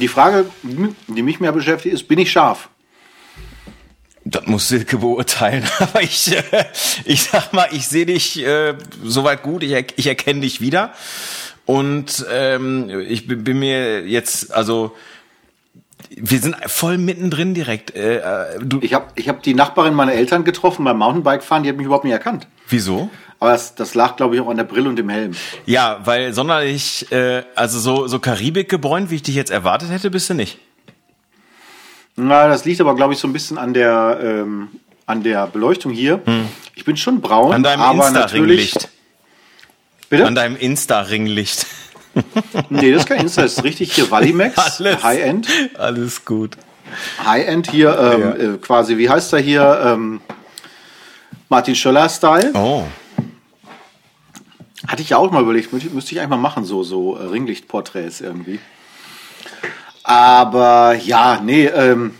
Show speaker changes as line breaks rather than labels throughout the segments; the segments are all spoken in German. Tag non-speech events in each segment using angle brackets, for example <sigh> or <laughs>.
Die Frage, die mich mehr beschäftigt, ist, bin ich scharf?
Das muss Silke beurteilen, <laughs> aber ich, äh, ich sag mal, ich sehe dich äh, soweit gut, ich, ich erkenne dich wieder und ähm, ich bin, bin mir jetzt, also wir sind voll mittendrin direkt. Äh, äh
ich habe ich hab die Nachbarin meiner Eltern getroffen beim Mountainbike-Fahren, die hat mich überhaupt nicht erkannt.
Wieso?
Aber das, das lag, glaube ich, auch an der Brille und dem Helm.
Ja, weil sonderlich, äh, also so, so Karibik gebräunt, wie ich dich jetzt erwartet hätte, bist du nicht.
Na, das liegt aber, glaube ich, so ein bisschen an der, ähm, an der Beleuchtung hier. Hm. Ich bin schon braun,
an deinem aber natürlich. Bitte? An deinem Insta-Ringlicht. <laughs>
nee, das ist kein Insta, das ist richtig hier Valimax, <laughs> High-End.
Alles gut.
High-End hier, ähm, ja. äh, quasi, wie heißt er hier? Ähm, Martin Schöller-Style.
Oh.
Hatte ich ja auch mal überlegt, müsste ich eigentlich mal machen, so, so äh, Ringlichtporträts irgendwie. Aber ja, nee, ähm,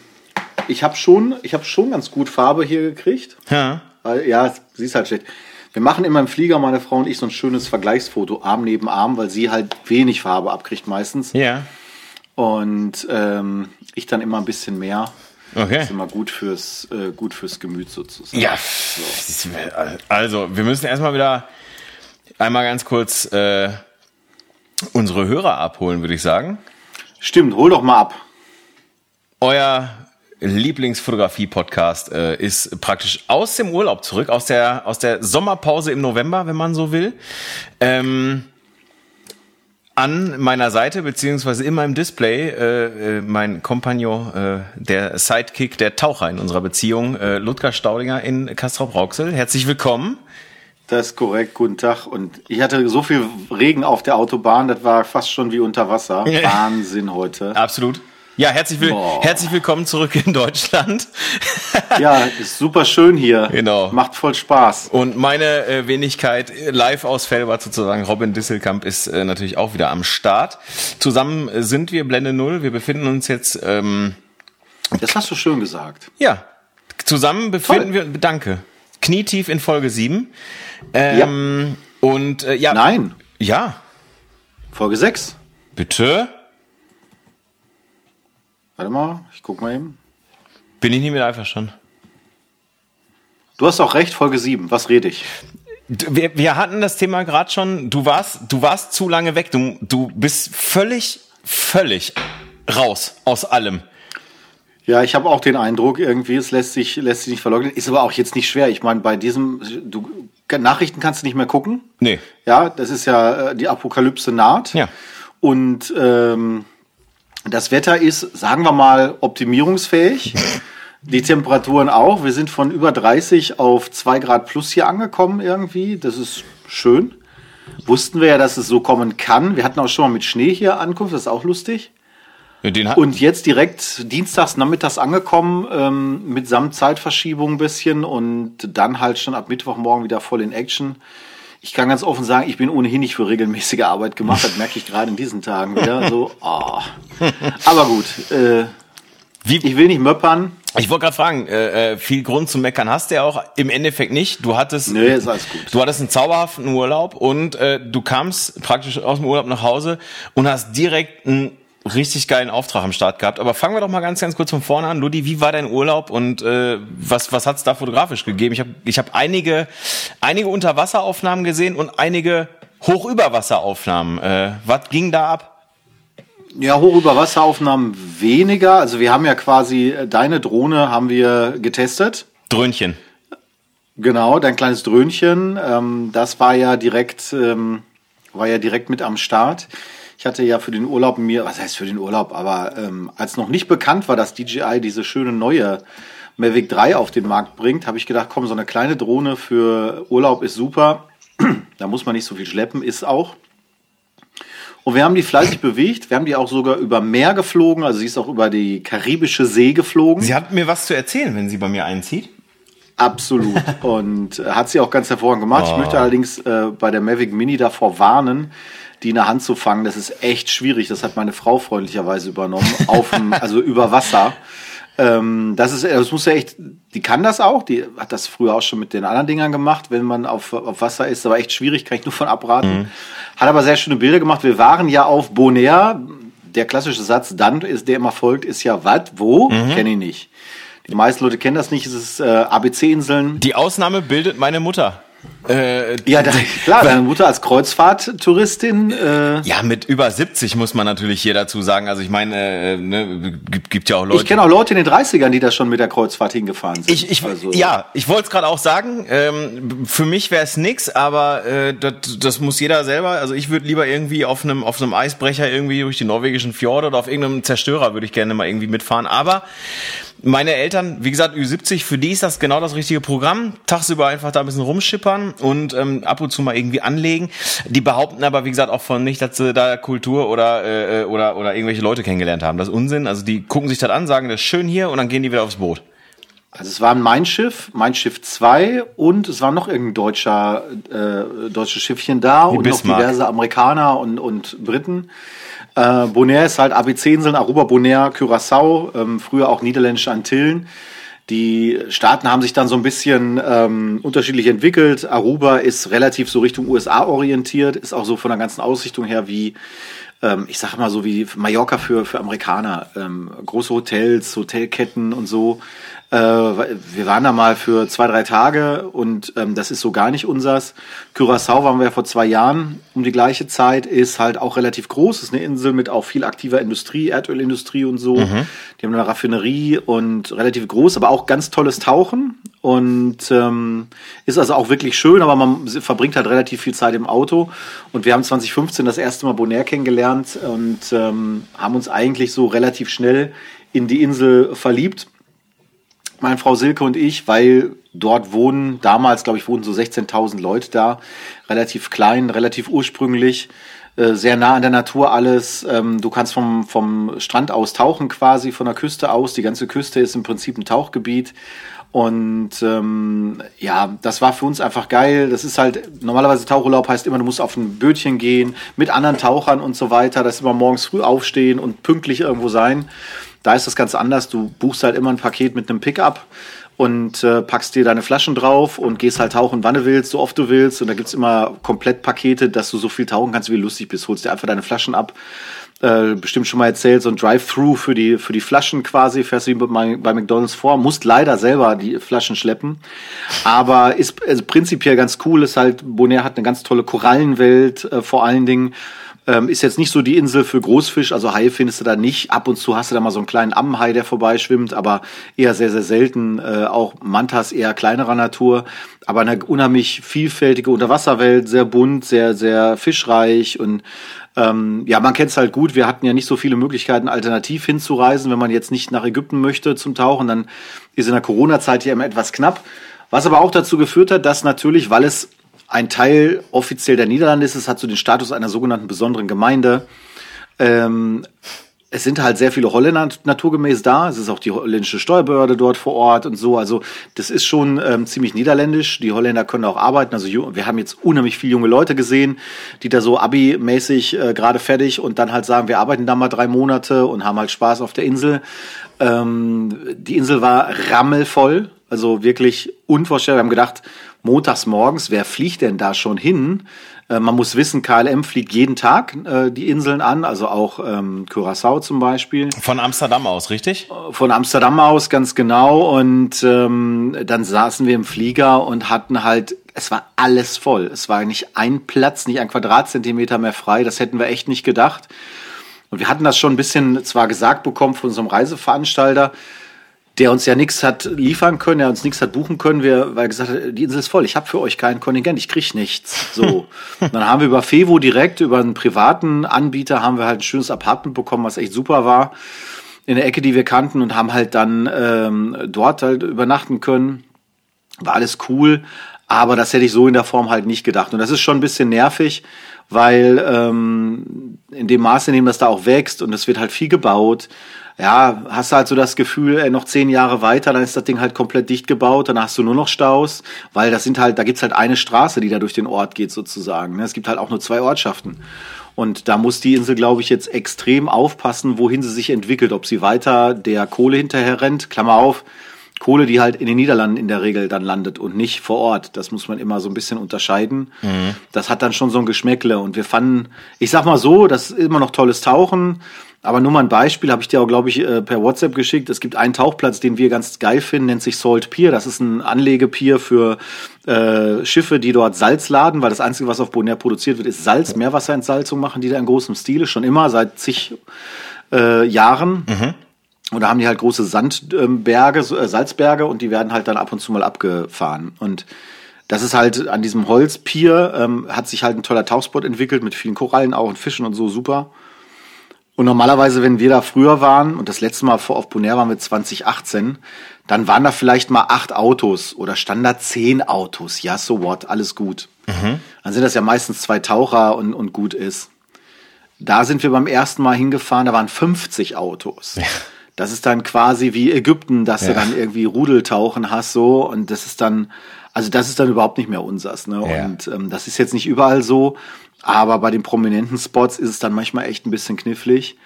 ich habe schon, ich habe schon ganz gut Farbe hier gekriegt.
Ja.
Ja, sie ist halt schlecht. Wir machen immer im Flieger, meine Frau und ich, so ein schönes Vergleichsfoto, Arm neben Arm, weil sie halt wenig Farbe abkriegt meistens.
Ja.
Und ähm, ich dann immer ein bisschen mehr.
Okay.
Das ist immer gut fürs, äh, gut fürs Gemüt sozusagen.
Ja. So. Also, wir müssen erstmal wieder einmal ganz kurz äh, unsere Hörer abholen, würde ich sagen.
Stimmt, hol doch mal ab.
Euer Lieblingsfotografie-Podcast äh, ist praktisch aus dem Urlaub zurück, aus der, aus der Sommerpause im November, wenn man so will. Ähm, an meiner Seite, beziehungsweise in meinem Display, äh, äh, mein Kompagnon, äh, der Sidekick, der Taucher in unserer Beziehung, äh, Ludger Staudinger in Castrop-Rauxel. Herzlich willkommen.
Das ist korrekt, guten Tag. Und ich hatte so viel Regen auf der Autobahn, das war fast schon wie unter Wasser. <laughs> Wahnsinn heute.
Absolut. Ja, herzlich, will herzlich willkommen zurück in Deutschland.
ja, <laughs> ist super schön hier.
Genau.
Macht voll Spaß.
Und meine äh, Wenigkeit live aus Felbert sozusagen, Robin Disselkamp ist äh, natürlich auch wieder am Start. Zusammen sind wir Blende Null. Wir befinden uns jetzt. Ähm,
das hast du schön gesagt.
Ja. Zusammen befinden Toll. wir. Danke. Knietief in Folge 7. Ähm, ja. Und äh, ja.
Nein.
Ja.
Folge 6.
Bitte?
Warte mal, ich guck mal eben.
Bin ich nicht mit einverstanden.
Du hast auch recht, Folge 7. Was rede ich?
Wir, wir hatten das Thema gerade schon. Du warst, du warst zu lange weg. Du, du bist völlig, völlig raus aus allem.
Ja, ich habe auch den Eindruck, irgendwie, es lässt sich, lässt sich nicht verleugnen. Ist aber auch jetzt nicht schwer. Ich meine, bei diesem, du, Nachrichten kannst du nicht mehr gucken.
Nee.
Ja, das ist ja, äh, die Apokalypse naht.
Ja.
Und ähm, das Wetter ist, sagen wir mal, optimierungsfähig. <laughs> Die Temperaturen auch. Wir sind von über 30 auf 2 Grad plus hier angekommen irgendwie. Das ist schön. Wussten wir ja, dass es so kommen kann. Wir hatten auch schon mal mit Schnee hier Ankunft. Das ist auch lustig. Und jetzt direkt dienstags nachmittags angekommen, ähm, mit samt Zeitverschiebung ein bisschen und dann halt schon ab Mittwochmorgen wieder voll in Action. Ich kann ganz offen sagen, ich bin ohnehin nicht für regelmäßige Arbeit gemacht. Das merke ich gerade in diesen Tagen wieder. So, oh. Aber gut, äh, Wie, ich will nicht möppern.
Ich wollte gerade fragen, äh, äh, viel Grund zum Meckern hast du ja auch im Endeffekt nicht. Du hattest,
nee, ist alles gut.
du hattest einen zauberhaften Urlaub und äh, du kamst praktisch aus dem Urlaub nach Hause und hast direkt einen richtig geilen Auftrag am Start gehabt. Aber fangen wir doch mal ganz, ganz kurz von vorne an. Ludi, wie war dein Urlaub und äh, was, was hat's da fotografisch gegeben? Ich habe ich hab einige, einige Unterwasseraufnahmen gesehen und einige Hochüberwasseraufnahmen. Äh, was ging da ab?
Ja, Hochüberwasseraufnahmen weniger. Also wir haben ja quasi, äh, deine Drohne haben wir getestet.
Dröhnchen.
Genau, dein kleines Dröhnchen. Ähm, das war ja direkt, ähm, war ja direkt mit am Start. Ich hatte ja für den Urlaub mir, was heißt für den Urlaub, aber ähm, als noch nicht bekannt war, dass DJI diese schöne neue Mavic 3 auf den Markt bringt, habe ich gedacht, komm, so eine kleine Drohne für Urlaub ist super. <clears throat> da muss man nicht so viel schleppen, ist auch. Und wir haben die fleißig bewegt. Wir haben die auch sogar über Meer geflogen. Also sie ist auch über die karibische See geflogen.
Sie hat mir was zu erzählen, wenn sie bei mir einzieht.
Absolut. <laughs> Und äh, hat sie auch ganz hervorragend gemacht. Oh. Ich möchte allerdings äh, bei der Mavic Mini davor warnen, die in der Hand zu fangen, das ist echt schwierig. Das hat meine Frau freundlicherweise übernommen, auf dem, <laughs> also über Wasser. Ähm, das ist, das muss ja echt, die kann das auch, die hat das früher auch schon mit den anderen Dingern gemacht, wenn man auf, auf Wasser ist, aber echt schwierig, kann ich nur von abraten. Mhm. Hat aber sehr schöne Bilder gemacht. Wir waren ja auf Bonaire, der klassische Satz, dann ist der immer folgt, ist ja was, wo? Mhm. Kenne ich nicht. Die meisten Leute kennen das nicht, es ist äh, ABC-Inseln.
Die Ausnahme bildet meine Mutter.
Äh, ja, da, klar, deine Mutter als Kreuzfahrttouristin. Äh,
ja, mit über 70 muss man natürlich hier dazu sagen. Also ich meine, äh, ne, gibt, gibt ja auch Leute.
Ich kenne auch Leute in den 30ern, die da schon mit der Kreuzfahrt hingefahren sind.
Ich, ich, also, ja, ich wollte es gerade auch sagen. Ähm, für mich wäre es nix, aber äh, das, das muss jeder selber. Also ich würde lieber irgendwie auf einem auf einem Eisbrecher irgendwie durch die norwegischen Fjorde oder auf irgendeinem Zerstörer würde ich gerne mal irgendwie mitfahren. Aber meine Eltern, wie gesagt, Ü70, für die ist das genau das richtige Programm. Tagsüber einfach da ein bisschen rumschippern und ähm, ab und zu mal irgendwie anlegen. Die behaupten aber, wie gesagt, auch von nicht, dass sie da Kultur oder, äh, oder, oder irgendwelche Leute kennengelernt haben. Das ist Unsinn. Also die gucken sich das an, sagen, das ist schön hier und dann gehen die wieder aufs Boot.
Also es war Mein Schiff, Mein Schiff 2 und es war noch irgendein deutscher, äh, deutsches Schiffchen da
die
und
Bismarck.
noch diverse Amerikaner und, und Briten. Äh, Bonaire ist halt ABC-Inseln, Aruba, Bonaire, Curaçao, ähm, früher auch niederländische Antillen. Die Staaten haben sich dann so ein bisschen ähm, unterschiedlich entwickelt. Aruba ist relativ so Richtung USA orientiert, ist auch so von der ganzen Ausrichtung her wie, ähm, ich sag mal so wie Mallorca für, für Amerikaner. Ähm, große Hotels, Hotelketten und so. Äh, wir waren da mal für zwei, drei Tage und ähm, das ist so gar nicht unsers. Curaçao waren wir ja vor zwei Jahren um die gleiche Zeit, ist halt auch relativ groß, ist eine Insel mit auch viel aktiver Industrie, Erdölindustrie und so.
Mhm.
Die haben eine Raffinerie und relativ groß, aber auch ganz tolles Tauchen und ähm, ist also auch wirklich schön, aber man verbringt halt relativ viel Zeit im Auto. Und wir haben 2015 das erste Mal Bonaire kennengelernt und ähm, haben uns eigentlich so relativ schnell in die Insel verliebt meine Frau Silke und ich, weil dort wohnen, damals glaube ich wohnen so 16.000 Leute da, relativ klein, relativ ursprünglich, äh, sehr nah an der Natur alles. Ähm, du kannst vom, vom Strand aus tauchen quasi, von der Küste aus. Die ganze Küste ist im Prinzip ein Tauchgebiet. Und ähm, ja, das war für uns einfach geil. Das ist halt, normalerweise Tauchurlaub heißt immer, du musst auf ein Bötchen gehen, mit anderen Tauchern und so weiter. Das ist immer morgens früh aufstehen und pünktlich irgendwo sein. Da ist das ganz anders. Du buchst halt immer ein Paket mit einem Pickup und äh, packst dir deine Flaschen drauf und gehst halt tauchen, wann du willst, so oft du willst. Und da gibt's immer Komplettpakete, dass du so viel tauchen kannst, wie du lustig bist. Holst dir einfach deine Flaschen ab. Äh, bestimmt schon mal erzählt, so ein Drive-Thru für die, für die Flaschen quasi, fährst du bei, bei McDonalds vor, musst leider selber die Flaschen schleppen. Aber ist also prinzipiell ganz cool, ist halt, Bonaire hat eine ganz tolle Korallenwelt, äh, vor allen Dingen. Ähm, ist jetzt nicht so die Insel für Großfisch, also Haie findest du da nicht. Ab und zu hast du da mal so einen kleinen Ammenhai, der vorbeischwimmt, aber eher sehr, sehr selten. Äh, auch Mantas eher kleinerer Natur, aber eine unheimlich vielfältige Unterwasserwelt, sehr bunt, sehr, sehr fischreich und ähm, ja, man kennt es halt gut. Wir hatten ja nicht so viele Möglichkeiten, alternativ hinzureisen. Wenn man jetzt nicht nach Ägypten möchte zum Tauchen, dann ist in der Corona-Zeit ja immer etwas knapp. Was aber auch dazu geführt hat, dass natürlich, weil es ein Teil offiziell der Niederlande ist. Es hat so den Status einer sogenannten besonderen Gemeinde. Ähm, es sind halt sehr viele Holländer naturgemäß da. Es ist auch die holländische Steuerbehörde dort vor Ort und so. Also das ist schon ähm, ziemlich niederländisch. Die Holländer können auch arbeiten. Also wir haben jetzt unheimlich viele junge Leute gesehen, die da so Abi-mäßig äh, gerade fertig und dann halt sagen, wir arbeiten da mal drei Monate und haben halt Spaß auf der Insel. Ähm, die Insel war rammelvoll, also wirklich unvorstellbar. Wir haben gedacht, montags morgens, wer fliegt denn da schon hin? Äh, man muss wissen, KLM fliegt jeden Tag äh, die Inseln an, also auch ähm, Curaçao zum Beispiel.
Von Amsterdam aus, richtig?
Von Amsterdam aus, ganz genau. Und ähm, dann saßen wir im Flieger und hatten halt, es war alles voll. Es war nicht ein Platz, nicht ein Quadratzentimeter mehr frei. Das hätten wir echt nicht gedacht. Und wir hatten das schon ein bisschen zwar gesagt bekommen von unserem Reiseveranstalter, der uns ja nichts hat liefern können, der uns nichts hat buchen können, wir, weil er gesagt hat, die Insel ist voll, ich habe für euch kein Kontingent, ich krieg nichts. So. <laughs> dann haben wir über Fevo direkt, über einen privaten Anbieter, haben wir halt ein schönes Apartment bekommen, was echt super war, in der Ecke, die wir kannten und haben halt dann ähm, dort halt übernachten können. War alles cool, aber das hätte ich so in der Form halt nicht gedacht. Und das ist schon ein bisschen nervig, weil ähm, in dem Maße, in dem das da auch wächst und es wird halt viel gebaut, ja, hast du halt so das Gefühl, ey, noch zehn Jahre weiter, dann ist das Ding halt komplett dicht gebaut, dann hast du nur noch Staus, weil das sind halt, da gibt's halt eine Straße, die da durch den Ort geht sozusagen. Ne? Es gibt halt auch nur zwei Ortschaften. Und da muss die Insel, glaube ich, jetzt extrem aufpassen, wohin sie sich entwickelt, ob sie weiter der Kohle hinterher rennt, Klammer auf, Kohle, die halt in den Niederlanden in der Regel dann landet und nicht vor Ort. Das muss man immer so ein bisschen unterscheiden.
Mhm.
Das hat dann schon so ein Geschmäckle. Und wir fanden, ich sag mal so, das ist immer noch tolles Tauchen. Aber nur mal ein Beispiel, habe ich dir auch, glaube ich, äh, per WhatsApp geschickt. Es gibt einen Tauchplatz, den wir ganz geil finden, nennt sich Salt Pier. Das ist ein Anlegepier für äh, Schiffe, die dort Salz laden, weil das Einzige, was auf Bonaire produziert wird, ist Salz. Meerwasserentsalzung machen die da in großem Stile, schon immer, seit zig äh, Jahren. Mhm. Und da haben die halt große Sandberge, äh, Salzberge und die werden halt dann ab und zu mal abgefahren. Und das ist halt an diesem Holzpier, ähm, hat sich halt ein toller Tauchspot entwickelt mit vielen Korallen auch und Fischen und so, super. Und normalerweise, wenn wir da früher waren, und das letzte Mal vor auf Bonaire waren wir 2018, dann waren da vielleicht mal acht Autos oder Standard zehn Autos. Ja, so what, alles gut. Mhm. Dann sind das ja meistens zwei Taucher und, und gut ist. Da sind wir beim ersten Mal hingefahren, da waren 50 Autos. Ja. Das ist dann quasi wie Ägypten, dass ja. du dann irgendwie Rudeltauchen hast, so, und das ist dann, also das ist dann überhaupt nicht mehr unsers, ne? Ja. Und ähm, das ist jetzt nicht überall so, aber bei den prominenten Spots ist es dann manchmal echt ein bisschen knifflig.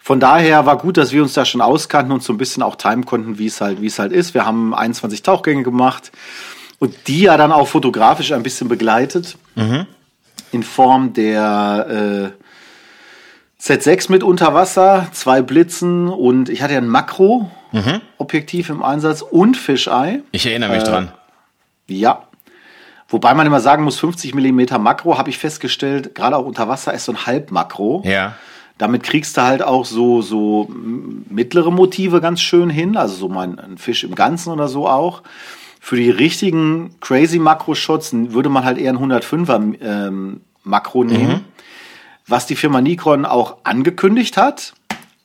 Von daher war gut, dass wir uns da schon auskannten und so ein bisschen auch timen konnten, wie es halt, wie es halt ist. Wir haben 21 Tauchgänge gemacht und die ja dann auch fotografisch ein bisschen begleitet. Mhm. In Form der äh, Z6 mit Unterwasser, zwei Blitzen und ich hatte ja ein Makro-Objektiv mhm. im Einsatz und Fischei.
Ich erinnere mich äh, dran.
Ja, Wobei man immer sagen muss, 50 Millimeter Makro habe ich festgestellt, gerade auch unter Wasser ist so ein Halbmakro.
Ja.
Damit kriegst du halt auch so, so mittlere Motive ganz schön hin, also so mal ein Fisch im Ganzen oder so auch. Für die richtigen crazy Makro-Shots würde man halt eher ein 105er ähm, Makro nehmen, mhm. was die Firma Nikon auch angekündigt hat,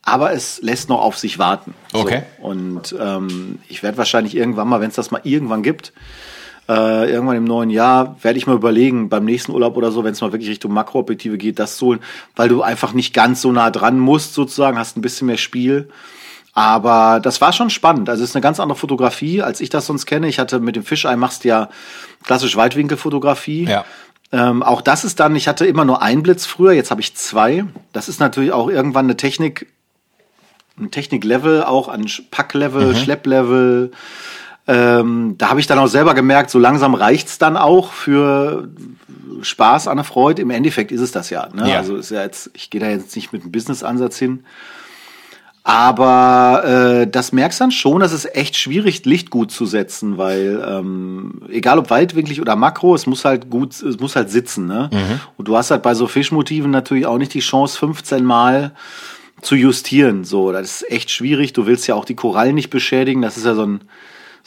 aber es lässt noch auf sich warten.
Okay.
So. Und ähm, ich werde wahrscheinlich irgendwann mal, wenn es das mal irgendwann gibt, äh, irgendwann im neuen Jahr werde ich mal überlegen, beim nächsten Urlaub oder so, wenn es mal wirklich Richtung Makroobjektive geht, das zu holen, weil du einfach nicht ganz so nah dran musst, sozusagen, hast ein bisschen mehr Spiel. Aber das war schon spannend. Also es ist eine ganz andere Fotografie, als ich das sonst kenne. Ich hatte mit dem Fischei machst ja klassisch Weitwinkelfotografie.
Ja.
Ähm, auch das ist dann, ich hatte immer nur einen Blitz früher, jetzt habe ich zwei. Das ist natürlich auch irgendwann eine Technik, ein Techniklevel, auch an Packlevel, mhm. Schlepplevel, ähm, da habe ich dann auch selber gemerkt, so langsam reicht's dann auch für Spaß an der Freude. Im Endeffekt ist es das ja. Ne?
ja.
Also ist ja jetzt, ich gehe da jetzt nicht mit einem Business-Ansatz hin. Aber äh, das merkst dann schon, dass es echt schwierig, Licht gut zu setzen, weil ähm, egal ob weitwinklig oder makro, es muss halt gut, es muss halt sitzen. Ne? Mhm. Und du hast halt bei so Fischmotiven natürlich auch nicht die Chance, 15 Mal zu justieren. So, das ist echt schwierig. Du willst ja auch die Korallen nicht beschädigen. Das ist ja so ein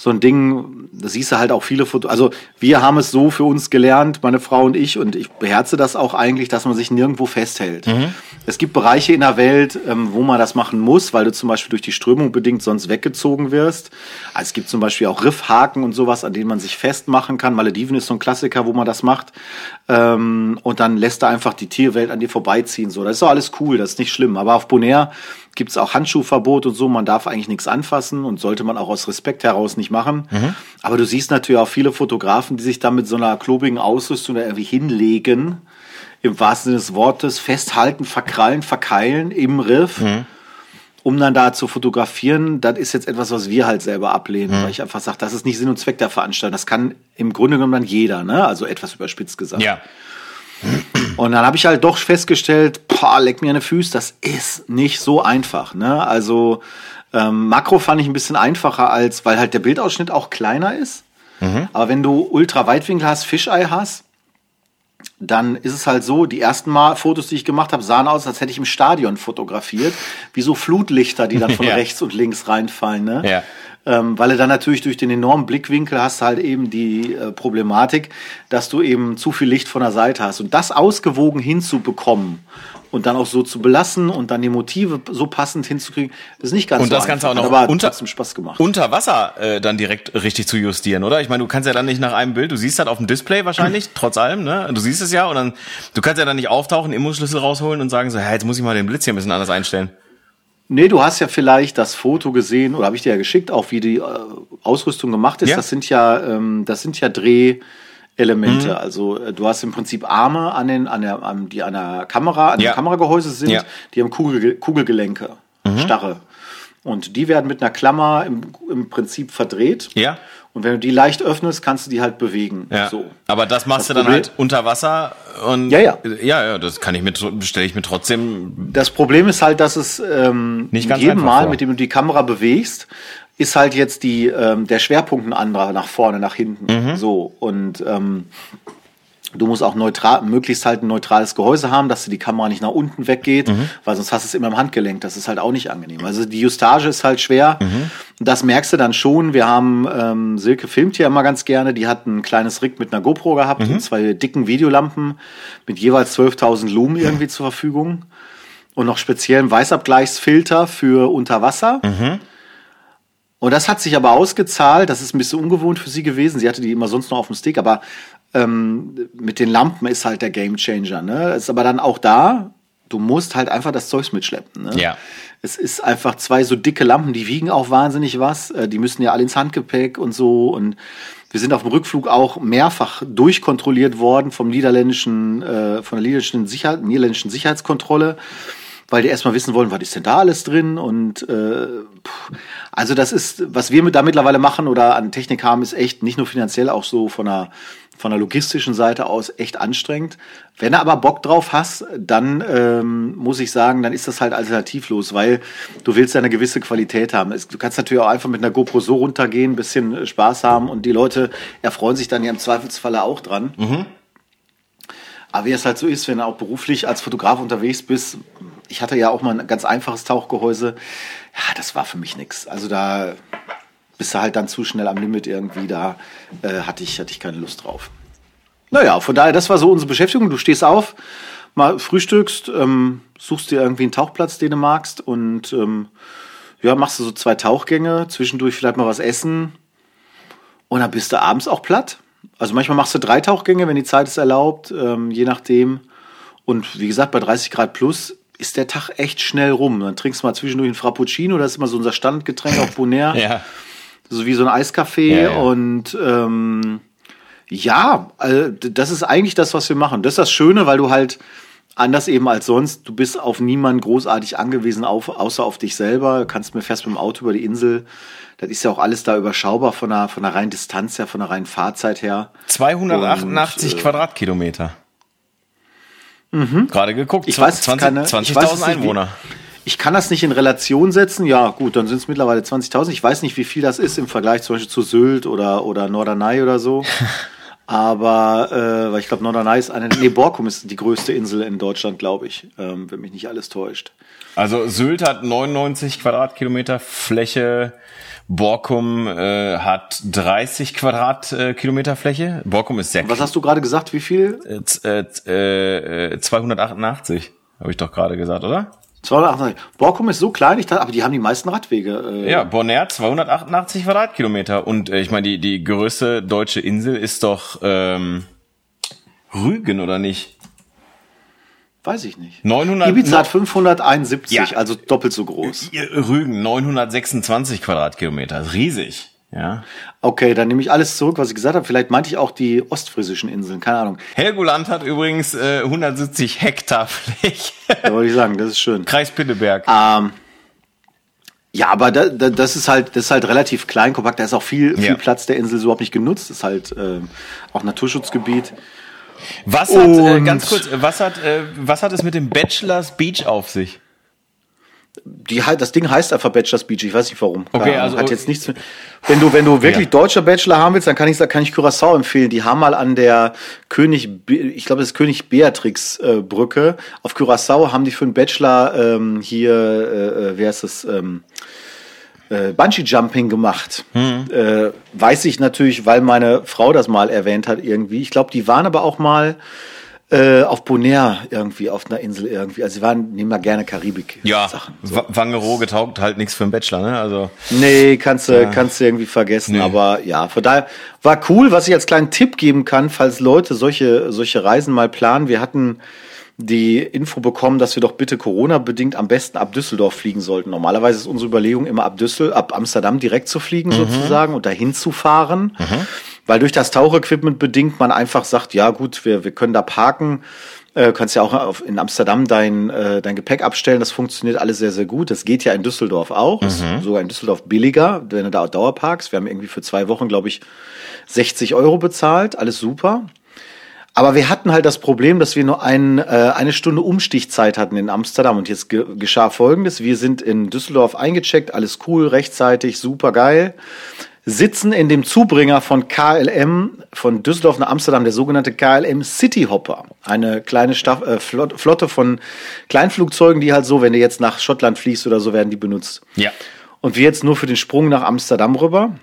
so ein Ding, da siehst du halt auch viele Fotos. Also wir haben es so für uns gelernt, meine Frau und ich, und ich beherze das auch eigentlich, dass man sich nirgendwo festhält. Mhm. Es gibt Bereiche in der Welt, ähm, wo man das machen muss, weil du zum Beispiel durch die Strömung bedingt sonst weggezogen wirst. Also es gibt zum Beispiel auch Riffhaken und sowas, an denen man sich festmachen kann. Malediven ist so ein Klassiker, wo man das macht. Ähm, und dann lässt er einfach die Tierwelt an dir vorbeiziehen. So, das ist doch alles cool, das ist nicht schlimm. Aber auf Bonaire gibt es auch Handschuhverbot und so. Man darf eigentlich nichts anfassen und sollte man auch aus Respekt heraus nicht machen. Mhm. Aber du siehst natürlich auch viele Fotografen, die sich da mit so einer klobigen Ausrüstung da irgendwie hinlegen, im wahrsten Sinne des Wortes, festhalten, verkrallen, verkeilen im Riff. Mhm. Um dann da zu fotografieren, das ist jetzt etwas, was wir halt selber ablehnen, mhm. weil ich einfach sage, das ist nicht Sinn und Zweck der Veranstaltung. Das kann im Grunde genommen dann jeder, ne? Also etwas überspitzt gesagt.
Ja.
Und dann habe ich halt doch festgestellt, boah, leck mir eine Füße, das ist nicht so einfach. Ne? Also ähm, Makro fand ich ein bisschen einfacher als, weil halt der Bildausschnitt auch kleiner ist. Mhm. Aber wenn du ultra Weitwinkel hast, Fischei hast, dann ist es halt so, die ersten Mal Fotos, die ich gemacht habe, sahen aus, als hätte ich im Stadion fotografiert, wie so Flutlichter, die dann von <laughs> ja. rechts und links reinfallen. Ne?
Ja
ähm, weil er dann natürlich durch den enormen Blickwinkel hast halt eben die äh, Problematik, dass du eben zu viel Licht von der Seite hast. Und das ausgewogen hinzubekommen und dann auch so zu belassen und dann die Motive so passend hinzukriegen, ist nicht ganz
und
so
das Ganze auch noch
aber
unter,
trotzdem Spaß gemacht.
Unter Wasser äh, dann direkt richtig zu justieren, oder? Ich meine, du kannst ja dann nicht nach einem Bild, du siehst halt auf dem Display wahrscheinlich, <laughs> trotz allem, ne? Du siehst es ja und dann, du kannst ja dann nicht auftauchen, Immoschlüssel rausholen und sagen so, hey, jetzt muss ich mal den Blitz hier ein bisschen anders einstellen.
Nee, du hast ja vielleicht das Foto gesehen, oder habe ich dir ja geschickt, auch wie die äh, Ausrüstung gemacht ist. Ja. Das sind ja, ähm, das sind ja Drehelemente. Mhm. Also äh, du hast im Prinzip Arme an den, an der, an, die an der Kamera, an ja. dem Kameragehäuse sind, ja. die haben Kugel, Kugelgelenke, mhm. starre. Und die werden mit einer Klammer im, im Prinzip verdreht.
Ja.
Und wenn du die leicht öffnest, kannst du die halt bewegen.
Ja.
So.
Aber das machst
Das
du dann
Problem-
halt unter Wasser und
Ja, ja.
ja, ja, das kann ich mir stelle ich mir trotzdem
Das Problem ist halt, dass es ähm,
Nicht ganz
jedem Mal,
vor.
mit dem du die Kamera bewegst, ist halt jetzt die, ähm, der Schwerpunkt ein anderer, nach vorne, nach hinten.
Mhm.
So. Und ähm, du musst auch neutral, möglichst halt ein neutrales Gehäuse haben, dass die Kamera nicht nach unten weggeht,
Mhm.
weil sonst hast du es immer im Handgelenk. Das ist halt auch nicht angenehm. Also die Justage ist halt schwer.
Mhm.
Das merkst du dann schon. Wir haben, ähm, Silke filmt ja immer ganz gerne. Die hat ein kleines Rig mit einer GoPro gehabt
Mhm.
und zwei dicken Videolampen mit jeweils 12.000 Lumen irgendwie zur Verfügung und noch speziellen Weißabgleichsfilter für unter Wasser. Und das hat sich aber ausgezahlt. Das ist ein bisschen ungewohnt für sie gewesen. Sie hatte die immer sonst noch auf dem Stick, aber ähm, mit den Lampen ist halt der Gamechanger. Ne? Ist aber dann auch da. Du musst halt einfach das Zeugs mitschleppen. Ne?
Ja.
Es ist einfach zwei so dicke Lampen, die wiegen auch wahnsinnig was. Äh, Die müssen ja alle ins Handgepäck und so. Und wir sind auf dem Rückflug auch mehrfach durchkontrolliert worden vom niederländischen, äh, von der niederländischen, Sicher niederländischen Sicherheitskontrolle, weil die erstmal wissen wollen, was ist denn da alles drin? Und äh, also das ist, was wir mit da mittlerweile machen oder an Technik haben, ist echt nicht nur finanziell, auch so von der von der logistischen Seite aus echt anstrengend. Wenn du aber Bock drauf hast, dann ähm, muss ich sagen, dann ist das halt alternativlos, weil du willst ja eine gewisse Qualität haben. Es- Du kannst natürlich auch einfach mit einer GoPro so runtergehen, ein bisschen äh, Spaß haben und die Leute erfreuen sich dann ja im Zweifelsfalle auch dran. Aber wie es halt so ist, wenn du auch beruflich als Fotograf unterwegs bist, ich hatte ja auch mal ein ganz einfaches Tauchgehäuse, ja, das war für mich nix. Also da bist du halt dann zu schnell am Limit irgendwie, da äh, hatte, ich, hatte ich keine Lust drauf. Naja, von daher, das war so unsere Beschäftigung. Du stehst auf, mal frühstückst, ähm, suchst dir irgendwie einen Tauchplatz, den du magst und ähm, ja, machst du so zwei Tauchgänge, zwischendurch vielleicht mal was essen und dann bist du abends auch platt. Also manchmal machst du drei Tauchgänge, wenn die Zeit es erlaubt, ähm, je nachdem. Und wie gesagt, bei 30 Grad plus ist der Tag echt schnell rum. Dann trinkst du mal zwischendurch einen Frappuccino, das ist immer so unser Standgetränk auf Bonaire <laughs>
ja.
so wie so ein Eiskaffee
Ja, ja.
und ähm, ja, äh, das ist eigentlich das, was wir machen. Das ist das Schöne, weil du halt anders eben als sonst, du bist auf niemanden großartig angewiesen, auf, außer auf dich selber. Du kannst mir fährst mit dem Auto über die Insel. Das ist ja auch alles da überschaubar von der, von der reinen Distanz her, von der reinen Fahrzeit her.
288
Und, äh,
Quadratkilometer. Gerade geguckt,
Ich weiß jetzt
20
keine- ich weiß
20.000
jetzt nicht, wie-
Einwohner.
Ich kann das nicht in Relation setzen. Ja, gut, dann sind es mittlerweile 20.000. Ich weiß nicht, wie viel das ist im Vergleich zum Beispiel zu Sylt oder, oder Norderney oder so. <laughs> Aber, äh, weil ich glaube, Norderney ist eine, nee, Borkum ist die größte Insel in Deutschland, glaube ich, ähm, wenn mich nicht alles täuscht.
Also Sylt hat 99 Quadratkilometer Fläche, Borkum äh, hat 30 Quadratkilometer Fläche. Borkum ist sehr
Was hast du gerade gesagt? Wie viel?
äh, z- äh, äh, 288, habe ich doch gerade gesagt, oder?
288. Borkum ist so klein, ich dachte, aber die haben die meisten Radwege. Äh,
Ja, Bonaire 288 Quadratkilometer. Und äh, ich meine, die, die größte deutsche Insel ist doch ähm, Rügen, oder nicht?
Weiß ich nicht.
900
Ibiza hat 571,
Ja.
also doppelt so groß.
Rügen 926 Quadratkilometer, ist riesig. Ja.
Okay, dann nehme ich alles zurück, was ich gesagt habe. Vielleicht meinte ich auch die ostfriesischen Inseln, keine Ahnung.
Helgoland hat übrigens äh, 170 Hektar Fläche.
Da wollte ich sagen, das ist schön.
Kreis Pinneberg.
Ähm, ja, aber da, da, das ist halt, das ist halt relativ klein, kompakt. Da ist auch viel, viel
Ja.
Platz der Insel überhaupt nicht genutzt. Das ist halt ähm, auch Naturschutzgebiet.
Was hat, äh, ganz kurz, was hat, äh, was hat es mit dem Bachelor's Beach auf sich?
Die, das Ding heißt einfach Bachelor's Beach. Ich weiß nicht warum.
Okay,
Ahnung.
also-
hat jetzt nichts. mit- Wenn du, wenn du wirklich
Ja.
deutscher Bachelor haben willst, dann kann ich, kann ich Curaçao empfehlen. Die haben mal an der König, ich glaube, das ist König Beatrix äh, Brücke auf Curaçao haben die für einen Bachelor ähm, hier, äh, äh, wer ist es? Ähm, äh, Bungee Jumping gemacht. Äh, weiß ich natürlich, weil meine Frau das mal erwähnt hat irgendwie. Ich glaube, die waren aber auch mal äh, auf Bonaire irgendwie, auf einer Insel irgendwie. Also sie waren, nehmen mal gerne Karibik-Sachen. So.
Wa- Wangerooge taugt halt nichts für einen Bachelor, ne? Also
Nee, kannst du, kannst du irgendwie vergessen.
Nee.
Aber ja, von daher war cool, was ich als kleinen Tipp geben kann, falls Leute solche, solche Reisen mal planen. Wir hatten die Info bekommen, dass wir doch bitte Corona-bedingt am besten ab Düsseldorf fliegen sollten. Normalerweise ist unsere Überlegung immer ab Düssel, ab Amsterdam direkt zu fliegen sozusagen und dahin zu fahren. Weil durch das Tauchequipment bedingt man einfach sagt, ja gut, wir, wir können da parken Äh, kannst ja auch auf, in Amsterdam dein, äh, dein Gepäck abstellen. Das funktioniert alles sehr, sehr gut. Das geht ja in Düsseldorf auch. Mhm. Ist sogar in Düsseldorf billiger, wenn du da Dauerparks. Wir haben irgendwie für zwei Wochen, glaube ich, 60 Euro bezahlt. Alles super. Aber wir hatten halt das Problem, dass wir nur ein, äh, eine Stunde Umstichzeit hatten in Amsterdam. Und jetzt ge geschah Folgendes. Wir sind in Düsseldorf eingecheckt, alles cool, rechtzeitig, super geil. Sitzen in dem Zubringer von KLM, von Düsseldorf nach Amsterdam, der sogenannte KLM City Hopper. Eine kleine Staff äh, Flotte von Kleinflugzeugen, die halt so, wenn du jetzt nach Schottland fliegst oder so, werden die benutzt.
Ja.
Und wir jetzt nur für den Sprung nach Amsterdam rüber.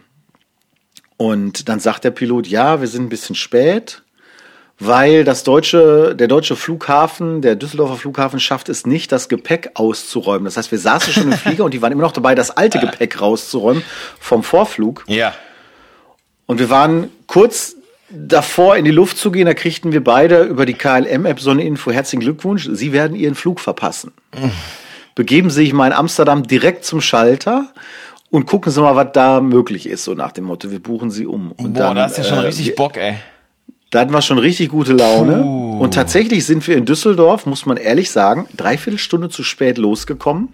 Und dann sagt der Pilot, ja, wir sind ein bisschen spät weil das deutsche, der deutsche Flughafen, der Düsseldorfer Flughafen schafft es nicht, das Gepäck auszuräumen. Das heißt, wir saßen schon im <laughs> Flieger und die waren immer noch dabei, das alte Gepäck rauszuräumen vom Vorflug.
Ja.
Und wir waren kurz davor in die Luft zu gehen, da kriegten wir beide über die KLM-App so eine Info. Herzlichen Glückwunsch, Sie werden Ihren Flug verpassen. Begeben Sie sich mal in Amsterdam direkt zum Schalter und gucken Sie mal, was da möglich ist, so nach dem Motto, wir buchen Sie um. Und
Boah, dann, da hast du ja schon äh, richtig Bock, ey.
Da hatten wir schon richtig gute Laune. Puh. Und tatsächlich sind wir in Düsseldorf, muss man ehrlich sagen, dreiviertel Stunde zu spät losgekommen.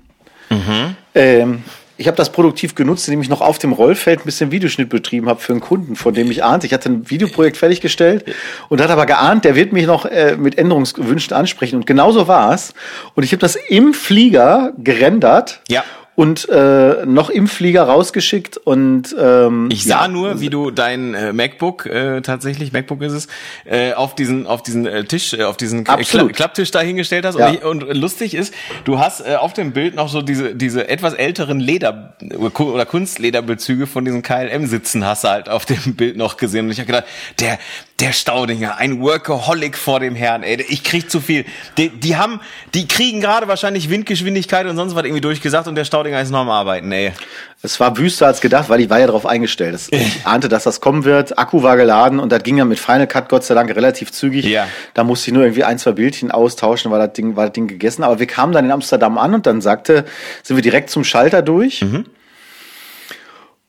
Mhm. Ähm, ich habe das produktiv genutzt, indem ich noch auf dem Rollfeld ein bisschen Videoschnitt betrieben habe für einen Kunden, von dem ich ahnte. Ich hatte ein Videoprojekt fertiggestellt und hat aber geahnt, der wird mich noch äh, mit Änderungswünschen ansprechen. Und genauso war es. Und ich habe das im Flieger gerendert.
Ja
und äh, noch im Flieger rausgeschickt und ähm,
ich sah ja. nur, wie du dein äh, MacBook äh, tatsächlich MacBook ist es äh, auf diesen auf diesen äh, Tisch äh, auf diesen Kla Klapptisch da hingestellt hast ja. und, ich, und lustig ist, du hast äh, auf dem Bild noch so diese diese etwas älteren Leder oder Kunstlederbezüge von diesen KLM Sitzen hast du halt auf dem Bild noch gesehen und ich habe gedacht, der der Staudinger, ein Workaholic vor dem Herrn, ey, ich krieg zu viel. Die, die haben, die kriegen gerade wahrscheinlich Windgeschwindigkeit und sonst was irgendwie durchgesagt und der Staudinger ist noch am Arbeiten, ey.
Es war wüster als gedacht, weil ich war ja darauf eingestellt. Ich ahnte, dass das kommen wird. Akku war geladen und das ging ja mit Final Cut Gott sei Dank relativ zügig.
Ja.
Da musste ich nur irgendwie ein, zwei Bildchen austauschen, war das Ding, war das Ding gegessen. Aber wir kamen dann in Amsterdam an und dann sagte, sind wir direkt zum Schalter durch. Mhm.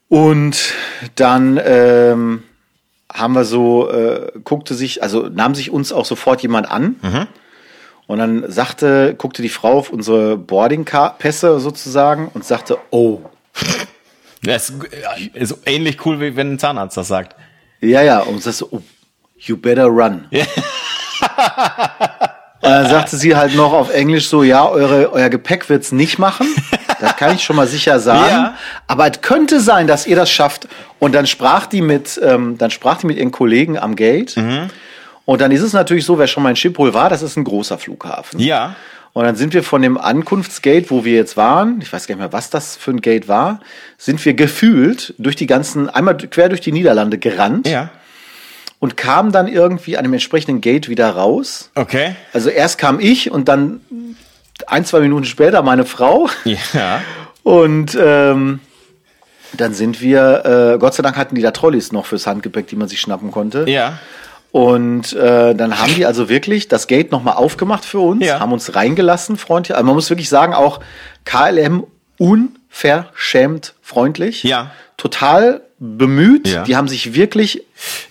Und dann, ähm, haben wir so, äh, guckte sich, also nahm sich uns auch sofort jemand an. Mhm. Und dann sagte, guckte die Frau auf unsere Boarding-Pässe sozusagen und sagte, oh. <laughs>
Das ist ähnlich cool, wie wenn ein Zahnarzt das sagt.
Ja, ja, und sagte so, oh, you better run. <laughs> Und dann sagte sie halt noch auf Englisch so, ja, eure, euer Gepäck wird's nicht machen. <laughs> Das kann ich schon mal sicher sagen. Ja. Aber es könnte sein, dass ihr das schafft. Und dann sprach die mit, ähm, dann sprach die mit ihren Kollegen am Gate. Mhm. Und dann ist es natürlich so, wer schon mal in Schiphol war, das ist ein großer Flughafen.
Ja.
Und dann sind wir von dem Ankunftsgate, wo wir jetzt waren, ich weiß gar nicht mehr, was das für ein Gate war, sind wir gefühlt durch die ganzen, einmal quer durch die Niederlande gerannt.
Ja.
Und kamen dann irgendwie an dem entsprechenden Gate wieder raus.
Okay.
Also erst kam ich und dann ein, zwei Minuten später meine Frau.
Ja.
Und ähm, dann sind wir, äh, Gott sei Dank hatten die da Trolleys noch fürs Handgepäck, die man sich schnappen konnte.
Ja.
Und äh, dann haben die also wirklich das Gate nochmal aufgemacht für uns, ja. haben uns reingelassen, freundlich. Also man muss wirklich sagen, auch KLM unverschämt freundlich.
Ja.
Total bemüht. Ja. Die haben sich wirklich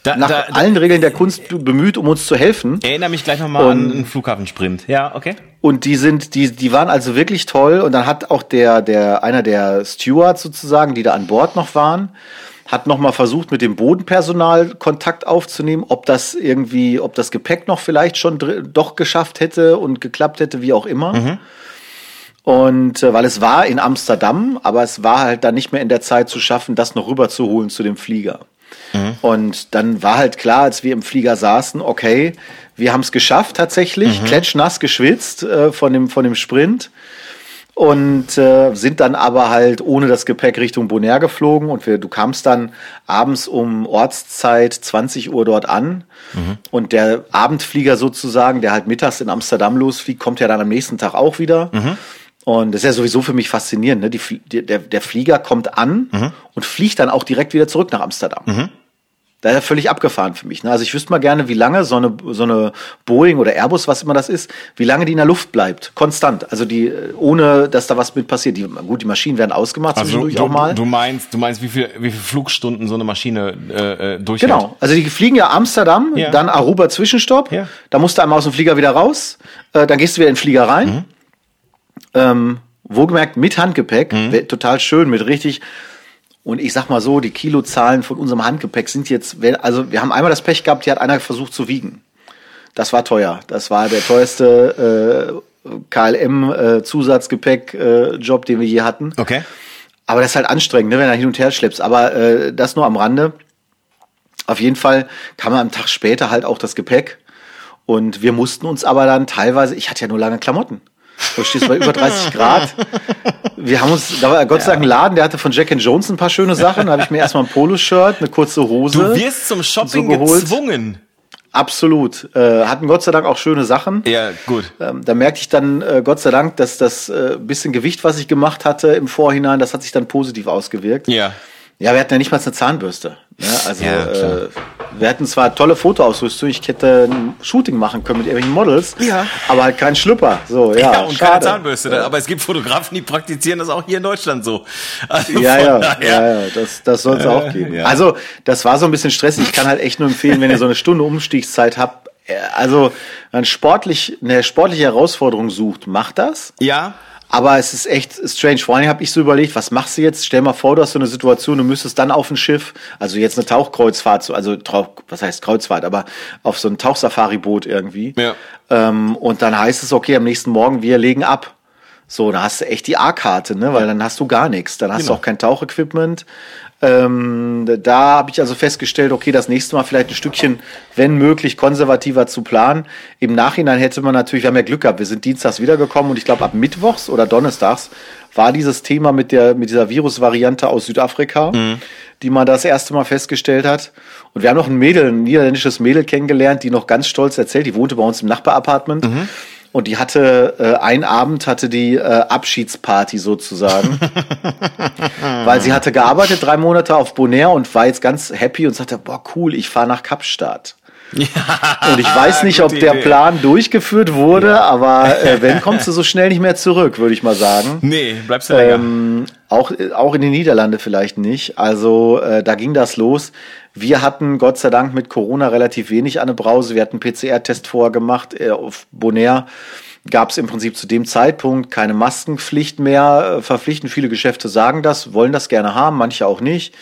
da, nach da, allen da, Regeln der Kunst bemüht, um uns zu helfen.
Erinnere mich gleich nochmal an einen Flughafensprint. Ja, okay.
Und die sind, die, die waren also wirklich toll. Und dann hat auch der, der, einer der Stewards sozusagen, die da an Bord noch waren, hat nochmal versucht, mit dem Bodenpersonal Kontakt aufzunehmen, ob das irgendwie, ob das Gepäck noch vielleicht schon doch geschafft hätte und geklappt hätte, wie auch immer. Mhm. Und äh, weil es war in Amsterdam, aber es war halt dann nicht mehr in der Zeit zu schaffen, das noch rüberzuholen zu dem Flieger. Mhm. Und dann war halt klar, als wir im Flieger saßen, okay, wir haben es geschafft tatsächlich, mhm. klatschnass geschwitzt äh, von, dem, von dem Sprint und äh, sind dann aber halt ohne das Gepäck Richtung Bonaire geflogen und wir, du kamst dann abends um Ortszeit 20 Uhr dort an mhm. und der Abendflieger sozusagen, der halt mittags in Amsterdam losfliegt, kommt ja dann am nächsten Tag auch wieder. Mhm. Und das ist ja sowieso für mich faszinierend. Ne? Die, der, der Flieger kommt an mhm. und fliegt dann auch direkt wieder zurück nach Amsterdam. Mhm. Da ist er völlig abgefahren für mich. Ne? Also ich wüsste mal gerne, wie lange so eine, so eine Boeing oder Airbus, was immer das ist, wie lange die in der Luft bleibt. Konstant. Also die, ohne dass da was mit passiert. Die, gut, die Maschinen werden ausgemacht
Also
zwischendurch
du,
auch mal.
du meinst, du meinst, wie viel, wie viel Flugstunden so eine Maschine äh, äh, durchhält?
Genau. Also die fliegen ja Amsterdam,
Ja.
dann Aruba Zwischenstopp.
Ja.
Da musst du einmal aus dem Flieger wieder raus. Äh, dann gehst du wieder in den Flieger rein.
Mhm.
Ähm, wohlgemerkt mit Handgepäck. Wär Total schön, mit richtig. Und ich sag mal so, die Kilozahlen von unserem Handgepäck sind jetzt, also wir haben einmal das Pech gehabt, die hat einer versucht zu wiegen. Das war teuer. Das war der teuerste äh, KLM-Zusatzgepäck-Job, den wir je hatten.
Okay.
Aber das ist halt anstrengend, ne, wenn du hin und her schleppst. Aber äh, das nur am Rande. Auf jeden Fall kam am Tag später halt auch das Gepäck. Und wir mussten uns aber dann teilweise, ich hatte ja nur lange Klamotten. Du stehst bei über 30 Grad. Wir haben uns, da war Gott sei Dank ein Laden, der hatte von Jack and Jones ein paar schöne Sachen. Da habe ich mir erstmal ein Poloshirt, eine kurze Hose.
Du wirst zum Shopping
so geholt.
gezwungen.
Absolut. Äh, hatten Gott sei Dank auch schöne Sachen.
Ja, gut.
Ähm, da merkte ich dann, äh, Gott sei Dank, dass das äh, bisschen Gewicht, was ich gemacht hatte im Vorhinein, das hat sich dann positiv ausgewirkt.
Ja.
Ja, wir hatten ja nicht mal eine Zahnbürste. Ne? Also
Ja,
äh, wir hatten zwar tolle Fotoausrüstung, ich hätte ein Shooting machen können mit irgendwelchen Models,
Ja.
aber halt kein Schlüpper. So, <laughs> ja,
Ja, und keine
schade.
Zahnbürste. da. Aber es gibt Fotografen, die praktizieren das auch hier in Deutschland so. Also
Ja, ja, ja, ja, das, das soll es auch geben.
ja.
Also, das war so ein bisschen stressig. Ich kann halt echt nur empfehlen, wenn ihr so eine Stunde Umstiegszeit habt, äh, also ein sportlich, eine sportliche Herausforderung sucht, macht das.
Ja,
Aber es ist echt strange. Vor allem habe ich so überlegt, was machst du jetzt? Stell mal vor, du hast so eine Situation, du müsstest dann auf ein Schiff, also jetzt eine Tauchkreuzfahrt, so- also was heißt Kreuzfahrt, aber auf so ein Tauchsafari-Boot irgendwie.
Ja.
Ähm, und dann heißt es, okay, am nächsten Morgen, wir legen ab. So, da hast du echt die A-Karte, ne? Weil dann hast du gar nichts. Dann hast
Genau.
du auch kein Tauchequipment. Ähm, da habe ich also festgestellt, okay, das nächste Mal vielleicht ein Stückchen, wenn möglich, konservativer zu planen. Im Nachhinein hätte man natürlich, wir haben ja Glück gehabt, wir sind dienstags wiedergekommen und ich glaube ab Mittwochs oder Donnerstags war dieses Thema mit der mit dieser Virusvariante aus Südafrika, die man das erste Mal festgestellt hat. Und wir haben noch ein Mädel, ein niederländisches Mädel kennengelernt, die noch ganz stolz erzählt, die wohnte bei uns im Nachbarapartment. Und die hatte, äh, ein Abend hatte die äh, Abschiedsparty sozusagen. <laughs> weil sie hatte gearbeitet drei Monate auf Bonaire und war jetzt ganz happy und sagte, boah, cool, ich fahre nach Kapstadt. Und ich weiß nicht, ob der
Idee.
Plan durchgeführt wurde, aber äh, <laughs> wenn, kommst du so schnell nicht mehr zurück, würde ich mal sagen.
nee, bleibst du länger.
Ähm, auch, auch in den Niederlande vielleicht nicht. Also äh, da ging das los. Wir hatten Gott sei Dank mit Corona relativ wenig an der Brause. Wir hatten PCR-Test vorher gemacht. Äh, auf Bonaire gab es im Prinzip zu dem Zeitpunkt keine Maskenpflicht mehr. Äh, verpflichtend viele Geschäfte sagen das, wollen das gerne haben, manche auch nicht.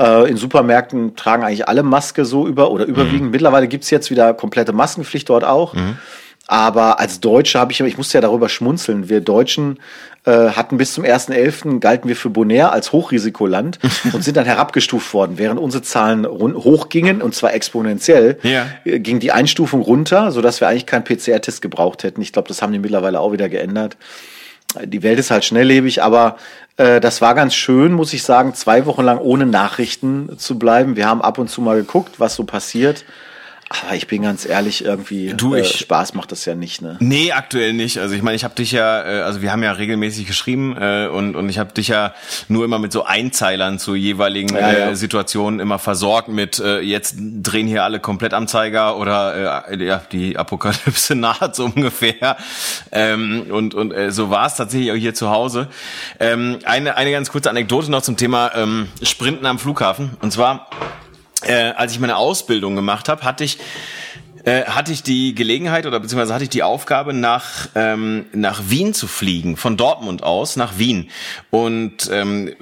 Äh, in Supermärkten tragen eigentlich alle Maske so über oder überwiegend. Mittlerweile gibt's jetzt wieder komplette Maskenpflicht dort auch. Aber als Deutsche habe ich, ich musste ja darüber schmunzeln. Wir Deutschen äh, hatten bis zum 1.11. galten wir für Bonaire als Hochrisikoland <laughs> und sind dann herabgestuft worden. Während unsere Zahlen hochgingen, und zwar exponentiell,
Ja.
äh, ging die Einstufung runter, sodass wir eigentlich keinen PCR-Test gebraucht hätten. Ich glaube, das haben die mittlerweile auch wieder geändert. Die Welt ist halt schnelllebig, aber äh, das war ganz schön, muss ich sagen, zwei Wochen lang ohne Nachrichten zu bleiben. Wir haben ab und zu mal geguckt, was so passiert. Aber ich bin ganz ehrlich, irgendwie
Du,
äh,
ich-
Spaß macht das ja nicht, ne?
Nee, aktuell nicht. Also ich meine, ich habe dich ja, äh, also wir haben ja regelmäßig geschrieben äh, und und ich habe dich ja nur immer mit so Einzeilern zu jeweiligen
Ja, ja.
Äh, Situationen immer versorgt mit äh, jetzt drehen hier alle komplett am Zeiger oder äh, ja die Apokalypse <laughs> naht so ungefähr. Ähm, und und äh, so war es tatsächlich auch hier zu Hause. Ähm, eine eine ganz kurze Anekdote noch zum Thema ähm, Sprinten am Flughafen und zwar äh, als ich meine Ausbildung gemacht habe, hatte ich äh, hatte ich die Gelegenheit oder beziehungsweise hatte ich die Aufgabe, nach, ähm, nach Wien zu fliegen, von Dortmund aus nach Wien. Und ähm,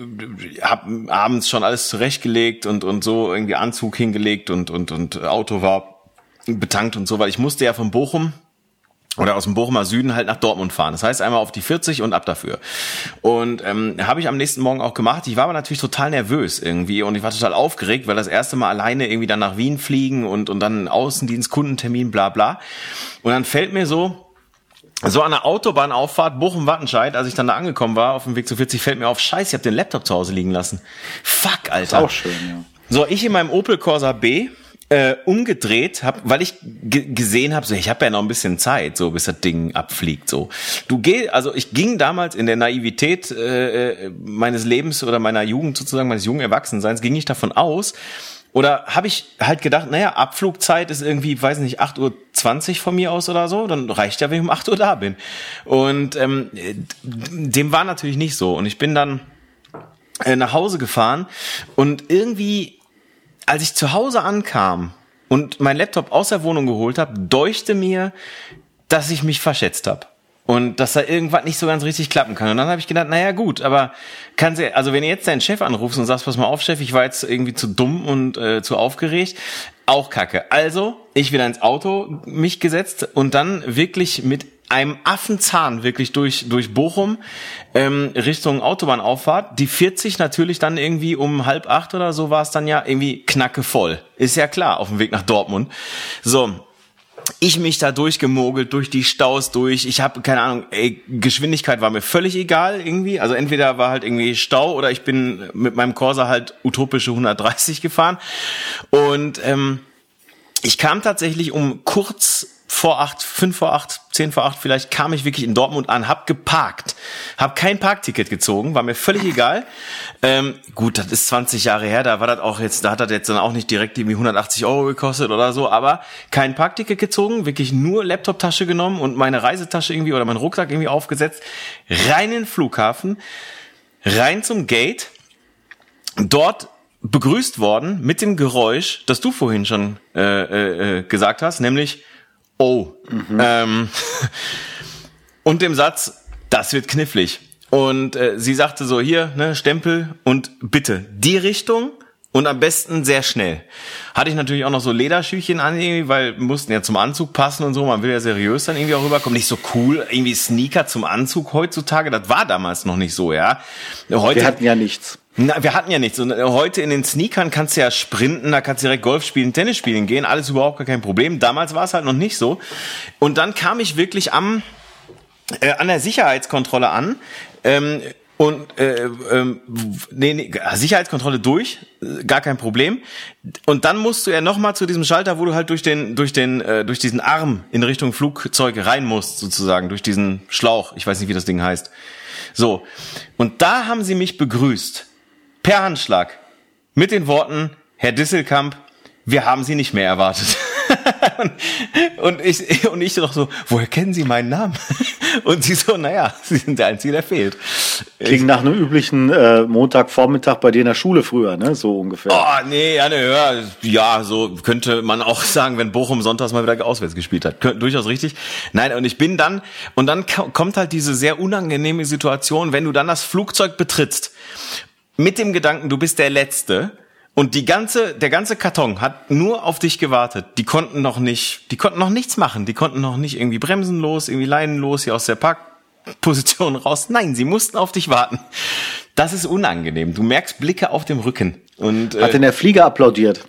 habe abends schon alles zurechtgelegt und, und so irgendwie Anzug hingelegt und, und, und Auto war betankt und so, weil ich musste ja von Bochum oder aus dem Bochumer Süden halt nach Dortmund fahren. Das heißt einmal auf die 40 und ab dafür. Und ähm, habe ich am nächsten Morgen auch gemacht. Ich war aber natürlich total nervös irgendwie und ich war total aufgeregt, weil das erste Mal alleine irgendwie dann nach Wien fliegen und, und dann Außendienst, Kundentermin, bla bla. Und dann fällt mir so, so an der Autobahnauffahrt Bochum-Wattenscheid, als ich dann da angekommen war, auf dem Weg zu 40, fällt mir auf, scheiße, ich habe den Laptop zu Hause liegen lassen. Fuck, Alter.
Auch schön, ja.
So, ich in meinem Opel Corsa B äh, umgedreht hab, weil ich ge- gesehen habe, so ich habe ja noch ein bisschen Zeit, so bis das Ding abfliegt. So, du geh, also ich ging damals in der Naivität äh, äh, meines Lebens oder meiner Jugend sozusagen meines jungen Erwachsenseins, ging ich davon aus, oder habe ich halt gedacht, naja, Abflugzeit ist irgendwie, weiß nicht, 8.20 Uhr von mir aus oder so, dann reicht ja, wenn ich um 8 Uhr da bin. Und ähm, dem war natürlich nicht so. Und ich bin dann äh, nach Hause gefahren und irgendwie, als ich zu Hause ankam und mein Laptop aus der Wohnung geholt habe, deuchte mir, dass ich mich verschätzt habe und dass da irgendwas nicht so ganz richtig klappen kann. Und dann habe ich gedacht, naja gut, aber kann sie, also wenn ihr jetzt deinen Chef anrufst und sagst, pass mal auf, Chef, ich war jetzt irgendwie zu dumm und äh, zu aufgeregt, auch kacke. Also ich wieder ins Auto mich gesetzt und dann wirklich mit einem Affenzahn wirklich durch durch Bochum ähm, Richtung Autobahnauffahrt. Die 40 natürlich dann irgendwie um halb acht oder so war es dann ja irgendwie knacke voll. Ist ja klar auf dem Weg nach Dortmund. So ich mich da durchgemogelt, durch die Staus durch. Ich habe keine Ahnung, ey, Geschwindigkeit war mir völlig egal irgendwie. Also entweder war halt irgendwie Stau oder ich bin mit meinem Corsa halt utopische 130 gefahren. Und ähm, ich kam tatsächlich um kurz vor acht, fünf vor acht, zehn vor acht vielleicht kam ich wirklich in Dortmund an, hab geparkt, hab kein Parkticket gezogen, war mir völlig egal. Ähm, gut, das ist 20 Jahre her, da war das auch jetzt, da hat das jetzt dann auch nicht direkt irgendwie 180 Euro gekostet oder so, aber kein Parkticket gezogen, wirklich nur Laptoptasche genommen und meine Reisetasche irgendwie oder mein Rucksack irgendwie aufgesetzt, rein in den Flughafen, rein zum Gate, dort begrüßt worden mit dem Geräusch, das du vorhin schon äh, äh, äh gesagt hast, nämlich oh. Mhm. Ähm, <laughs> und dem Satz, das wird knifflig. Und äh, sie sagte so, hier, ne, Stempel und bitte die Richtung und am besten sehr schnell. Hatte ich natürlich auch noch so Lederschüchchen an, irgendwie, weil mussten ja zum Anzug passen und so. Man will ja seriös dann irgendwie auch rüberkommen. Nicht so cool, irgendwie Sneaker zum Anzug heutzutage. Das war damals noch nicht so, ja.
Heute, Wir hatten ja nichts.
Na, wir hatten ja nichts. Und äh, heute in den Sneakern kannst du ja sprinten, da kannst du direkt Golf spielen, Tennis spielen gehen, alles überhaupt gar kein Problem. Damals war es halt noch nicht so. Und dann kam ich wirklich am äh, an der Sicherheitskontrolle an. Ähm, und äh, ähm, nee, nee, Sicherheitskontrolle durch, gar kein Problem. Und dann musst du ja noch mal zu diesem Schalter, wo du halt durch den durch den äh, durch diesen Arm in Richtung Flugzeug rein musst, sozusagen durch diesen Schlauch. Ich weiß nicht, wie das Ding heißt. So und da haben sie mich begrüßt per Handschlag mit den Worten, Herr Disselkamp, wir haben Sie nicht mehr erwartet. <laughs> und ich und ich doch so, woher kennen Sie meinen Namen? <laughs> Und sie so, naja, Sie sind der Einzige, der fehlt.
Klingt nach einem üblichen äh, Montagvormittag bei dir in der Schule früher, ne? So ungefähr.
Oh, nee, ja, ne, ja, ja, so könnte man auch <laughs> sagen, wenn Bochum sonntags mal wieder auswärts gespielt hat. Kön durchaus richtig. Nein, und ich bin dann, und dann kommt halt diese sehr unangenehme Situation, wenn du dann das Flugzeug betrittst mit dem Gedanken, du bist der Letzte. Und die ganze, der ganze Karton hat nur auf dich gewartet. Die konnten noch nicht, die konnten noch nichts machen. Die konnten noch nicht irgendwie bremsenlos, irgendwie leinenlos hier aus der Parkposition raus. Nein, sie mussten auf dich warten. Das ist unangenehm. Du merkst Blicke auf dem Rücken. Und,
äh, hat denn der Flieger applaudiert?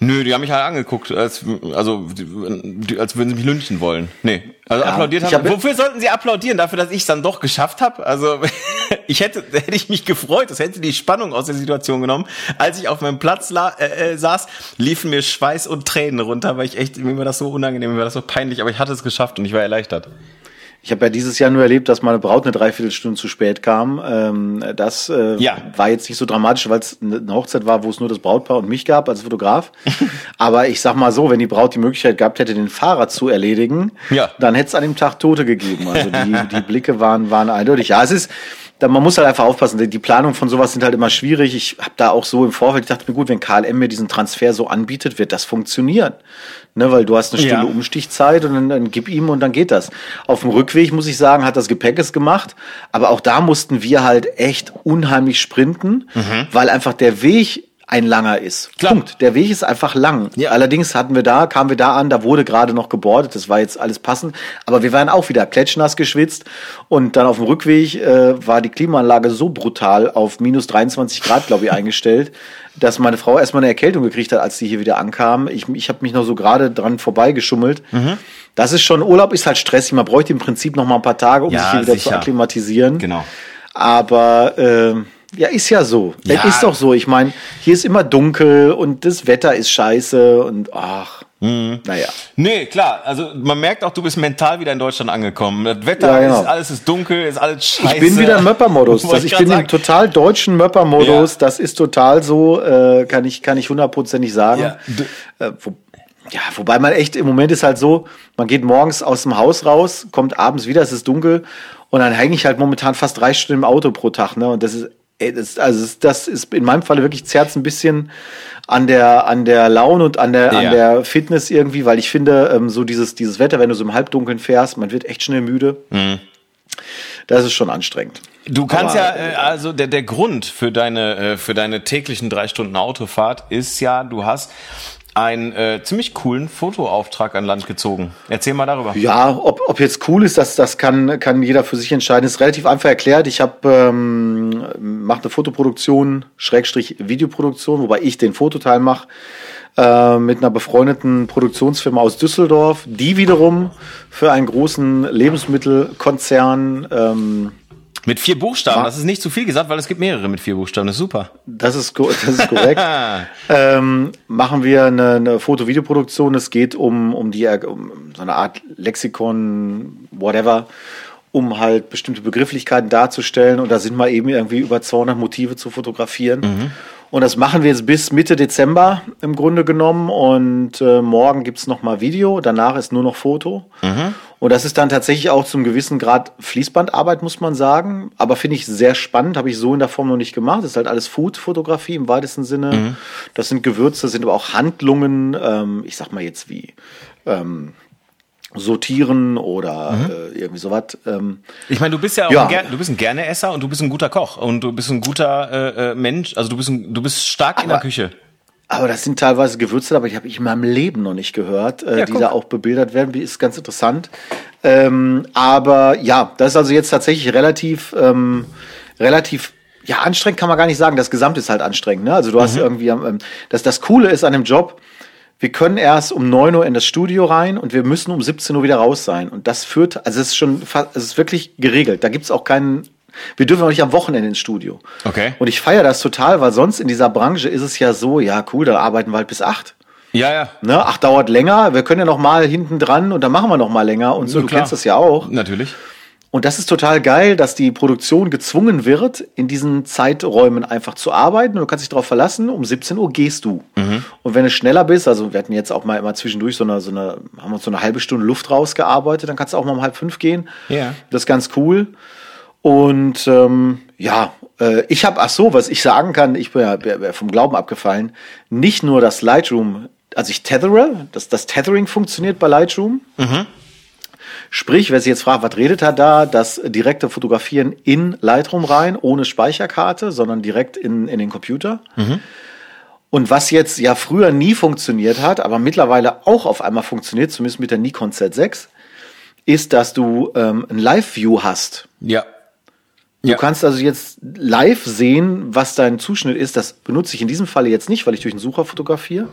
Nö, die haben mich halt angeguckt, als, also, die, als würden sie mich lynchen wollen. Nee, also ja, applaudiert haben. Hab Wofür sollten sie applaudieren? Dafür, dass ich es dann doch geschafft habe? Also, <laughs> ich hätte, hätte ich mich gefreut, das hätte die Spannung aus der Situation genommen. Als ich auf meinem Platz la, äh, äh, saß, liefen mir Schweiß und Tränen runter, weil ich echt, mir war das so unangenehm, mir war das so peinlich, aber ich hatte es geschafft und ich war erleichtert.
Ich habe ja dieses Jahr nur erlebt, dass meine Braut eine Dreiviertelstunde zu spät kam. Ähm, das äh, ja. war jetzt nicht so dramatisch, weil es eine Hochzeit war, wo es nur das Brautpaar und mich gab als Fotograf. <laughs> Aber ich sag mal so, wenn die Braut die Möglichkeit gehabt hätte, den Fahrer zu erledigen, ja. dann hätte es an dem Tag Tote gegeben. Also <laughs> die, die Blicke waren, waren eindeutig. Ja, es ist, man muss halt einfach aufpassen. Die Planung von sowas sind halt immer schwierig. Ich habe da auch so im Vorfeld gedacht, mir gut, wenn KLM mir diesen Transfer so anbietet, wird das funktionieren. Ne, weil du hast eine Stunde ja. Umstichzeit und dann, dann gib ihm und dann geht das. Auf dem Rückweg, muss ich sagen, hat das Gepäck es gemacht. Aber auch da mussten wir halt echt unheimlich sprinten, mhm. weil einfach der Weg ein langer ist. Klar. Punkt. Der Weg ist einfach lang. Ja. Allerdings hatten wir da, kamen wir da an, da wurde gerade noch gebordet, das war jetzt alles passend. Aber wir waren auch wieder klatschnass geschwitzt und dann auf dem Rückweg äh, war die Klimaanlage so brutal auf minus 23 Grad, glaube ich, <laughs> eingestellt, dass meine Frau erstmal eine Erkältung gekriegt hat, als sie hier wieder ankam. Ich, ich habe mich noch so gerade dran vorbeigeschummelt. Mhm. Das ist schon, Urlaub ist halt stressig. Man bräuchte im Prinzip noch mal ein paar Tage, um ja, sich hier wieder sicher. zu akklimatisieren.
Genau.
Aber äh, ja, ist ja so. Ja. ist doch so. Ich meine, hier ist immer dunkel und das Wetter ist scheiße und ach.
Mhm. Naja. Nee, klar. Also man merkt auch, du bist mental wieder in Deutschland angekommen. Das Wetter
Ja, genau.
ist, alles ist dunkel, ist alles scheiße.
Ich bin wieder im Möpper-Modus. <laughs> Also
ich
bin im
sagen.
total deutschen Möpper-Modus. Das ist total so, äh, kann ich, kann ich hundertprozentig sagen.
Ja.
Äh, wo, ja, wobei man echt, im Moment ist halt so, man geht morgens aus dem Haus raus, kommt abends wieder, es ist dunkel und dann hänge ich halt momentan fast drei Stunden im Auto pro Tag. Ne? Und das ist, ey, das, also das- ist in meinem Falle wirklich zerrt ein bisschen an der, an der Laune und an der,
Ja.
an der Fitness irgendwie, weil ich finde, ähm, so dieses, dieses Wetter, wenn du so im Halbdunkeln fährst, man wird echt schnell müde. Das ist schon anstrengend.
Du kannst
Aber,
ja, äh, also der, der Grund für deine, äh, für deine täglichen drei Stunden Autofahrt ist ja, du hast einen äh, ziemlich coolen Fotoauftrag an Land gezogen. Erzähl mal darüber.
Ja, ob, ob jetzt cool ist, das, das kann, kann jeder für sich entscheiden. Ist relativ einfach erklärt. Ich habe ähm, mache eine Fotoproduktion, Schrägstrich Videoproduktion, wobei ich den Fototeil mache, äh, mit einer befreundeten Produktionsfirma aus Düsseldorf, die wiederum für einen großen Lebensmittelkonzern ähm,
Mit vier Buchstaben, das ist nicht zu viel gesagt, weil es gibt mehrere mit vier Buchstaben. Das ist super.
Das ist, das ist korrekt. <laughs> ähm, machen wir eine, eine Foto-Videoproduktion. Es geht um, um die um so eine Art Lexikon, whatever, um halt bestimmte Begrifflichkeiten darzustellen. Und da sind mal eben irgendwie über 200 Motive zu fotografieren. Und das machen wir jetzt bis Mitte Dezember im Grunde genommen. Und äh, morgen gibt's noch mal Video. Danach ist nur noch Foto. Und das ist dann tatsächlich auch zum gewissen Grad Fließbandarbeit, muss man sagen. Aber finde ich sehr spannend, habe ich so in der Form noch nicht gemacht. Das ist halt alles Food-Fotografie im weitesten Sinne. Das sind Gewürze, das sind aber auch Handlungen, ähm, ich sag mal jetzt wie ähm, sortieren oder äh, irgendwie sowas. Ähm,
Ich meine, du bist ja auch
Ja.
Ein, Ger du bist ein Gerneesser und du bist ein guter Koch und du bist ein guter äh, äh, Mensch. Also du bist ein, du bist stark in der
Aber-
Küche.
Aber das sind teilweise Gewürze, aber die habe ich in meinem Leben noch nicht gehört, äh,
Ja,
die
guck.
da auch bebildert werden. Wie ist ganz interessant. Ähm, aber ja, das ist also jetzt tatsächlich relativ, ähm, relativ, ja, anstrengend kann man gar nicht sagen. Das Gesamte ist halt anstrengend. Ne? Also du hast irgendwie, ähm, das, das Coole ist an dem Job, wir können erst um 9 Uhr in das Studio rein und wir müssen um 17 Uhr wieder raus sein. Und das führt, also es ist schon, es ist wirklich geregelt. Da gibt's auch keinen, wir dürfen auch nicht am Wochenende ins Studio.
Okay.
Und ich feiere das total, weil sonst in dieser Branche ist es ja so, ja cool, da arbeiten wir halt bis acht.
Ja, ja.
Ne, ach, dauert länger, wir können ja noch mal hinten dran und dann machen wir noch mal länger und so,
Ja,
du kennst das ja auch.
Natürlich.
Und das ist total geil, dass die Produktion gezwungen wird, in diesen Zeiträumen einfach zu arbeiten. Und du kannst dich darauf verlassen, um 17 Uhr gehst du.
Mhm.
Und wenn du schneller bist, also wir hatten jetzt auch mal immer zwischendurch so eine, so eine, haben uns so eine halbe Stunde Luft rausgearbeitet, dann kannst du auch mal um halb fünf gehen.
Ja.
Das ist ganz cool. Und ähm, ja, äh, ich habe, ach so, was ich sagen kann, ich bin ja vom Glauben abgefallen, nicht nur das Lightroom, also ich tethere, das, das Tethering funktioniert bei Lightroom. Sprich, wer sich jetzt fragt, was redet er da, das direkte Fotografieren in Lightroom rein, ohne Speicherkarte, sondern direkt in, in den Computer. Und was jetzt ja früher nie funktioniert hat, aber mittlerweile auch auf einmal funktioniert, zumindest mit der Nikon Z6, ist, dass du ähm, ein Live-View hast.
Ja.
Du
Ja.
kannst also jetzt live sehen, was dein Zuschnitt ist. Das benutze ich in diesem Falle jetzt nicht, weil ich durch den Sucher fotografiere.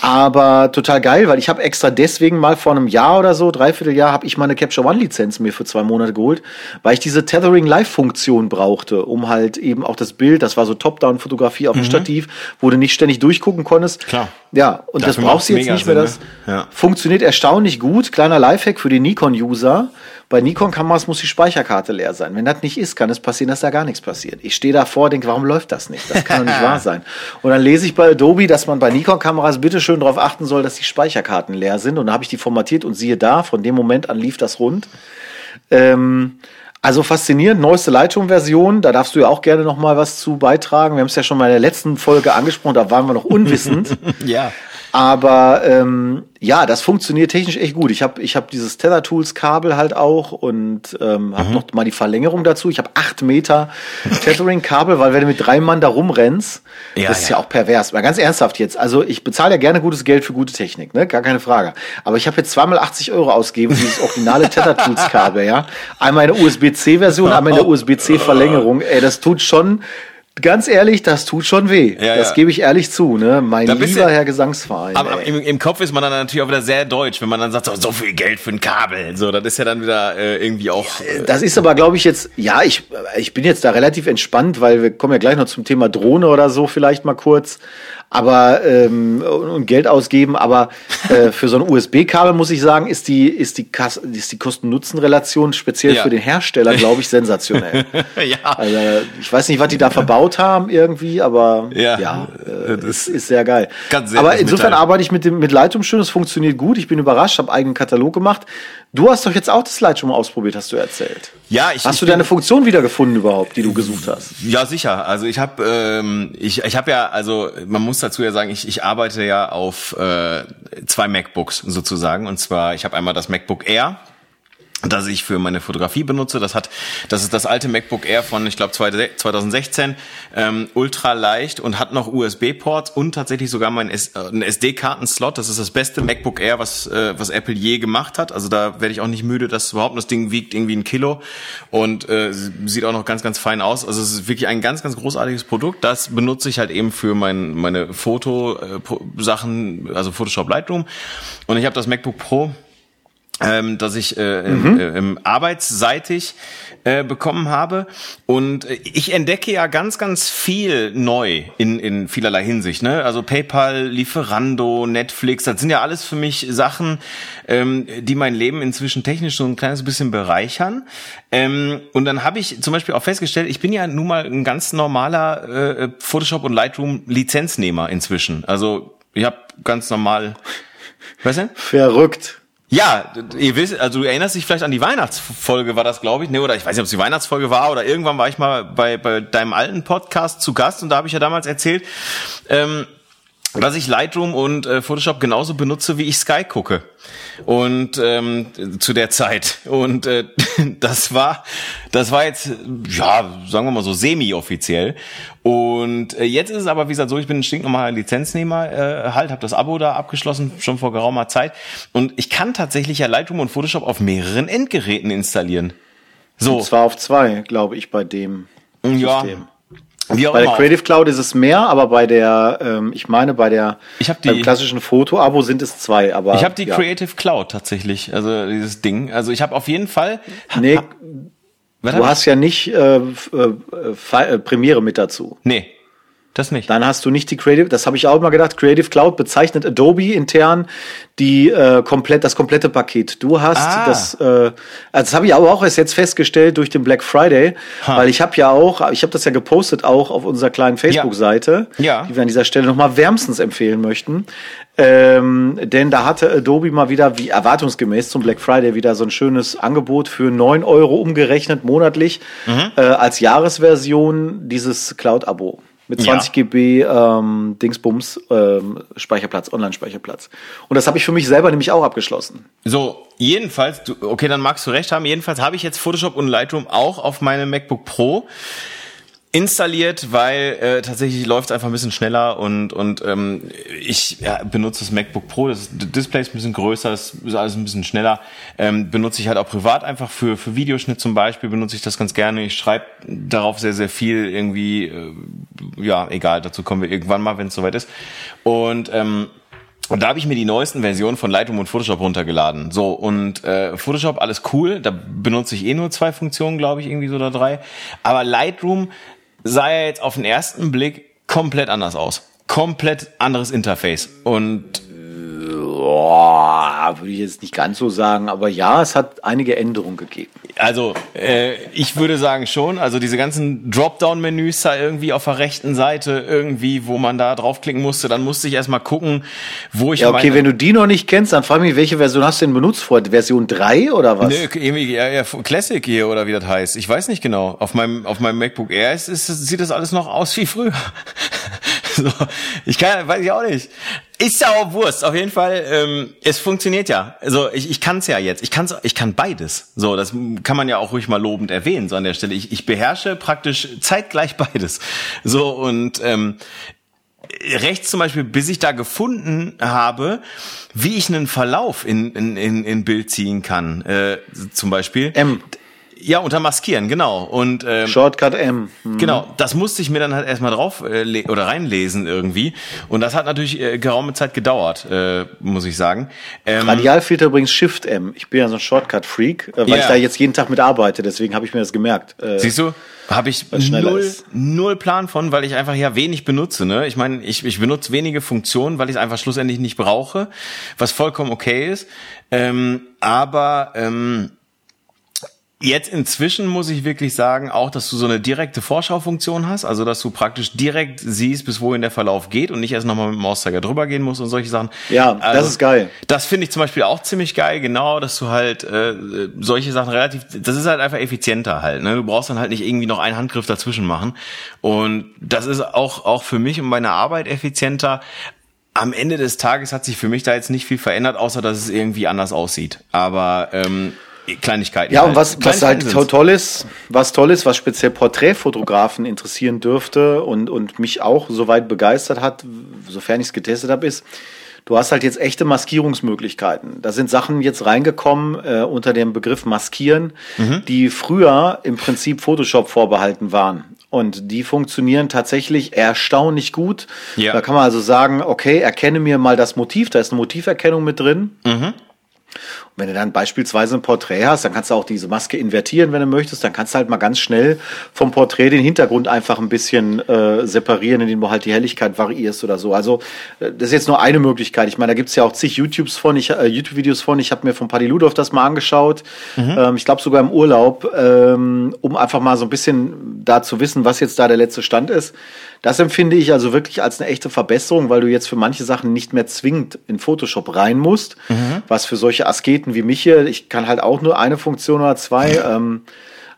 Aber total geil, weil ich habe extra deswegen mal vor einem Jahr oder so, dreiviertel Jahr, habe ich meine Capture One Lizenz mir für zwei Monate geholt, weil ich diese Tethering Live-Funktion brauchte, um halt eben auch das Bild, das war so Top-Down-Fotografie auf dem Stativ, wo du nicht ständig durchgucken konntest.
Mhm. Klar.
Ja, und das
Dafür
brauchst du jetzt nicht mehr.
Sinn,
Das
ne? Ja.
funktioniert erstaunlich gut. Kleiner Lifehack für die Nikon-User. Bei Nikon-Kameras muss die Speicherkarte leer sein. Wenn das nicht ist, kann es passieren, dass da gar nichts passiert. Ich stehe davor, denke, warum läuft das nicht? Das kann doch nicht <laughs> wahr sein. Und dann lese ich bei Adobe, dass man bei Nikon-Kameras bitte schön darauf achten soll, dass die Speicherkarten leer sind. Und dann habe ich die formatiert und siehe da, von dem Moment an lief das rund. Ähm, also faszinierend, neueste Lightroom-Version, da darfst du ja auch gerne noch mal was zu beitragen. Wir haben es ja schon mal in der letzten Folge angesprochen, da waren wir noch unwissend. <laughs>
Ja.
Aber ähm, ja, das funktioniert technisch echt gut. Ich habe ich hab dieses Tether Tools Kabel halt auch und ähm,
Mhm.
habe noch mal die Verlängerung dazu. Ich habe acht Meter <laughs> Tethering Kabel, weil wenn du mit drei Mann da rumrennst,
Ja,
das ist ja.
ja.
auch pervers. Mal ganz ernsthaft jetzt. Also ich bezahle ja gerne gutes Geld für gute Technik, ne? Gar keine Frage. Aber ich habe jetzt zweimal 80 Euro ausgegeben für dieses originale <laughs> Tether Tools Kabel, ja. Einmal in der USB-C Version, einmal in der USB-C Verlängerung. Ey, das tut schon ganz ehrlich, das tut schon weh.
Ja,
das
ja.
gebe ich ehrlich zu, ne? Mein lieber Herr Gesangsverein.
Aber im, im Kopf ist man dann natürlich auch wieder sehr deutsch, wenn man dann sagt, so, so viel Geld für ein Kabel. So, das ist ja dann wieder äh, irgendwie auch. Äh,
Das ist aber, glaube ich, jetzt, ja, ich, ich bin jetzt da relativ entspannt, weil wir kommen ja gleich noch zum Thema Drohne oder so vielleicht mal kurz. Aber ähm, und Geld ausgeben, aber äh, <laughs> für so ein USB-Kabel muss ich sagen, ist die, ist die, Kas ist die Kosten-Nutzen-Relation speziell
Ja.
für den Hersteller, glaube ich, sensationell. <laughs>
ja.
Also, ich weiß nicht, was die da verbaut haben irgendwie, aber
Ja,
ja, äh,
das
ist, ist sehr geil.
Ganz sehr
aber insofern
Mitteil.
arbeite ich mit dem mit Lightroom schön, es funktioniert gut. Ich bin überrascht, habe eigenen Katalog gemacht. Du hast doch jetzt auch das Lightroom ausprobiert, hast du erzählt.
Ja, ich,
Hast
ich
du deine Funktion wiedergefunden überhaupt, die du gesucht hast?
Ja, sicher. Also ich habe ähm, ich, ich habe ja, also man muss dazu ja sagen, ich, ich arbeite ja auf äh, zwei MacBooks sozusagen. Und zwar, ich habe einmal das MacBook Air das ich für meine Fotografie benutze. Das hat, das ist das alte MacBook Air von, ich glaube, 2016, ähm, ultra leicht und hat noch USB-Ports und tatsächlich sogar mein S äh, SD-Karten-Slot. Das ist das beste MacBook Air, was äh, was Apple je gemacht hat. Also da werde ich auch nicht müde, das überhaupt. Das Ding wiegt irgendwie ein Kilo und äh, sieht auch noch ganz, ganz fein aus. Also es ist wirklich ein ganz, ganz großartiges Produkt. Das benutze ich halt eben für mein, meine Foto-Sachen, also Photoshop Lightroom. Und ich habe das MacBook Pro ähm, das ich äh, im, äh, im arbeitsseitig äh, bekommen habe. Und äh, ich entdecke ja ganz, ganz viel neu in, in vielerlei Hinsicht. Ne? Also PayPal, Lieferando, Netflix, das sind ja alles für mich Sachen, ähm, die mein Leben inzwischen technisch so ein kleines bisschen bereichern. Ähm, und dann habe ich zum Beispiel auch festgestellt, ich bin ja nun mal ein ganz normaler äh, Photoshop und Lightroom Lizenznehmer inzwischen. Also ich habe ganz normal, weißt du?
Verrückt.
Ja, ihr wisst, also du erinnerst dich vielleicht an die Weihnachtsfolge, war das, glaube ich, ne? Oder ich weiß nicht, ob es die Weihnachtsfolge war oder irgendwann war ich mal bei, bei deinem alten Podcast zu Gast und da habe ich ja damals erzählt, ähm, dass ich Lightroom und äh, Photoshop genauso benutze, wie ich Sky gucke. Und ähm, zu der Zeit. Und äh, <laughs> das war, das war jetzt, ja, sagen wir mal so semi-offiziell. Und äh, jetzt ist es aber, wie gesagt, so, ich bin ein stinknormaler Lizenznehmer, äh, halt, habe das Abo da abgeschlossen, schon vor geraumer Zeit. Und ich kann tatsächlich ja Lightroom und Photoshop auf mehreren Endgeräten installieren. So,
Und zwar auf zwei, glaube ich, bei dem
ja,
System.
Wie auch
Bei der
immer.
Creative Cloud ist es mehr, aber bei der, ähm, ich meine, bei der
Ich hab die-
beim klassischen Foto-Abo sind es zwei. Aber
Ich habe die
ja.
Creative Cloud tatsächlich, also dieses Ding. Also ich habe auf jeden Fall.
Nee,
Was
du
hab ich?
hast ja nicht äh, äh, äh, Premiere mit dazu.
Nee, das nicht.
Dann hast du nicht die Creative, das habe ich auch immer gedacht, Creative Cloud bezeichnet Adobe intern die äh, komplett das komplette Paket. Du hast
Ah.
das äh, also das habe ich aber auch erst jetzt festgestellt durch den Black Friday,
Ha.
weil ich habe ja auch, ich habe das ja gepostet auch auf unserer kleinen Facebook Seite,
Ja.
die wir an dieser Stelle noch mal wärmstens empfehlen möchten. Ähm, denn da hatte Adobe mal wieder, wie erwartungsgemäß zum Black Friday, wieder so ein schönes Angebot für 9 Euro umgerechnet monatlich
Mhm.
äh, als Jahresversion dieses Cloud-Abo. Mit
Ja.
20 GB ähm, Dingsbums ähm, Speicherplatz, Online-Speicherplatz. Und das habe ich für mich selber nämlich auch abgeschlossen.
So, jedenfalls, du, okay, dann magst du recht haben. Jedenfalls habe ich jetzt Photoshop und Lightroom auch auf meinem MacBook Pro installiert, weil äh, tatsächlich läuft einfach ein bisschen schneller und und ähm, ich ja, benutze das MacBook Pro, das Display ist ein bisschen größer, das ist alles ein bisschen schneller. Ähm, benutze ich halt auch privat einfach für für Videoschnitt zum Beispiel benutze ich das ganz gerne. Ich schreibe darauf sehr sehr viel irgendwie, äh, ja egal, dazu kommen wir irgendwann mal, wenn es soweit ist. Und ähm, und da habe ich mir die neuesten Versionen von Lightroom und Photoshop runtergeladen. So, und äh, Photoshop, alles cool. Da benutze ich eh nur zwei Funktionen, glaube ich, irgendwie so oder drei. Aber Lightroom sah ja jetzt auf den ersten Blick komplett anders aus. Komplett anderes Interface. Und
Boah, würde ich jetzt nicht ganz so sagen, aber ja, es hat einige Änderungen gegeben.
also, äh, ich würde sagen schon, also diese ganzen Dropdown-Menüs da irgendwie auf der rechten Seite, irgendwie, wo man da draufklicken musste, dann musste ich erstmal gucken, wo ich
Ja, okay, wenn du die noch nicht kennst, dann frag mich, welche Version hast du denn benutzt vorher? Version 3 oder was?
Nö, irgendwie, ja, ja, Classic hier oder wie das heißt. Ich weiß nicht genau. Auf meinem, auf meinem MacBook Air ist, ist, sieht das alles noch aus wie früher. So, ich kann, weiß ich auch nicht. Ist ja auch Wurst. Auf jeden Fall, ähm, es funktioniert ja. Also ich, ich kann es ja jetzt. Ich kann's, ich kann beides. So, das kann man ja auch ruhig mal lobend erwähnen so an der Stelle. Ich, ich beherrsche praktisch zeitgleich <laughs> beides. So und ähm, rechts zum Beispiel, bis ich da gefunden habe, wie ich einen Verlauf in, in, in, in Bild ziehen kann, äh, zum Beispiel.
M.
Ja, unter Maskieren, genau. Und ähm,
Shortcut M.
Mhm. Genau, das musste ich mir dann halt erstmal drauf äh, oder reinlesen irgendwie. Und das hat natürlich äh, geraume Zeit gedauert, äh, muss ich sagen.
Ähm, Radialfilter übrigens Shift M. Ich bin ja so ein Shortcut-Freak, äh, weil yeah. ich da jetzt jeden Tag mit arbeite, deswegen habe ich mir das gemerkt.
Äh, Siehst du? Habe ich null, null Plan von, weil ich einfach ja wenig benutze. Ne? Ich meine, ich, ich benutze wenige Funktionen, weil ich es einfach schlussendlich nicht brauche, was vollkommen okay ist. Ähm, aber ähm, Jetzt inzwischen muss ich wirklich sagen, auch, dass du so eine direkte Vorschaufunktion hast, also dass du praktisch direkt siehst, bis wohin der Verlauf geht und nicht erst nochmal mit dem Mauszeiger drüber gehen musst und solche Sachen.
Ja, also, das ist geil.
Das finde ich zum Beispiel auch ziemlich geil, genau, dass du halt äh, solche Sachen relativ, das ist halt einfach effizienter halt. Ne? Du brauchst dann halt nicht irgendwie noch einen Handgriff dazwischen machen. Und das ist auch, auch für mich und meine Arbeit effizienter am Ende des Tages hat sich für mich da jetzt nicht viel verändert, außer dass es irgendwie anders aussieht. Aber ähm, Kleinigkeiten.
Ja, und was, was halt toll ist, was toll ist, was speziell Porträtfotografen interessieren dürfte und, und mich auch soweit begeistert hat, sofern ich es getestet habe, ist, du hast halt jetzt echte Maskierungsmöglichkeiten. Da sind Sachen jetzt reingekommen äh, unter dem Begriff Maskieren, mhm. die früher im Prinzip Photoshop vorbehalten waren. Und die funktionieren tatsächlich erstaunlich gut. Ja. Da kann man also sagen, okay, erkenne mir mal das Motiv, da ist eine Motiverkennung mit drin. Mhm. Wenn du dann beispielsweise ein Porträt hast, dann kannst du auch diese Maske invertieren, wenn du möchtest. Dann kannst du halt mal ganz schnell vom Porträt den Hintergrund einfach ein bisschen äh, separieren, indem du halt die Helligkeit variierst oder so. Also äh, das ist jetzt nur eine Möglichkeit. Ich meine, da gibt's ja auch zig YouTubes von, ich, äh, YouTube-Videos von. Ich habe mir von Paddy Ludov das mal angeschaut. Mhm. Ähm, ich glaube sogar im Urlaub, ähm, um einfach mal so ein bisschen da zu wissen, was jetzt da der letzte Stand ist. Das empfinde ich also wirklich als eine echte Verbesserung, weil du jetzt für manche Sachen nicht mehr zwingend in Photoshop rein musst, mhm. was für solche Asketen wie mich hier, ich kann halt auch nur eine Funktion oder zwei. Ähm,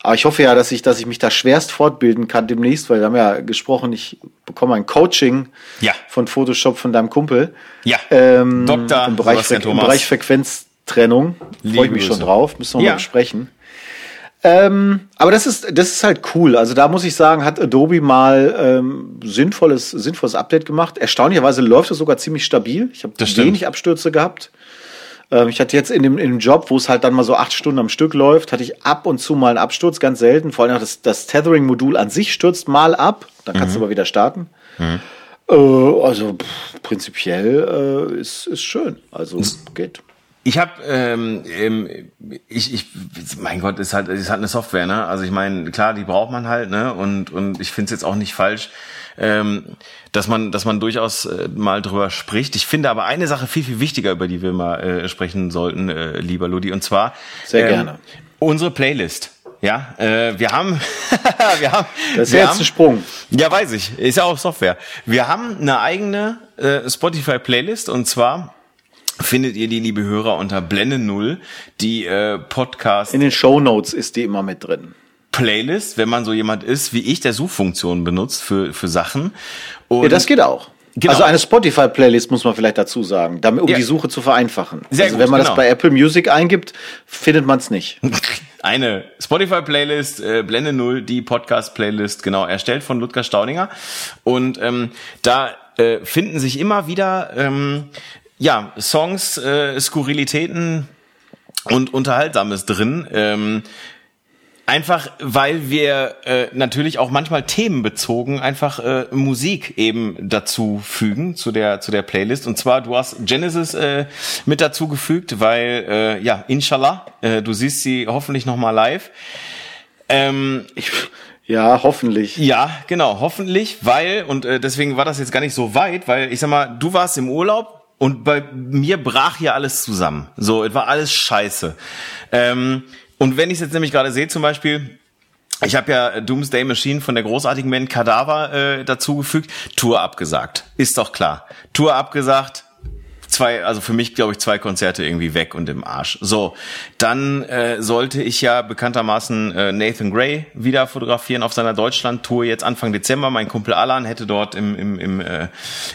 aber ich hoffe ja, dass ich, dass ich mich da schwerst fortbilden kann demnächst, weil wir haben ja gesprochen, ich bekomme ein Coaching ja. von Photoshop von deinem Kumpel.
Ja.
Ähm, Doktor im Bereich, im Bereich Frequenztrennung. Freue ich mich schon drauf, müssen wir ja. mal besprechen. Ähm, aber das ist, das ist halt cool. Also da muss ich sagen, hat Adobe mal ähm, sinnvolles, sinnvolles Update gemacht. Erstaunlicherweise läuft es sogar ziemlich stabil. Ich habe wenig Abstürze gehabt. Ähm, ich hatte jetzt in dem, in dem Job, wo es halt dann mal so acht Stunden am Stück läuft, hatte ich ab und zu mal einen Absturz, ganz selten. Vor allem das, das Tethering-Modul an sich stürzt mal ab. Dann kannst mhm. du aber wieder starten. Mhm. Äh, also pff, prinzipiell äh, ist, ist schön. Also geht.
Ich habe, ähm, ähm, ich, ich, mein Gott, ist halt, ist halt eine Software, ne? Also ich meine, klar, die braucht man halt, ne? Und und ich finde es jetzt auch nicht falsch, ähm, dass man, dass man durchaus äh, mal drüber spricht. Ich finde aber eine Sache viel viel wichtiger, über die wir mal äh, sprechen sollten, äh, lieber Ludi, und zwar
sehr ähm, gerne
unsere Playlist. Ja, äh, wir haben, <laughs> wir haben.
Das ist jetzt ein Sprung.
Ja, weiß ich. Ist ja auch Software. Wir haben eine eigene äh, Spotify-Playlist und zwar findet ihr die, liebe Hörer, unter Blende Null, die äh, Podcast.
In den Show Notes ist die immer mit drin.
Playlist, wenn man so jemand ist wie ich, der Suchfunktion benutzt für, für Sachen.
Und ja, das geht auch. Genau. Also eine Spotify-Playlist muss man vielleicht dazu sagen, damit, um ja. die Suche zu vereinfachen. Sehr also gut, wenn man genau. das bei Apple Music eingibt, findet man es nicht. <laughs>
Eine Spotify-Playlist, äh, Blende Null, die Podcast-Playlist, genau, erstellt von Ludger Staudinger. Und ähm, da äh, finden sich immer wieder ähm, ja, Songs, äh, Skurrilitäten und Unterhaltsames drin. Ähm, einfach, weil wir äh, natürlich auch manchmal themenbezogen einfach äh, Musik eben dazu fügen zu der zu der Playlist. Und zwar, du hast Genesis äh, mit dazu gefügt, weil äh, ja, inshallah, äh, du siehst sie hoffentlich noch mal live.
Ähm, ich, ja, hoffentlich.
Ja, genau, hoffentlich, weil und äh, deswegen war das jetzt gar nicht so weit, weil ich sag mal, du warst im Urlaub, und bei mir brach hier alles zusammen. So, es war alles scheiße. Ähm, und wenn ich es jetzt nämlich gerade sehe, zum Beispiel, ich habe ja Doomsday Machine von der großartigen Band Kadaver äh, dazugefügt. Tour abgesagt. Ist doch klar. Tour abgesagt. Zwei, also für mich glaube ich zwei Konzerte irgendwie weg und im Arsch. So, dann äh, sollte ich ja bekanntermaßen äh, Nathan Gray wieder fotografieren auf seiner Deutschland-Tour jetzt Anfang Dezember. Mein Kumpel Alan hätte dort im, im, im äh,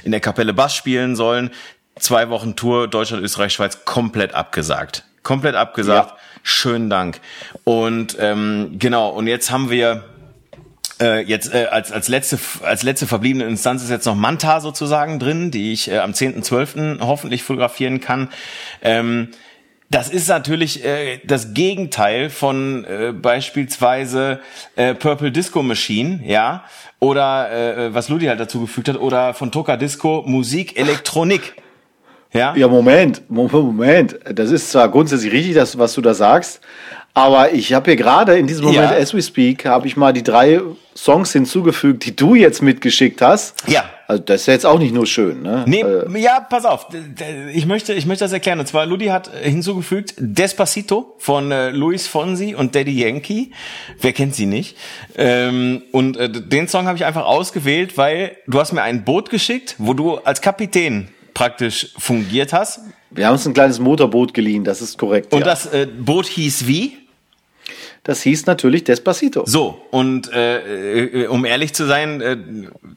in der Kapelle Bass spielen sollen zwei Wochen Tour Deutschland, Österreich, Schweiz komplett abgesagt. Komplett abgesagt. Ja. Schönen Dank. Und ähm, genau, und jetzt haben wir äh, jetzt äh, als, als, letzte, als letzte verbliebene Instanz ist jetzt noch Manta sozusagen drin, die ich äh, am 10.12. hoffentlich fotografieren kann. Ähm, das ist natürlich äh, das Gegenteil von äh, beispielsweise äh, Purple Disco Machine, ja, oder äh, was Ludi halt dazu gefügt hat, oder von Toka Disco Musik Elektronik. <laughs>
Ja? ja, Moment, Moment. Das ist zwar grundsätzlich richtig, das, was du da sagst, aber ich habe hier gerade in diesem Moment, ja. as we speak, habe ich mal die drei Songs hinzugefügt, die du jetzt mitgeschickt hast.
Ja.
Also das ist ja jetzt auch nicht nur schön, ne?
Nee, äh, ja, pass auf. Ich möchte, ich möchte das erklären. Und zwar, Ludi hat hinzugefügt Despacito von äh, Luis Fonsi und Daddy Yankee. Wer kennt sie nicht? Ähm, und äh, den Song habe ich einfach ausgewählt, weil du hast mir ein Boot geschickt, wo du als Kapitän praktisch fungiert hast.
Wir haben uns ein kleines Motorboot geliehen, das ist korrekt.
Und ja. das äh, Boot hieß wie?
Das hieß natürlich Despacito.
So, und äh, äh, um ehrlich zu sein, äh,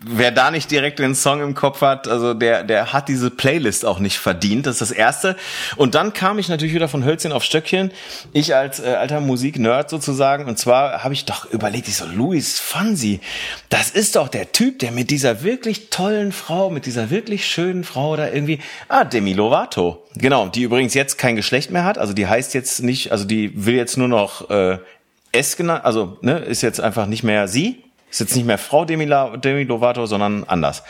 wer da nicht direkt den Song im Kopf hat, also der, der hat diese Playlist auch nicht verdient. Das ist das Erste. Und dann kam ich natürlich wieder von Hölzchen auf Stöckchen. Ich als äh, alter Musiknerd sozusagen. Und zwar habe ich doch überlegt, ich so, Louis Fonsi, das ist doch der Typ, der mit dieser wirklich tollen Frau, mit dieser wirklich schönen Frau da irgendwie, ah, Demi Lovato. Genau, die übrigens jetzt kein Geschlecht mehr hat. Also die heißt jetzt nicht, also die will jetzt nur noch äh, S genannt, also ne, ist jetzt einfach nicht mehr sie, ist jetzt nicht mehr Frau Demi, Demi Lovato, sondern anders.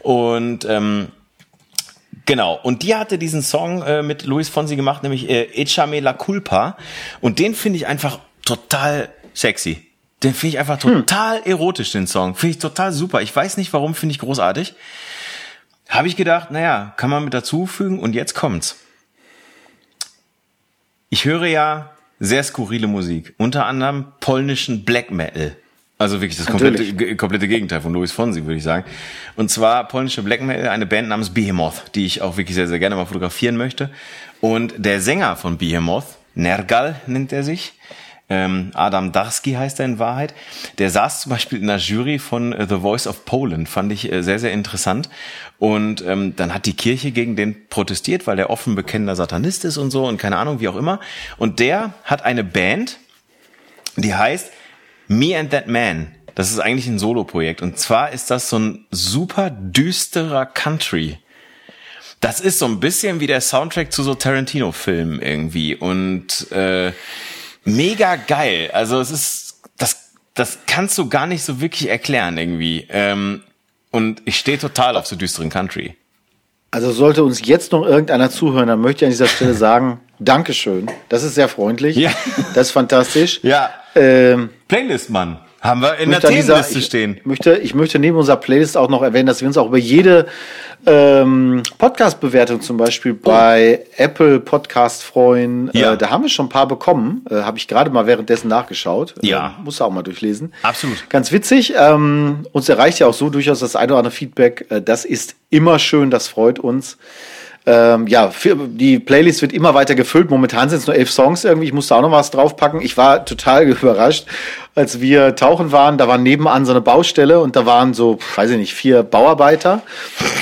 Und ähm, Genau, und die hatte diesen Song äh, mit Luis Fonsi gemacht, nämlich äh, Echame la culpa. Und den finde ich einfach total sexy. Den finde ich einfach hm. total hm. erotisch, den Song. Finde ich total super. Ich weiß nicht warum, finde ich großartig. Habe ich gedacht, naja, kann man mit dazufügen und jetzt kommt's. Ich höre ja sehr skurrile Musik. Unter anderem polnischen Black Metal. Also wirklich das komplette, komplette Gegenteil von Louis Fonsi, würde ich sagen. Und zwar polnische Black Metal, eine Band namens Behemoth, die ich auch wirklich sehr, sehr gerne mal fotografieren möchte. Und der Sänger von Behemoth, Nergal nennt er sich, ähm, Adam Darski heißt er in Wahrheit. Der saß zum Beispiel in der Jury von äh, The Voice of Poland, fand ich äh, sehr, sehr interessant. Und ähm, dann hat die Kirche gegen den protestiert, weil der offen bekennender Satanist ist und so und keine Ahnung, wie auch immer. Und der hat eine Band, die heißt Me and That Man. Das ist eigentlich ein Solo-Projekt. Und zwar ist das so ein super düsterer Country. Das ist so ein bisschen wie der Soundtrack zu so Tarantino-Filmen irgendwie. Und äh, mega geil. Also es ist, das, das kannst du gar nicht so wirklich erklären irgendwie. Ähm, und ich stehe total auf so düsteren Country.
Also sollte uns jetzt noch irgendeiner zuhören, dann möchte ich an dieser Stelle sagen, <laughs> Dankeschön. Das ist sehr freundlich. Ja. Das ist fantastisch.
Ja. Ähm, Playlist, Mann. Haben wir in der Themenliste stehen.
Ich möchte, ich möchte neben unserer Playlist auch noch erwähnen, dass wir uns auch über jede ähm, Podcast-Bewertung zum Beispiel bei oh. Apple Podcast freuen. Äh, ja. Äh, da haben wir schon ein paar bekommen. Äh, Habe ich gerade mal währenddessen nachgeschaut.
Ja.
Äh, muss auch mal durchlesen.
Absolut.
Ganz witzig. Ähm, uns erreicht ja auch so durchaus das eine oder andere Feedback. Äh, das ist immer schön, das freut uns. Ähm, ja, für, die Playlist wird immer weiter gefüllt. Momentan sind es nur elf Songs irgendwie. Ich musste auch noch was draufpacken. Ich war total <laughs> überrascht, als wir tauchen waren. Da war nebenan so eine Baustelle und da waren so, weiß ich nicht, vier Bauarbeiter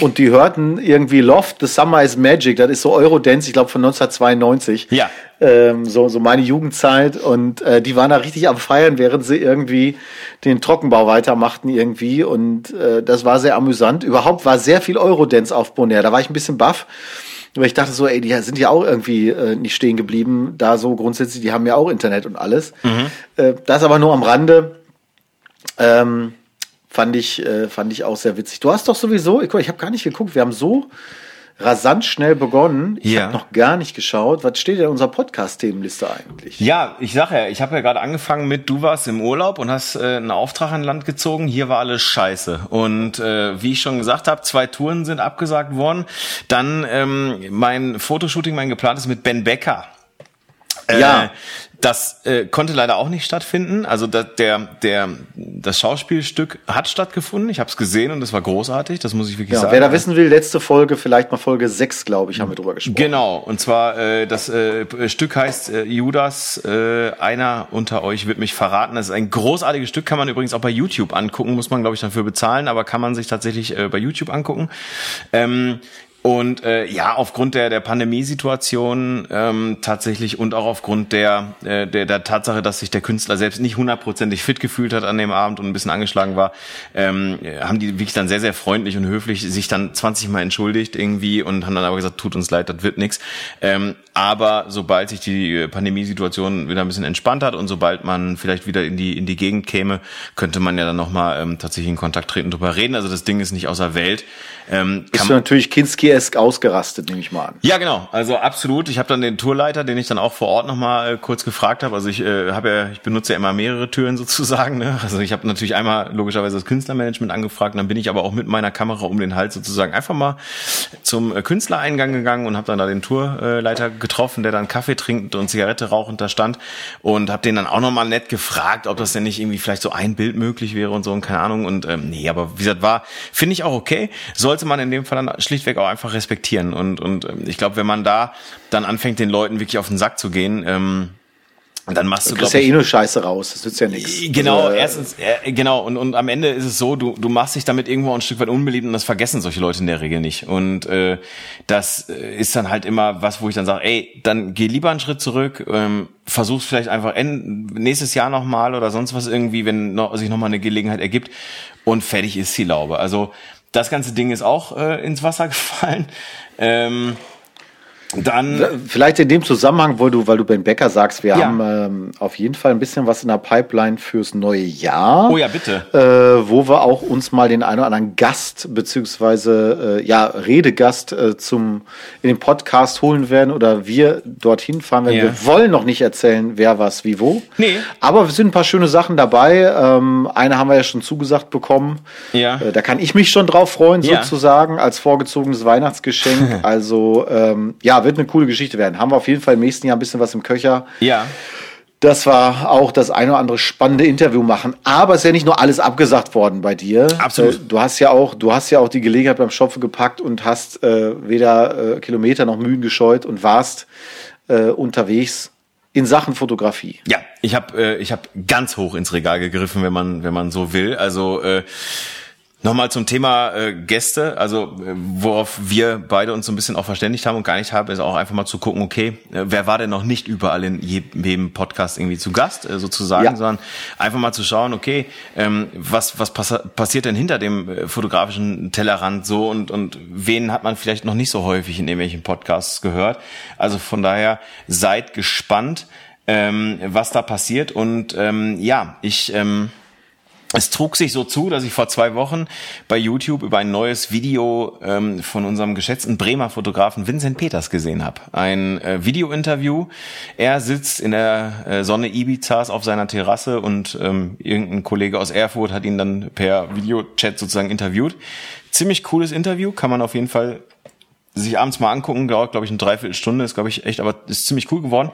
und die hörten irgendwie Loft, The Summer is Magic. Das ist so Eurodance, ich glaube von 1992.
Ja.
Ähm, so, so meine Jugendzeit und äh, die waren da richtig am Feiern, während sie irgendwie den Trockenbau weitermachten irgendwie und äh, das war sehr amüsant. Überhaupt war sehr viel Eurodance auf Bonaire. Da war ich ein bisschen baff. Weil ich dachte so, ey, die sind ja auch irgendwie äh, nicht stehen geblieben, da so grundsätzlich, die haben ja auch Internet und alles. Mhm. Äh, das aber nur am Rande. Ähm, fand ich, äh, fand ich auch sehr witzig. Du hast doch sowieso, ich, ich habe gar nicht geguckt, wir haben so rasant schnell begonnen. Ich ja. habe noch gar nicht geschaut. Was steht denn in unserer Podcast-Themenliste eigentlich?
Ja, ich sag ja, ich habe ja gerade angefangen mit, du warst im Urlaub und hast äh, einen Auftrag an Land gezogen. Hier war alles scheiße. Und äh, wie ich schon gesagt habe, zwei Touren sind abgesagt worden. Dann ähm, mein Fotoshooting, mein geplantes mit Ben Becker.
Äh, ja.
Das äh, konnte leider auch nicht stattfinden. Also da, der, der, das Schauspielstück hat stattgefunden. Ich habe es gesehen und es war großartig. Das muss ich wirklich ja, sagen.
Wer da wissen will, letzte Folge, vielleicht mal Folge 6, glaube ich, haben wir drüber gesprochen.
Genau. Und zwar äh, das äh, Stück heißt äh, Judas. Äh, einer unter euch wird mich verraten. Das ist ein großartiges Stück. Kann man übrigens auch bei YouTube angucken. Muss man, glaube ich, dafür bezahlen, aber kann man sich tatsächlich äh, bei YouTube angucken. Ähm, und äh, ja, aufgrund der, der Pandemiesituation ähm, tatsächlich und auch aufgrund der, äh, der, der Tatsache, dass sich der Künstler selbst nicht hundertprozentig fit gefühlt hat an dem Abend und ein bisschen angeschlagen war, ähm, haben die wirklich dann sehr, sehr freundlich und höflich sich dann 20 Mal entschuldigt irgendwie und haben dann aber gesagt, tut uns leid, das wird nix. Ähm, aber sobald sich die Pandemiesituation wieder ein bisschen entspannt hat und sobald man vielleicht wieder in die, in die Gegend käme, könnte man ja dann nochmal ähm, tatsächlich in Kontakt treten und drüber reden. Also das Ding ist nicht außer Welt.
Ähm, Bist du natürlich Kinski-esk ausgerastet, nehme ich mal an.
Ja, genau. Also absolut. Ich habe dann den Tourleiter, den ich dann auch vor Ort nochmal äh, kurz gefragt habe. Also ich äh, habe ja, ich benutze ja immer mehrere Türen <laughs> sozusagen. Ne? Also ich habe natürlich einmal logischerweise das Künstlermanagement angefragt, dann bin ich aber auch mit meiner Kamera um den Hals sozusagen einfach mal zum äh, Künstlereingang gegangen und habe dann da den Tourleiter getroffen, der dann Kaffee trinkend und Zigarette rauchend da stand und habe den dann auch nochmal nett gefragt, ob das denn nicht irgendwie vielleicht so ein Bild möglich wäre und so und keine Ahnung. Und ähm, nee, aber wie gesagt, war, finde ich auch okay. Sollte man in dem Fall dann schlichtweg auch einfach respektieren. Und, und ähm, ich glaube, wenn man da dann anfängt, den Leuten wirklich auf den Sack zu gehen, ähm, dann machst du,
du kriegst ja eh nur Scheiße raus, das nützt ja nichts.
Genau, also, erstens, äh, genau, und, und am Ende ist es so, du, du machst dich damit irgendwo ein Stück weit unbeliebt und das vergessen solche Leute in der Regel nicht. Und äh, das äh, ist dann halt immer was, wo ich dann sage, ey, dann geh lieber einen Schritt zurück, ähm, versuch's vielleicht einfach nächstes Jahr nochmal oder sonst was irgendwie, wenn noch, sich nochmal eine Gelegenheit ergibt und fertig ist die Laube. Also das ganze Ding ist auch äh, ins Wasser <laughs> gefallen. Ähm, dann
vielleicht in dem Zusammenhang, wo du, weil du Ben Becker sagst, wir ja. haben ähm, auf jeden Fall ein bisschen was in der Pipeline fürs neue Jahr.
Oh ja, bitte.
Äh, wo wir auch uns mal den einen oder anderen Gast beziehungsweise äh, ja Redegast äh, zum in den Podcast holen werden oder wir dorthin fahren werden. Ja. Wir wollen noch nicht erzählen, wer was wie wo.
Nee.
Aber es sind ein paar schöne Sachen dabei. Ähm, eine haben wir ja schon zugesagt bekommen.
Ja.
Äh, da kann ich mich schon drauf freuen, ja. sozusagen als vorgezogenes Weihnachtsgeschenk. <laughs> also ähm, ja wird eine coole Geschichte werden. Haben wir auf jeden Fall im nächsten Jahr ein bisschen was im Köcher.
Ja.
Das war auch das eine oder andere spannende Interview machen. Aber es ist ja nicht nur alles abgesagt worden bei dir.
Absolut.
Äh, du hast ja auch, du hast ja auch die Gelegenheit beim Schopfe gepackt und hast äh, weder äh, Kilometer noch Mühen gescheut und warst äh, unterwegs in Sachen Fotografie.
Ja, ich habe äh, ich habe ganz hoch ins Regal gegriffen, wenn man wenn man so will. Also äh, Nochmal zum Thema äh, Gäste, also äh, worauf wir beide uns so ein bisschen auch verständigt haben und gar nicht haben, ist auch einfach mal zu gucken, okay, äh, wer war denn noch nicht überall in jedem Podcast irgendwie zu Gast, äh, sozusagen, ja. sondern einfach mal zu schauen, okay, ähm, was, was pass passiert denn hinter dem äh, fotografischen Tellerrand so und, und wen hat man vielleicht noch nicht so häufig in irgendwelchen Podcasts gehört. Also von daher seid gespannt, ähm, was da passiert und ähm, ja, ich... Ähm, es trug sich so zu, dass ich vor zwei Wochen bei YouTube über ein neues Video ähm, von unserem geschätzten Bremer Fotografen Vincent Peters gesehen habe. Ein äh, Video-Interview. Er sitzt in der äh, Sonne Ibizas auf seiner Terrasse und ähm, irgendein Kollege aus Erfurt hat ihn dann per Videochat sozusagen interviewt. Ziemlich cooles Interview, kann man auf jeden Fall sich abends mal angucken, dauert glaube ich eine Dreiviertelstunde, ist glaube ich echt, aber ist ziemlich cool geworden.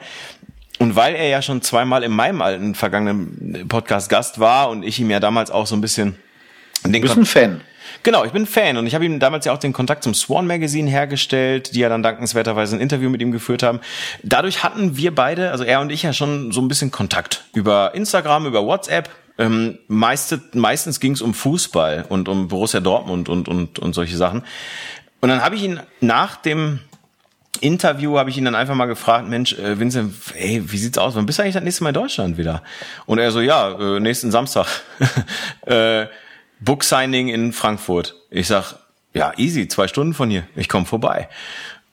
Und weil er ja schon zweimal in meinem alten vergangenen Podcast Gast war und ich ihm ja damals auch so ein bisschen
den du bist ein Fan.
Genau, ich bin Fan und ich habe ihm damals ja auch den Kontakt zum Swan Magazine hergestellt, die ja dann dankenswerterweise ein Interview mit ihm geführt haben. Dadurch hatten wir beide, also er und ich ja schon so ein bisschen Kontakt über Instagram, über WhatsApp. Ähm, meiste, meistens ging es um Fußball und um Borussia Dortmund und und und solche Sachen. Und dann habe ich ihn nach dem Interview habe ich ihn dann einfach mal gefragt, Mensch, äh, Vincent, ey, wie sieht's aus? Wann bist du eigentlich das nächste Mal in Deutschland wieder? Und er so, ja, äh, nächsten Samstag. <laughs> äh, Book Signing in Frankfurt. Ich sag, ja, easy, zwei Stunden von hier. Ich komme vorbei.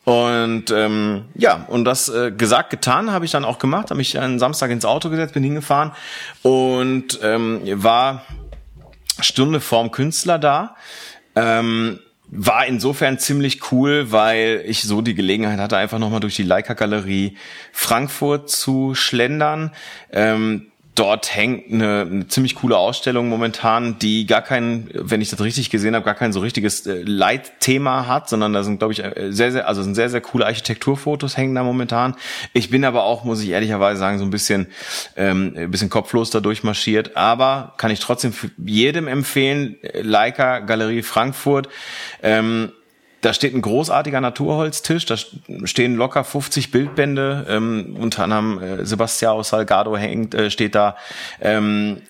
Und ähm, ja, und das äh, gesagt, getan habe ich dann auch gemacht, habe mich einen Samstag ins Auto gesetzt, bin hingefahren und ähm, war Stunde vorm Künstler da. Ähm, war insofern ziemlich cool, weil ich so die Gelegenheit hatte, einfach nochmal durch die Leica Galerie Frankfurt zu schlendern. Ähm, dort hängt eine, eine ziemlich coole Ausstellung momentan, die gar kein, wenn ich das richtig gesehen habe, gar kein so richtiges äh, Leitthema hat, sondern da sind, glaube ich, äh, sehr, sehr, also sind sehr, sehr coole Architekturfotos hängen da momentan. Ich bin aber auch, muss ich ehrlicherweise sagen, so ein bisschen, ähm, ein bisschen kopflos da durchmarschiert. Aber kann ich trotzdem jedem empfehlen, Leica Galerie Frankfurt. Ähm, da steht ein großartiger Naturholztisch, da stehen locker 50 Bildbände, ähm, unter anderem äh, Sebastião Salgado hängt, äh, steht da, ähm,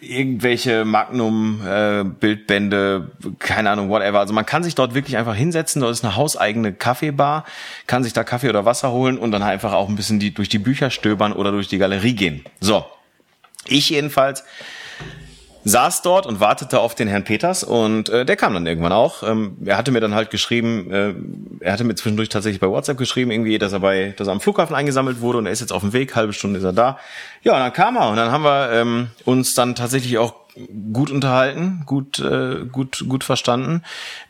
irgendwelche Magnum-Bildbände, äh, keine Ahnung, whatever. Also man kann sich dort wirklich einfach hinsetzen, dort ist eine hauseigene Kaffeebar, kann sich da Kaffee oder Wasser holen und dann einfach auch ein bisschen die, durch die Bücher stöbern oder durch die Galerie gehen. So, ich jedenfalls saß dort und wartete auf den Herrn Peters und äh, der kam dann irgendwann auch. Ähm, er hatte mir dann halt geschrieben, äh, er hatte mir zwischendurch tatsächlich bei WhatsApp geschrieben, irgendwie, dass er bei, dass er am Flughafen eingesammelt wurde und er ist jetzt auf dem Weg, halbe Stunde ist er da. Ja, und dann kam er und dann haben wir ähm, uns dann tatsächlich auch gut unterhalten, gut, äh, gut, gut verstanden.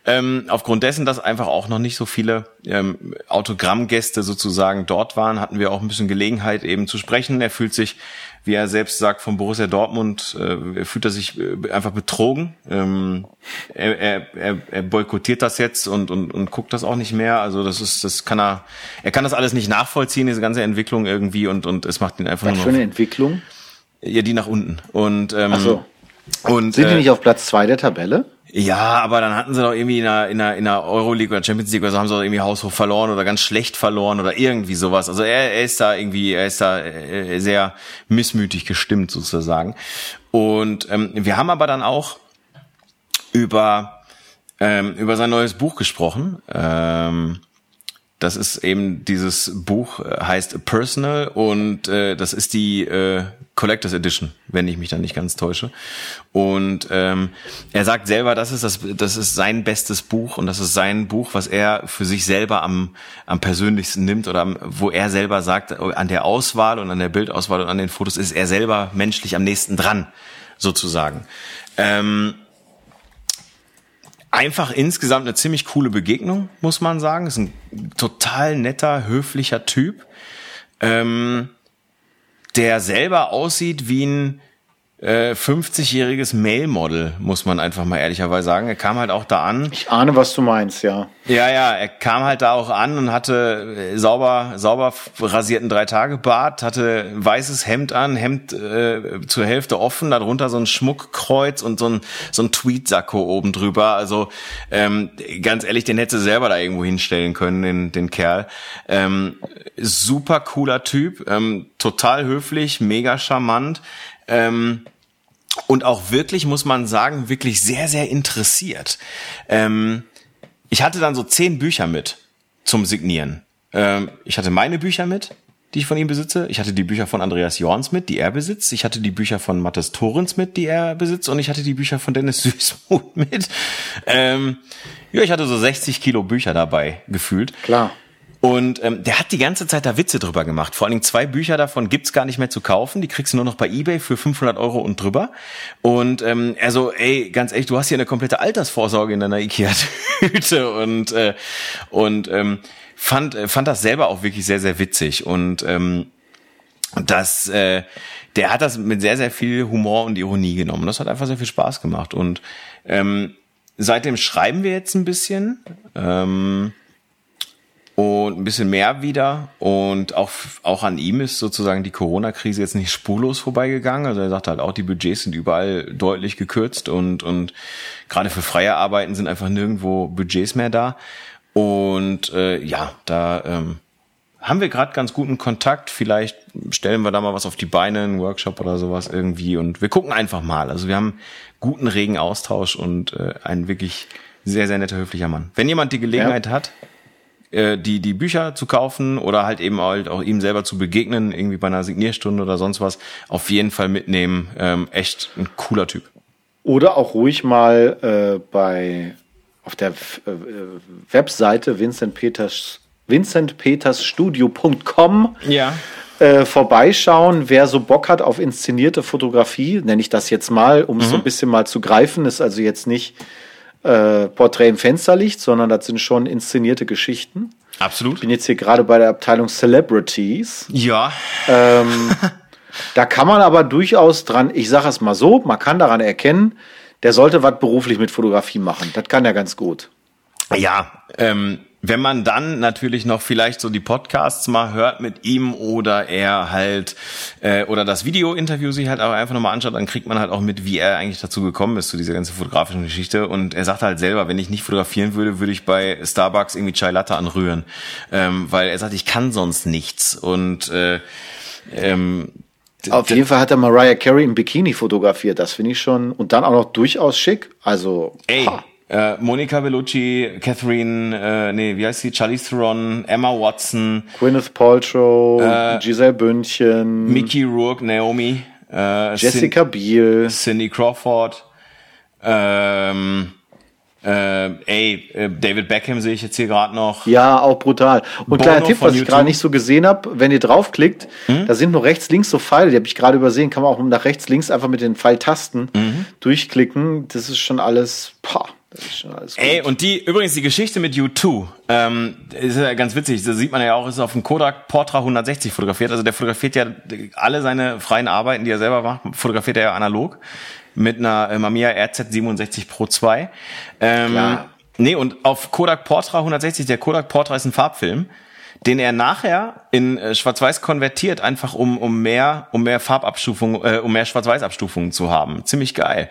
Ähm, aufgrund dessen, dass einfach auch noch nicht so viele ähm, Autogrammgäste sozusagen dort waren, hatten wir auch ein bisschen Gelegenheit eben zu sprechen. Er fühlt sich wie er selbst sagt, von Borussia Dortmund äh, fühlt er sich äh, einfach betrogen. Ähm, er, er, er, er boykottiert das jetzt und, und, und guckt das auch nicht mehr. Also das ist, das kann er, er kann das alles nicht nachvollziehen, diese ganze Entwicklung irgendwie und, und es macht ihn einfach
Was nur. Was für eine Entwicklung?
Ja, die nach unten. Und, ähm, Ach so.
Und, Sind die äh, nicht auf Platz zwei der Tabelle?
Ja, aber dann hatten sie doch irgendwie in der, in der, in der Euroleague oder Champions League oder so haben sie doch irgendwie haushoch verloren oder ganz schlecht verloren oder irgendwie sowas. Also er, er ist da irgendwie, er ist da äh, sehr missmütig gestimmt sozusagen. Und ähm, wir haben aber dann auch über, ähm, über sein neues Buch gesprochen. Ähm, das ist eben dieses Buch äh, heißt Personal und äh, das ist die äh, Collectors Edition, wenn ich mich da nicht ganz täusche. Und ähm, er sagt selber, das ist das, das ist sein bestes Buch und das ist sein Buch, was er für sich selber am am persönlichsten nimmt oder am, wo er selber sagt, an der Auswahl und an der Bildauswahl und an den Fotos ist er selber menschlich am nächsten dran, sozusagen. Ähm, einfach insgesamt eine ziemlich coole Begegnung, muss man sagen. Ist ein total netter, höflicher Typ, ähm, der selber aussieht wie ein 50-jähriges äh, Mail-Model, muss man einfach mal ehrlicherweise sagen. Er kam halt auch da an.
Ich ahne, was du meinst, ja.
Ja, ja, er kam halt da auch an und hatte äh, sauber, sauber rasierten Drei-Tage-Bart, hatte weißes Hemd an, Hemd äh, zur Hälfte offen, darunter so ein Schmuckkreuz und so ein, so ein Tweetsacko oben drüber. Also ähm, ganz ehrlich, den hätte selber da irgendwo hinstellen können, den, den Kerl. Ähm, super cooler Typ, ähm, total höflich, mega charmant. Ähm, und auch wirklich, muss man sagen, wirklich sehr, sehr interessiert. Ähm, ich hatte dann so zehn Bücher mit zum Signieren. Ähm, ich hatte meine Bücher mit, die ich von ihm besitze. Ich hatte die Bücher von Andreas Jorns mit, die er besitzt. Ich hatte die Bücher von Mathis Torrens mit, die er besitzt. Und ich hatte die Bücher von Dennis <laughs> Süßmuth mit. Ähm, ja, ich hatte so 60 Kilo Bücher dabei gefühlt.
Klar.
Und ähm, der hat die ganze Zeit da Witze drüber gemacht. Vor allen Dingen zwei Bücher davon gibt's gar nicht mehr zu kaufen. Die kriegst du nur noch bei eBay für 500 Euro und drüber. Und ähm, er so, ey, ganz ehrlich, du hast hier eine komplette Altersvorsorge in deiner Ikea-Tüte. <laughs> Und, äh, und ähm, fand, äh, fand das selber auch wirklich sehr, sehr witzig. Und ähm, das, äh, der hat das mit sehr, sehr viel Humor und Ironie genommen. Das hat einfach sehr viel Spaß gemacht. Und ähm, seitdem schreiben wir jetzt ein bisschen. Ähm, und ein bisschen mehr wieder. Und auch, auch an ihm ist sozusagen die Corona-Krise jetzt nicht spurlos vorbeigegangen. Also er sagt halt auch, die Budgets sind überall deutlich gekürzt und, und gerade für freie Arbeiten sind einfach nirgendwo Budgets mehr da. Und äh, ja, da ähm, haben wir gerade ganz guten Kontakt. Vielleicht stellen wir da mal was auf die Beine, einen Workshop oder sowas irgendwie. Und wir gucken einfach mal. Also wir haben guten, regen Austausch und äh, ein wirklich sehr, sehr netter, höflicher Mann. Wenn jemand die Gelegenheit ja. hat, äh, die, die Bücher zu kaufen oder halt eben halt auch ihm selber zu begegnen, irgendwie bei einer Signierstunde oder sonst was, auf jeden Fall mitnehmen. Ähm, echt ein cooler Typ.
Oder auch ruhig mal äh, bei auf der äh, Webseite Vincent Peters vincentpetersstudio.com
ja.
äh, vorbeischauen, wer so Bock hat auf inszenierte Fotografie, nenne ich das jetzt mal, um mhm. es so ein bisschen mal zu greifen, ist also jetzt nicht äh, Porträt im Fensterlicht, sondern das sind schon inszenierte Geschichten.
Absolut.
Ich bin jetzt hier gerade bei der Abteilung Celebrities.
Ja.
Ähm, <laughs> da kann man aber durchaus dran, ich sage es mal so, man kann daran erkennen, der sollte was beruflich mit Fotografie machen. Das kann er ganz gut.
Ja, ähm, wenn man dann natürlich noch vielleicht so die Podcasts mal hört mit ihm oder er halt äh, oder das Video-Interview sich halt aber einfach nochmal anschaut, dann kriegt man halt auch mit, wie er eigentlich dazu gekommen ist zu dieser ganzen fotografischen Geschichte. Und er sagt halt selber, wenn ich nicht fotografieren würde, würde ich bei Starbucks irgendwie Chai Latte anrühren, ähm, weil er sagt, ich kann sonst nichts und äh, ähm,
auf jeden Fall hat er Mariah Carey im Bikini fotografiert. Das finde ich schon. Und dann auch noch durchaus schick. Also.
Ey, ha. Äh, Monica Bellucci, Catherine, äh, nee, wie heißt sie? Charlize Theron, Emma Watson,
Gwyneth Paltrow, äh, Giselle Bündchen,
Mickey Rourke, Naomi,
äh, Jessica Cin Biel,
Cindy Crawford, ähm, äh, ey, äh, David Beckham sehe ich jetzt hier gerade noch.
Ja, auch brutal. Und Bono kleiner Tipp, was ich gerade nicht so gesehen habe, wenn ihr draufklickt, mhm. da sind nur rechts, links so Pfeile, die habe ich gerade übersehen, kann man auch nach rechts, links einfach mit den Pfeiltasten mhm. durchklicken. Das ist schon alles, pah. Das ist
schon alles gut. Ey, und die, übrigens die Geschichte mit U2, ähm, ist ja ganz witzig, da sieht man ja auch, ist auf dem Kodak Portra 160 fotografiert, also der fotografiert ja alle seine freien Arbeiten, die er selber macht, fotografiert er ja analog mit einer äh, Mamiya RZ67 Pro 2. Ähm, Klar. Nee, und auf Kodak Portra 160, der Kodak Portra ist ein Farbfilm, den er nachher in äh, Schwarz-Weiß konvertiert, einfach um, um mehr, um mehr Farbabstufung, äh, um mehr Schwarz-Weiß-Abstufungen zu haben. Ziemlich geil.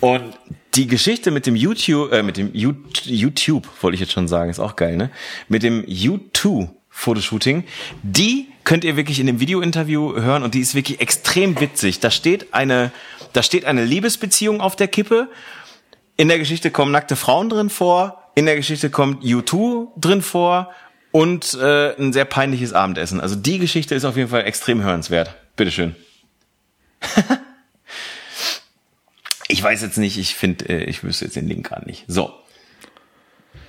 Und die Geschichte mit dem YouTube, äh, mit dem YouTube, wollte ich jetzt schon sagen, ist auch geil, ne? Mit dem YouTube Fotoshooting, die könnt ihr wirklich in dem Video-Interview hören und die ist wirklich extrem witzig. Da steht eine, da steht eine Liebesbeziehung auf der Kippe. In der Geschichte kommen nackte Frauen drin vor. In der Geschichte kommt U2 drin vor und äh, ein sehr peinliches Abendessen. Also die Geschichte ist auf jeden Fall extrem hörenswert. Bitteschön. <laughs> ich weiß jetzt nicht, ich finde, äh, ich wüsste jetzt den Link gerade nicht. So.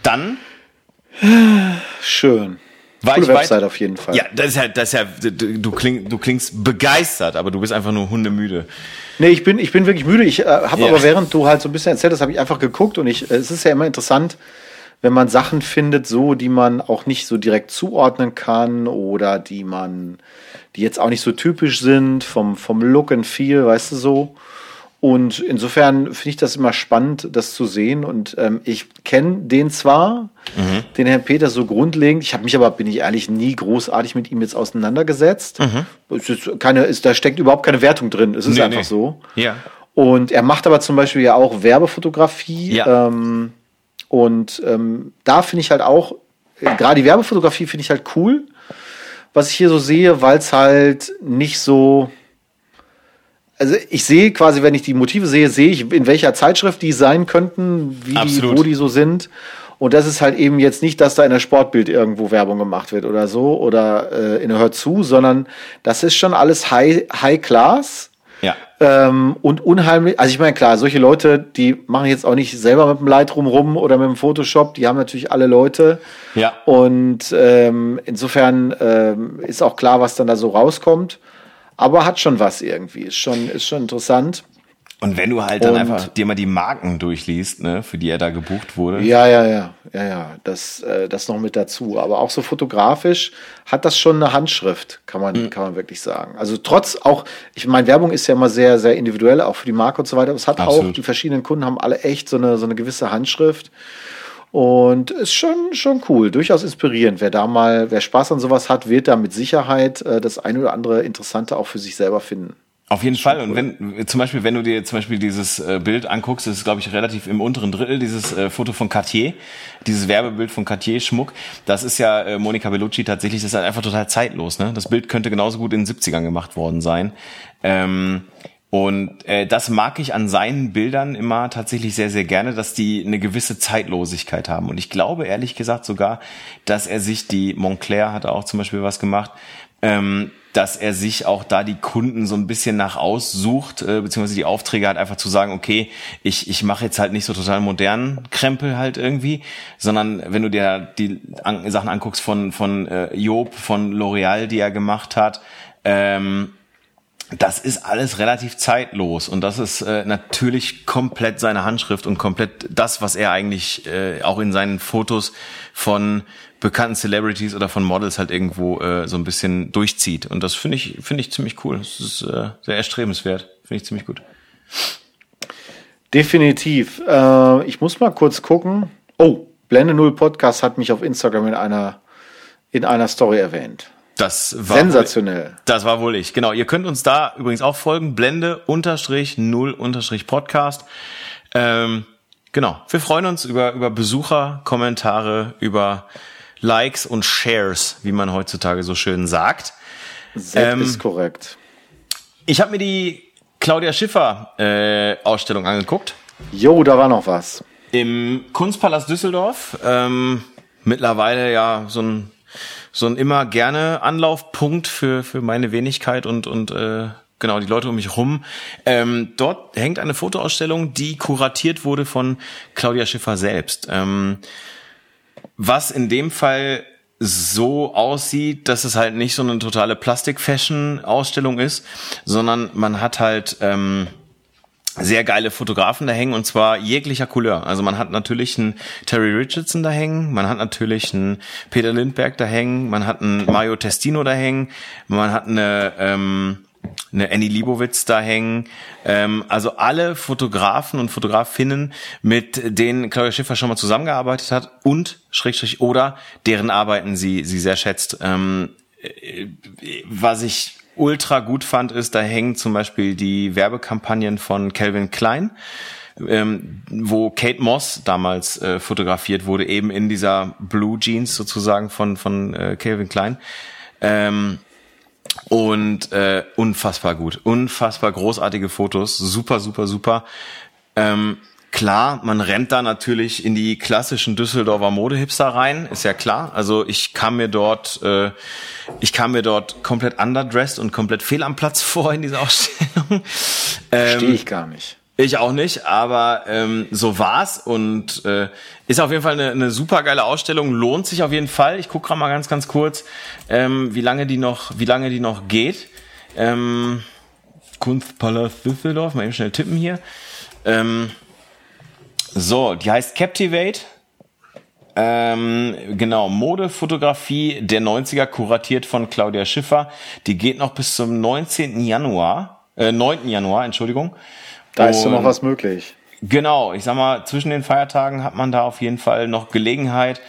Dann.
Schön.
War
Coole Website auf jeden Fall.
Ja, das ist ja, das ist ja, du, du, kling, du klingst begeistert, aber du bist einfach nur hundemüde.
Nee, ich bin, ich bin wirklich müde. Ich äh, habe ja. aber während du halt so ein bisschen erzählt hast, habe ich einfach geguckt und ich, äh, es ist ja immer interessant, wenn man Sachen findet, so, die man auch nicht so direkt zuordnen kann oder die man, die jetzt auch nicht so typisch sind vom, vom Look and Feel, weißt du so. Und insofern finde ich das immer spannend, das zu sehen. Und ähm, ich kenne den zwar, mhm. den Herrn Peter so grundlegend. Ich habe mich aber, bin ich ehrlich, nie großartig mit ihm jetzt auseinandergesetzt. Mhm. Es ist keine, ist, da steckt überhaupt keine Wertung drin. Es ist nee, einfach nee. so.
Ja.
Und er macht aber zum Beispiel ja auch Werbefotografie. Ja. Ähm, und ähm, da finde ich halt auch, äh, gerade die Werbefotografie finde ich halt cool, was ich hier so sehe, weil es halt nicht so also ich sehe quasi, wenn ich die Motive sehe, sehe ich, in welcher Zeitschrift die sein könnten, wie die, wo die so sind. Und das ist halt eben jetzt nicht, dass da in der Sportbild irgendwo Werbung gemacht wird oder so oder äh, in der Hör zu, sondern das ist schon alles High, High Class. Ähm, und unheimlich, also ich meine, klar, solche Leute, die machen jetzt auch nicht selber mit dem Lightroom rum oder mit dem Photoshop, die haben natürlich alle Leute.
Ja.
Und ähm, insofern ähm, ist auch klar, was dann da so rauskommt aber hat schon was irgendwie. Ist schon, ist schon interessant.
Und wenn du halt dann und, einfach dir mal die Marken durchliest, ne, für die er da gebucht wurde.
Ja, ja, ja, ja, ja, das, äh, das noch mit dazu. Aber auch so fotografisch hat das schon eine Handschrift, kann man, mhm. kann man wirklich sagen. Also trotz auch, ich meine, Werbung ist ja immer sehr, sehr individuell, auch für die Marke und so weiter. Aber es hat Absolut. auch, die verschiedenen Kunden haben alle echt so eine, so eine gewisse Handschrift. Und ist schon, schon cool, durchaus inspirierend. Wer da mal, wer Spaß an sowas hat, wird da mit Sicherheit äh, das eine oder andere Interessante auch für sich selber finden.
Auf jeden Fall. Und wenn, zum Beispiel, wenn du dir zum Beispiel dieses äh, Bild anguckst, das ist, glaube ich, relativ im unteren Drittel, dieses äh, Foto von Cartier, dieses Werbebild von Cartier Schmuck, das ist ja äh, Monica Bellucci tatsächlich, das ist halt einfach total zeitlos, ne? Das Bild könnte genauso gut in den 70ern gemacht worden sein. Ähm, und äh, das mag ich an seinen Bildern immer tatsächlich sehr, sehr gerne, dass die eine gewisse Zeitlosigkeit haben. Und ich glaube ehrlich gesagt sogar, dass er sich die Montclair hat auch zum Beispiel was gemacht, ähm, dass er sich auch da die Kunden so ein bisschen nach aussucht, äh, beziehungsweise die Aufträge hat einfach zu sagen, okay, ich, ich mache jetzt halt nicht so total modernen Krempel halt irgendwie, sondern wenn du dir die an, Sachen anguckst von, von äh, Job, von L'Oreal, die er gemacht hat, ähm, das ist alles relativ zeitlos und das ist äh, natürlich komplett seine Handschrift und komplett das, was er eigentlich äh, auch in seinen Fotos von bekannten Celebrities oder von Models halt irgendwo äh, so ein bisschen durchzieht. Und das finde ich finde ich ziemlich cool. Das ist äh, sehr erstrebenswert. Finde ich ziemlich gut.
Definitiv. Äh, ich muss mal kurz gucken. Oh, Blende Null Podcast hat mich auf Instagram in einer, in einer Story erwähnt.
Das war
Sensationell.
Wohl, das war wohl ich. Genau. Ihr könnt uns da übrigens auch folgen. Blende unterstrich null unterstrich Podcast. Ähm, genau. Wir freuen uns über, über Besucher, Kommentare, über Likes und Shares, wie man heutzutage so schön sagt.
Sehr ähm, ist korrekt.
Ich habe mir die Claudia Schiffer äh, Ausstellung angeguckt.
Jo, da war noch was.
Im Kunstpalast Düsseldorf. Ähm, mittlerweile ja so ein so ein immer gerne Anlaufpunkt für für meine Wenigkeit und und äh, genau die Leute um mich rum. Ähm, dort hängt eine Fotoausstellung, die kuratiert wurde von Claudia Schiffer selbst. Ähm, was in dem Fall so aussieht, dass es halt nicht so eine totale Plastik-Fashion-Ausstellung ist, sondern man hat halt ähm, sehr geile Fotografen da hängen und zwar jeglicher Couleur. Also man hat natürlich einen Terry Richardson da hängen, man hat natürlich einen Peter Lindbergh da hängen, man hat einen Mario Testino da hängen, man hat eine ähm, eine Annie Liebowitz da hängen. Ähm, also alle Fotografen und Fotografinnen, mit denen Claudia Schiffer schon mal zusammengearbeitet hat und Schrägstrich oder deren Arbeiten sie sie sehr schätzt. Ähm, äh, was ich ultra gut fand, ist, da hängen zum Beispiel die Werbekampagnen von Calvin Klein, ähm, wo Kate Moss damals äh, fotografiert wurde, eben in dieser Blue Jeans sozusagen von, von äh, Calvin Klein. Ähm, und äh, unfassbar gut, unfassbar großartige Fotos, super, super, super. Ähm, Klar, man rennt da natürlich in die klassischen Düsseldorfer Modehipster rein, ist ja klar. Also ich kam mir dort, äh, ich kam mir dort komplett underdressed und komplett fehl am Platz <laughs> vor in dieser Ausstellung.
Ähm, Verstehe ich gar nicht.
Ich auch nicht, aber ähm, so war's und äh, ist auf jeden Fall eine, eine super geile Ausstellung, lohnt sich auf jeden Fall. Ich gucke gerade mal ganz, ganz kurz, ähm, wie lange die noch, wie lange die noch geht. Ähm, Kunstpalast Düsseldorf, mal eben schnell tippen hier. Ähm, so, die heißt Captivate. Ähm, genau, Modefotografie der 90er, kuratiert von Claudia Schiffer. Die geht noch bis zum 19. Januar, äh, 9. Januar, Entschuldigung.
Da ist so noch was möglich.
Genau, ich sag mal, zwischen den Feiertagen hat man da auf jeden Fall noch Gelegenheit.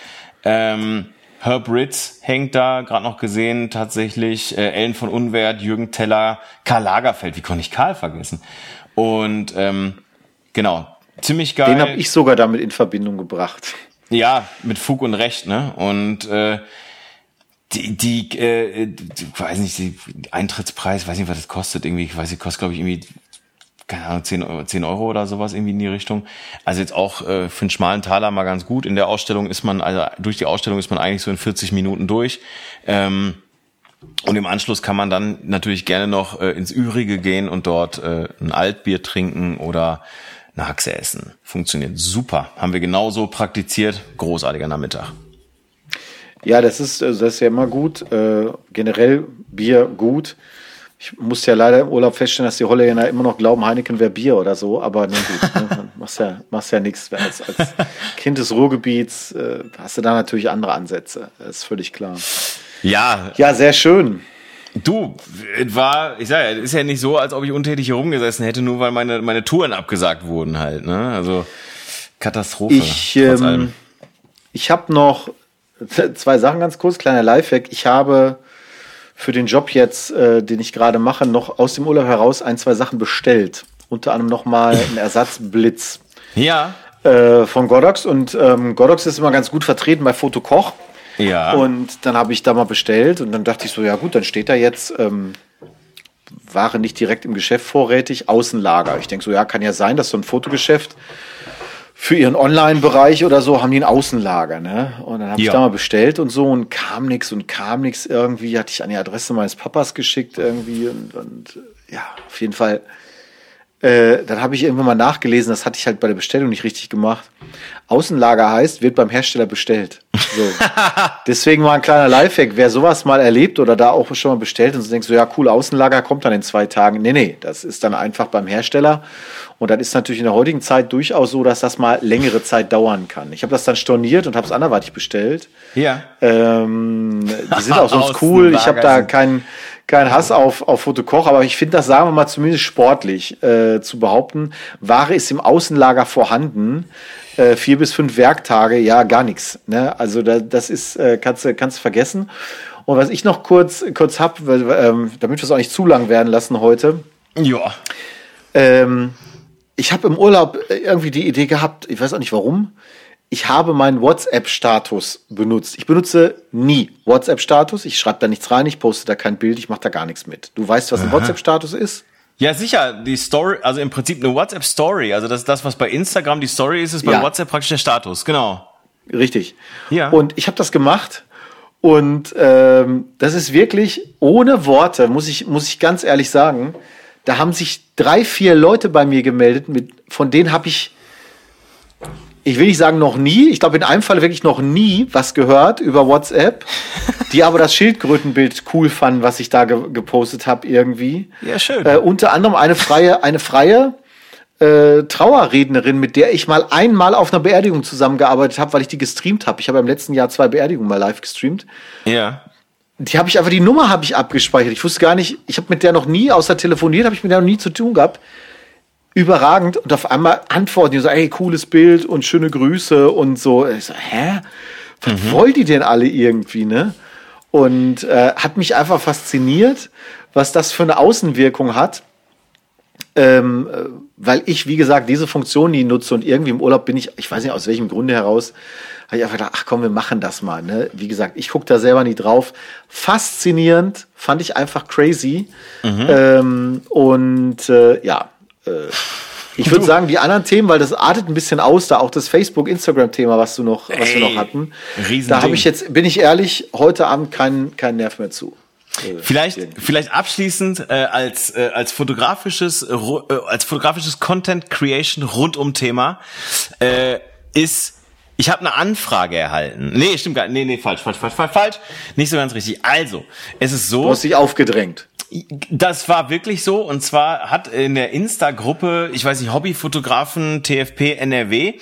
Ähm, Herb Ritz hängt da, gerade noch gesehen, tatsächlich. Äh, Ellen von Unwert, Jürgen Teller, Karl Lagerfeld, wie konnte ich Karl vergessen? Und ähm, genau, Ziemlich geil.
Den habe ich sogar damit in Verbindung gebracht.
Ja, mit Fug und Recht, ne? Und äh, die, die, äh, die weiß nicht, die Eintrittspreis, weiß nicht, was das kostet, irgendwie, ich weiß nicht, kostet, glaube ich, irgendwie, keine Ahnung, 10 Euro, 10 Euro oder sowas irgendwie in die Richtung. Also jetzt auch äh, für einen schmalen Taler mal ganz gut. In der Ausstellung ist man, also durch die Ausstellung ist man eigentlich so in 40 Minuten durch. Ähm, und im Anschluss kann man dann natürlich gerne noch äh, ins Übrige gehen und dort äh, ein Altbier trinken oder eine Haxe essen. Funktioniert super. Haben wir genauso praktiziert. Großartiger Nachmittag.
Ja, das ist, also das ist ja immer gut. Äh, generell Bier gut. Ich muss ja leider im Urlaub feststellen, dass die Holländer immer noch glauben, Heineken wäre Bier oder so, aber ne, gut, ne, machst ja, machst ja nichts. Als, als <laughs> Kind des Ruhrgebiets äh, hast du da natürlich andere Ansätze. Das ist völlig klar.
Ja.
Ja, sehr schön.
Du, war, ich sag ja, ist ja nicht so, als ob ich untätig hier rumgesessen hätte, nur weil meine, meine Touren abgesagt wurden halt, ne? Also Katastrophe.
Ich, ähm, ich habe noch zwei Sachen ganz kurz, kleiner Lifehack. Ich habe für den Job jetzt, äh, den ich gerade mache, noch aus dem Urlaub heraus ein, zwei Sachen bestellt. Unter anderem nochmal <laughs> ein Ersatzblitz.
Ja.
Äh, von Godox und ähm, Godox ist immer ganz gut vertreten bei Fotokoch.
Ja.
Und dann habe ich da mal bestellt und dann dachte ich so, ja gut, dann steht da jetzt ähm, Ware nicht direkt im Geschäft vorrätig, Außenlager. Ich denke so, ja, kann ja sein, dass so ein Fotogeschäft für ihren Online-Bereich oder so haben die ein Außenlager, ne? Und dann habe ja. ich da mal bestellt und so und kam nichts und kam nichts irgendwie. Hatte ich an die Adresse meines Papas geschickt irgendwie und, und ja, auf jeden Fall äh, dann habe ich irgendwann mal nachgelesen, das hatte ich halt bei der Bestellung nicht richtig gemacht. Außenlager heißt, wird beim Hersteller bestellt. So. <laughs> Deswegen mal ein kleiner Lifehack. Wer sowas mal erlebt oder da auch schon mal bestellt und so denkst so, ja cool, Außenlager kommt dann in zwei Tagen. Nee, nee, das ist dann einfach beim Hersteller. Und das ist natürlich in der heutigen Zeit durchaus so, dass das mal längere Zeit dauern kann. Ich habe das dann storniert und habe es anderweitig bestellt.
Ja.
Ähm, die sind auch sonst <laughs> cool. Ich habe da keinen kein Hass auf, auf Fotokoch, aber ich finde das, sagen wir mal, zumindest sportlich äh, zu behaupten. Ware ist im Außenlager vorhanden. Äh, vier bis fünf Werktage, ja, gar nichts. Ne? Also da, das ist, äh, kannst du kannst vergessen. Und was ich noch kurz, kurz hab, ähm, damit wir es auch nicht zu lang werden lassen heute.
Ja.
Ähm, ich habe im Urlaub irgendwie die Idee gehabt, ich weiß auch nicht warum, ich habe meinen WhatsApp-Status benutzt. Ich benutze nie WhatsApp-Status. Ich schreibe da nichts rein, ich poste da kein Bild, ich mache da gar nichts mit. Du weißt, was ein WhatsApp-Status ist?
Ja, sicher, die Story, also im Prinzip eine WhatsApp-Story. Also das ist das, was bei Instagram die Story ist, ist bei ja. WhatsApp praktisch der Status, genau.
Richtig. Ja. Und ich habe das gemacht und ähm, das ist wirklich ohne Worte, muss ich, muss ich ganz ehrlich sagen. Da haben sich drei, vier Leute bei mir gemeldet, mit, von denen habe ich ich will nicht sagen noch nie, ich glaube in einem Fall wirklich noch nie was gehört über WhatsApp, die aber das Schildkrötenbild cool fanden, was ich da ge gepostet habe irgendwie.
Ja, schön.
Äh, unter anderem eine freie, eine freie äh, Trauerrednerin, mit der ich mal einmal auf einer Beerdigung zusammengearbeitet habe, weil ich die gestreamt habe. Ich habe im letzten Jahr zwei Beerdigungen mal live gestreamt.
Ja.
Die habe ich einfach, die Nummer habe ich abgespeichert. Ich wusste gar nicht, ich habe mit der noch nie, außer telefoniert, habe ich mit der noch nie zu tun gehabt überragend und auf einmal antworten die so, ey, cooles Bild und schöne Grüße und so. Ich so, hä? Was mhm. wollen die denn alle irgendwie, ne? Und äh, hat mich einfach fasziniert, was das für eine Außenwirkung hat. Ähm, äh, weil ich, wie gesagt, diese Funktion nie nutze und irgendwie im Urlaub bin ich, ich weiß nicht aus welchem Grunde heraus, habe ich einfach gedacht, ach komm, wir machen das mal. Ne? Wie gesagt, ich gucke da selber nie drauf. Faszinierend, fand ich einfach crazy. Mhm. Ähm, und äh, ja, äh, ich würde sagen, die anderen Themen, weil das artet ein bisschen aus, da auch das Facebook-Instagram-Thema, was du noch, was wir noch hatten. Da habe ich jetzt, bin ich ehrlich, heute Abend keinen keinen Nerv mehr zu.
Äh, vielleicht, vielleicht abschließend äh, als äh, als fotografisches äh, als fotografisches Content Creation rund um Thema äh, ist ich habe eine Anfrage erhalten. Nee, stimmt gar nicht. Nee, nee, falsch, falsch, falsch, falsch, falsch. Nicht so ganz richtig. Also, es ist so.
Du hast dich aufgedrängt.
Das war wirklich so. Und zwar hat in der Insta-Gruppe, ich weiß nicht, Hobbyfotografen TFP NRW,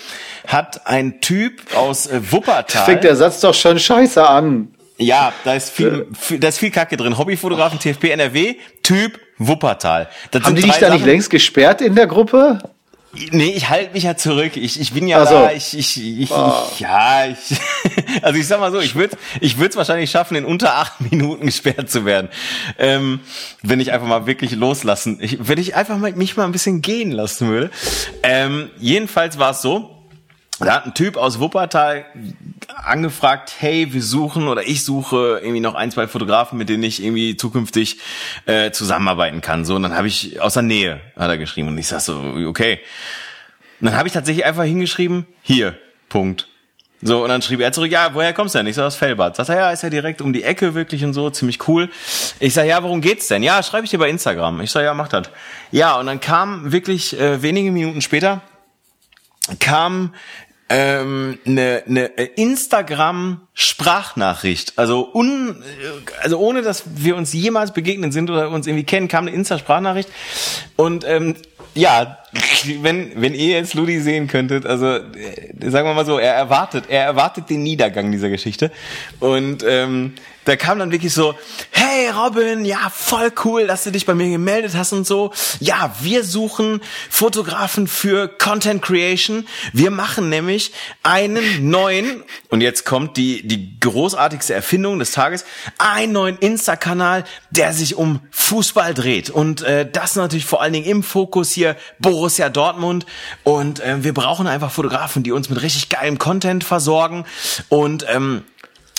hat ein Typ aus äh, Wuppertal.
Fängt der Satz doch schon scheiße an.
Ja, da ist viel, da ist viel Kacke drin. Hobbyfotografen TFP NRW, Typ Wuppertal.
Das Haben die dich da nicht längst gesperrt in der Gruppe?
Nee, ich halte mich ja zurück. Ich, ich bin ja so. da, ich, ich, ich, oh. ich ja, ich, <laughs> also ich sag mal so, ich würde ich würde es wahrscheinlich schaffen, in unter acht Minuten gesperrt zu werden. Ähm, wenn ich einfach mal wirklich loslassen, ich, wenn ich einfach mal, mich mal ein bisschen gehen lassen würde. Ähm, jedenfalls war es so, da hat ein Typ aus Wuppertal angefragt, hey, wir suchen oder ich suche irgendwie noch ein, zwei Fotografen, mit denen ich irgendwie zukünftig äh, zusammenarbeiten kann. So, und dann habe ich aus der Nähe, hat er geschrieben. Und ich sag so, okay. Und dann habe ich tatsächlich einfach hingeschrieben, hier, Punkt. So, und dann schrieb er zurück, ja, woher kommst du denn? Ich sag, aus Fellbad. Sagt er, ja, ist ja direkt um die Ecke wirklich und so, ziemlich cool. Ich sag, ja, worum geht's denn? Ja, schreibe ich dir bei Instagram. Ich sag, ja, mach das. Ja, und dann kam wirklich äh, wenige Minuten später, kam ähm, eine, eine Instagram-Sprachnachricht. Also, un, also ohne, dass wir uns jemals begegnet sind oder uns irgendwie kennen, kam eine Insta-Sprachnachricht. Und ähm, ja, wenn, wenn ihr jetzt Ludi sehen könntet, also äh, sagen wir mal so, er erwartet, er erwartet den Niedergang dieser Geschichte. Und ähm, da kam dann wirklich so, hey Robin, ja, voll cool, dass du dich bei mir gemeldet hast und so. Ja, wir suchen Fotografen für Content Creation. Wir machen nämlich einen neuen, und jetzt kommt die, die großartigste Erfindung des Tages, einen neuen Insta-Kanal, der sich um Fußball dreht. Und äh, das natürlich vor allen Dingen im Fokus hier Borussia Dortmund. Und äh, wir brauchen einfach Fotografen, die uns mit richtig geilem Content versorgen. Und ähm,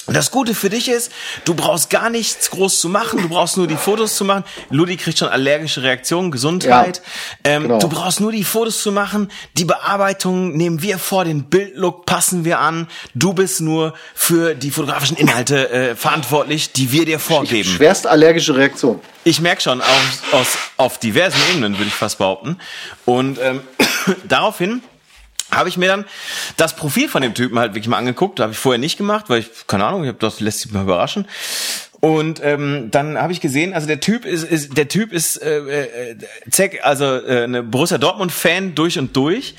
und das Gute für dich ist, du brauchst gar nichts groß zu machen, du brauchst nur die Fotos zu machen. Ludi kriegt schon allergische Reaktionen, Gesundheit. Ja, ähm, genau. Du brauchst nur die Fotos zu machen, die Bearbeitung nehmen wir vor, den Bildlook passen wir an. Du bist nur für die fotografischen Inhalte äh, verantwortlich, die wir dir vorgeben.
Schwerst allergische Reaktion.
Ich merke schon, aus, aus, auf diversen Ebenen würde ich fast behaupten. Und ähm, <coughs> daraufhin habe ich mir dann das Profil von dem Typen halt wirklich mal angeguckt. Habe ich vorher nicht gemacht, weil ich, keine Ahnung, ich habe das lässt sich mal überraschen. Und ähm, dann habe ich gesehen, also der Typ ist, ist der Typ ist äh, äh, Zeck, also äh, eine Borussia Dortmund Fan durch und durch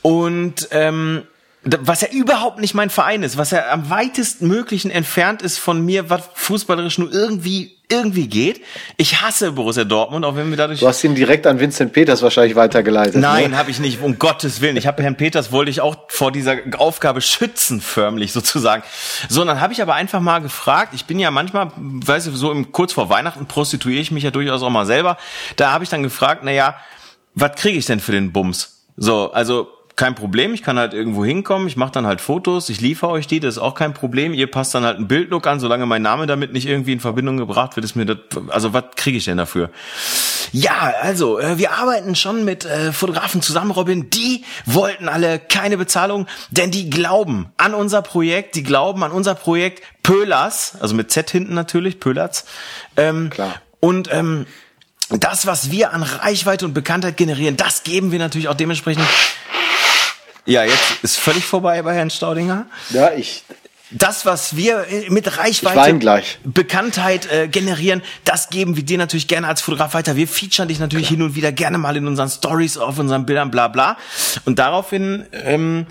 und ähm, was ja überhaupt nicht mein Verein ist, was ja am weitesten möglichen entfernt ist von mir, was fußballerisch nur irgendwie irgendwie geht. Ich hasse Borussia Dortmund, auch wenn wir dadurch...
Du hast ihn direkt an Vincent Peters wahrscheinlich weitergeleitet.
Nein,
ne?
habe ich nicht, um Gottes Willen. Ich habe Herrn Peters, wollte ich auch vor dieser Aufgabe schützen, förmlich sozusagen. So, und dann habe ich aber einfach mal gefragt, ich bin ja manchmal, weißt du, so im, kurz vor Weihnachten prostituiere ich mich ja durchaus auch mal selber. Da habe ich dann gefragt, naja, was kriege ich denn für den Bums? So, also kein Problem, ich kann halt irgendwo hinkommen, ich mache dann halt Fotos, ich liefere euch die, das ist auch kein Problem. Ihr passt dann halt einen Bildlook an, solange mein Name damit nicht irgendwie in Verbindung gebracht wird, ist mir das, also was kriege ich denn dafür? Ja, also, äh, wir arbeiten schon mit äh, Fotografen zusammen, Robin, die wollten alle keine Bezahlung, denn die glauben an unser Projekt, die glauben an unser Projekt Pölas, also mit Z hinten natürlich, Pölatz. Ähm,
Klar.
Und ähm, das, was wir an Reichweite und Bekanntheit generieren, das geben wir natürlich auch dementsprechend. Ja, jetzt ist völlig vorbei bei Herrn Staudinger.
Ja, ich.
Das, was wir äh, mit Reichweite. Bekanntheit äh, generieren, das geben wir dir natürlich gerne als Fotograf weiter. Wir featuren dich natürlich hin und wieder gerne mal in unseren Stories, auf unseren Bildern, bla bla. Und daraufhin ähm,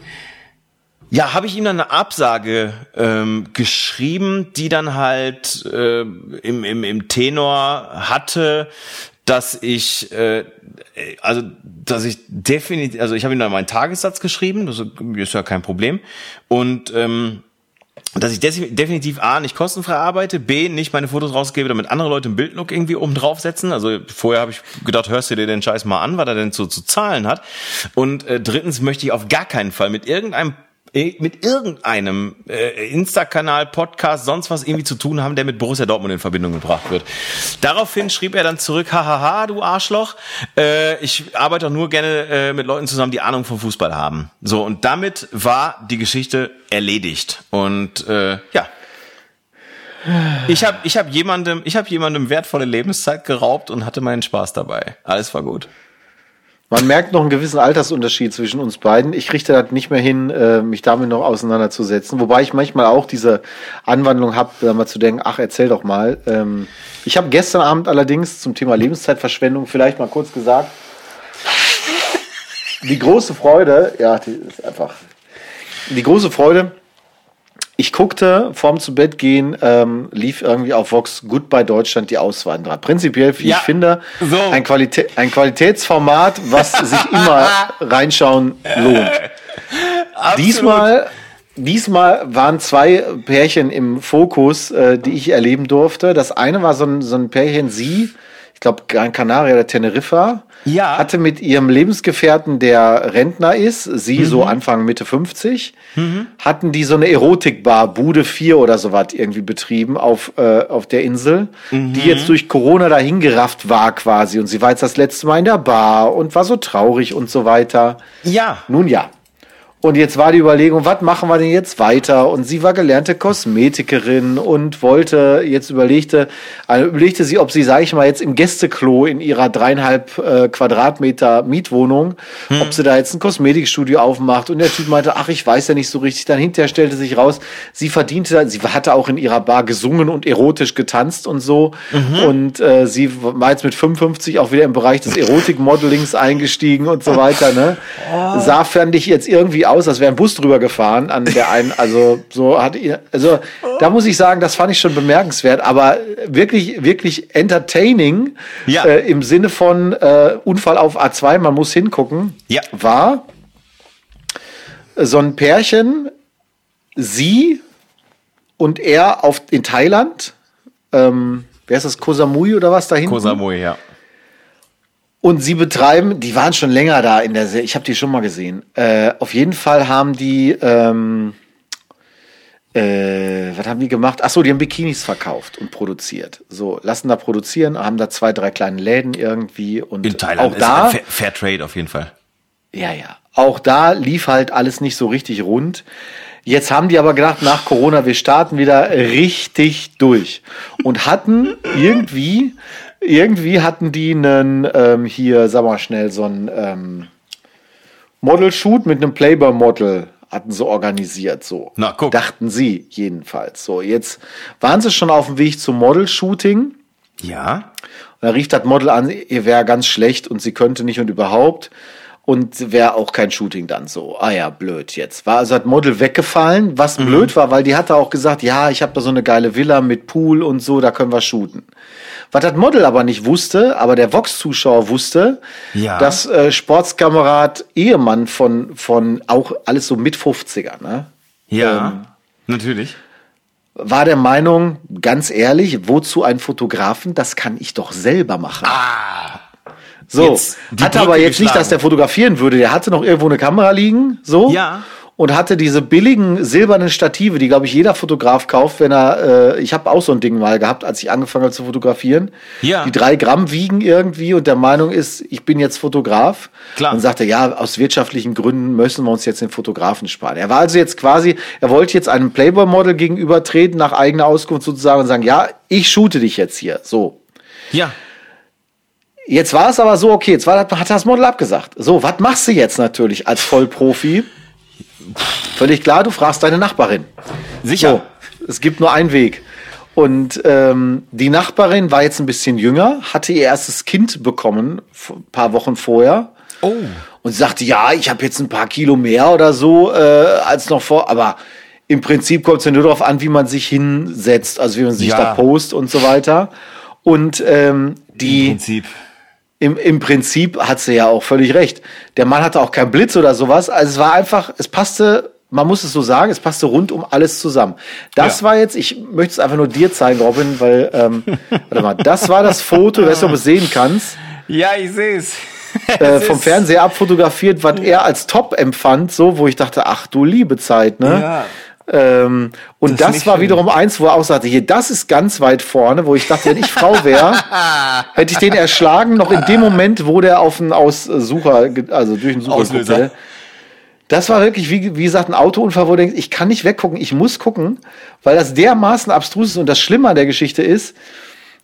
ja, habe ich ihm dann eine Absage ähm, geschrieben, die dann halt äh, im, im, im Tenor hatte, dass ich äh, also dass ich definitiv also ich habe ihm dann meinen Tagessatz geschrieben, das ist ja kein Problem und ähm, dass ich definitiv A, nicht kostenfrei arbeite, B, nicht meine Fotos rausgebe, damit andere Leute einen Bildlook irgendwie oben draufsetzen. Also vorher habe ich gedacht, hörst du dir den Scheiß mal an, was er denn so zu zahlen hat. Und äh, drittens möchte ich auf gar keinen Fall mit irgendeinem mit irgendeinem äh, Insta-Kanal, Podcast, sonst was irgendwie zu tun haben, der mit Borussia Dortmund in Verbindung gebracht wird. Daraufhin schrieb er dann zurück, hahaha, du Arschloch, äh, ich arbeite doch nur gerne äh, mit Leuten zusammen, die Ahnung vom Fußball haben. So, und damit war die Geschichte erledigt. Und äh, ja, ich habe ich hab jemandem, ich habe jemandem wertvolle Lebenszeit geraubt und hatte meinen Spaß dabei. Alles war gut.
Man merkt noch einen gewissen Altersunterschied zwischen uns beiden. Ich kriege das nicht mehr hin, äh, mich damit noch auseinanderzusetzen. Wobei ich manchmal auch diese Anwandlung habe, da mal zu denken, ach, erzähl doch mal. Ähm, ich habe gestern Abend allerdings zum Thema Lebenszeitverschwendung vielleicht mal kurz gesagt, die große Freude, ja, die ist einfach, die große Freude, ich guckte vorm zu Bett gehen, ähm, lief irgendwie auf Vox Goodbye Deutschland die Auswanderer. Prinzipiell, wie
Ja,
ich finde,
so.
ein, Qualitä ein Qualitätsformat, was <laughs> sich immer reinschauen lohnt. Diesmal, diesmal waren zwei Pärchen im Fokus, äh, die ich erleben durfte. Das eine war so ein, so ein Pärchen, sie, glaube Gran Canaria oder Teneriffa,
Ja.
hatte mit ihrem Lebensgefährten, der Rentner ist, sie
Mhm.
so Anfang Mitte 50, hatten die so eine Erotikbar, Bude 4 oder so was irgendwie betrieben auf, äh, auf der Insel,
Mhm.
die jetzt durch Corona dahingerafft war quasi. Und sie war jetzt das letzte Mal in der Bar und war so traurig und so weiter.
Ja.
Nun ja. Und jetzt war die Überlegung, was machen wir denn jetzt weiter? Und sie war gelernte Kosmetikerin und wollte, jetzt überlegte, also überlegte sie, ob sie, sage ich mal, jetzt im Gästeklo in ihrer dreieinhalb äh, Quadratmeter Mietwohnung, ob sie da jetzt ein Kosmetikstudio aufmacht. Und der Typ meinte, ach, ich weiß ja nicht so richtig. Dann hinterher stellte sich raus, sie verdiente, sie hatte auch in ihrer Bar gesungen und erotisch getanzt und so. Und äh, sie war jetzt mit 55 auch wieder im Bereich des Erotikmodelings eingestiegen und so weiter. Ne? Sah, fand ich jetzt irgendwie aus, als wäre ein Bus drüber gefahren an der einen, also so hat ihr, also da muss ich sagen, das fand ich schon bemerkenswert, aber wirklich, wirklich entertaining
Ja.
äh, im Sinne von äh, Unfall auf A2, man muss hingucken,
Ja.
war so ein Pärchen, sie und er auf, in Thailand, ähm, wer ist das, Koh Samui oder was da hinten?
Koh Samui, ja.
Und sie betreiben, die waren schon länger da in der Serie, ich habe die schon mal gesehen. Äh, auf jeden Fall haben die, ähm, äh, was haben die gemacht? Ach so, die haben Bikinis verkauft und produziert. So, lassen da produzieren, haben da zwei, drei kleine Läden irgendwie und
In Thailand
auch da,
ist Fair, Fair Trade auf jeden Fall.
ja, ja, auch da lief halt alles nicht so richtig rund. Jetzt haben die aber gedacht, nach Corona, wir starten wieder richtig durch und hatten irgendwie, irgendwie hatten die einen ähm, hier, sag mal schnell, so ein ähm, Model-Shoot mit einem Playboy-Model hatten sie organisiert, so.
Na, guck.
Dachten sie jedenfalls. So, jetzt waren sie schon auf dem Weg zum Model-Shooting.
Ja.
Und da rief das Model an, ihr wäre ganz schlecht und sie könnte nicht und überhaupt. und wäre auch kein Shooting dann so. Ah ja, blöd jetzt. War also hat Model weggefallen, was mhm. blöd war, weil die hatte auch gesagt, ja, ich habe da so eine geile Villa mit Pool und so, da können wir shooten. Was das Model aber nicht wusste, aber der Vox-Zuschauer wusste, ja. dass äh, Sportskamerad Ehemann von, von auch alles so mit 50er, ne?
Ja, ähm, natürlich.
War der Meinung, ganz ehrlich, wozu ein Fotografen? Das kann ich doch selber machen. Ah. So, hatte aber jetzt nicht, dass der fotografieren würde. Der hatte noch irgendwo eine Kamera liegen, so.
Ja
und hatte diese billigen silbernen Stative, die glaube ich jeder Fotograf kauft, wenn er. Äh, ich habe auch so ein Ding mal gehabt, als ich angefangen habe zu fotografieren.
Ja.
Die drei Gramm wiegen irgendwie und der Meinung ist, ich bin jetzt Fotograf.
Klar.
Und sagte, ja, aus wirtschaftlichen Gründen müssen wir uns jetzt den Fotografen sparen. Er war also jetzt quasi, er wollte jetzt einem Playboy-Model gegenübertreten nach eigener Auskunft sozusagen und sagen, ja, ich shoote dich jetzt hier. So.
Ja.
Jetzt war es aber so, okay, jetzt war, hat das Model abgesagt. So, was machst du jetzt natürlich als Vollprofi? Völlig klar, du fragst deine Nachbarin.
Sicher.
So, es gibt nur einen Weg. Und ähm, die Nachbarin war jetzt ein bisschen jünger, hatte ihr erstes Kind bekommen, ein paar Wochen vorher.
Oh.
Und sagte, ja, ich habe jetzt ein paar Kilo mehr oder so äh, als noch vor. Aber im Prinzip kommt es ja nur darauf an, wie man sich hinsetzt, also wie man sich ja. da post und so weiter. Und ähm, die.
Im Prinzip
im, im Prinzip hat sie ja auch völlig recht. Der Mann hatte auch keinen Blitz oder sowas. Also es war einfach, es passte, man muss es so sagen, es passte rund um alles zusammen. Das ja. war jetzt, ich möchte es einfach nur dir zeigen, Robin, weil, ähm, <laughs> warte mal, das war das Foto, weißt du, ob du es sehen kannst.
Ja, ich sehe <laughs> es.
Äh, vom Fernseher abfotografiert, was er als top empfand, so, wo ich dachte, ach du liebe Zeit, ne? Ja. Ähm, und das, das war wiederum eins, wo er auch sagte, hier, das ist ganz weit vorne, wo ich dachte, wenn ich Frau wäre, <laughs> hätte ich den erschlagen, noch in dem Moment, wo der auf den Aussucher, also durch den Sucher Auslöser. Das war wirklich, wie, wie gesagt, ein Autounfall, wo du denkst, ich kann nicht weggucken, ich muss gucken, weil das dermaßen abstrus ist und das Schlimme an der Geschichte ist,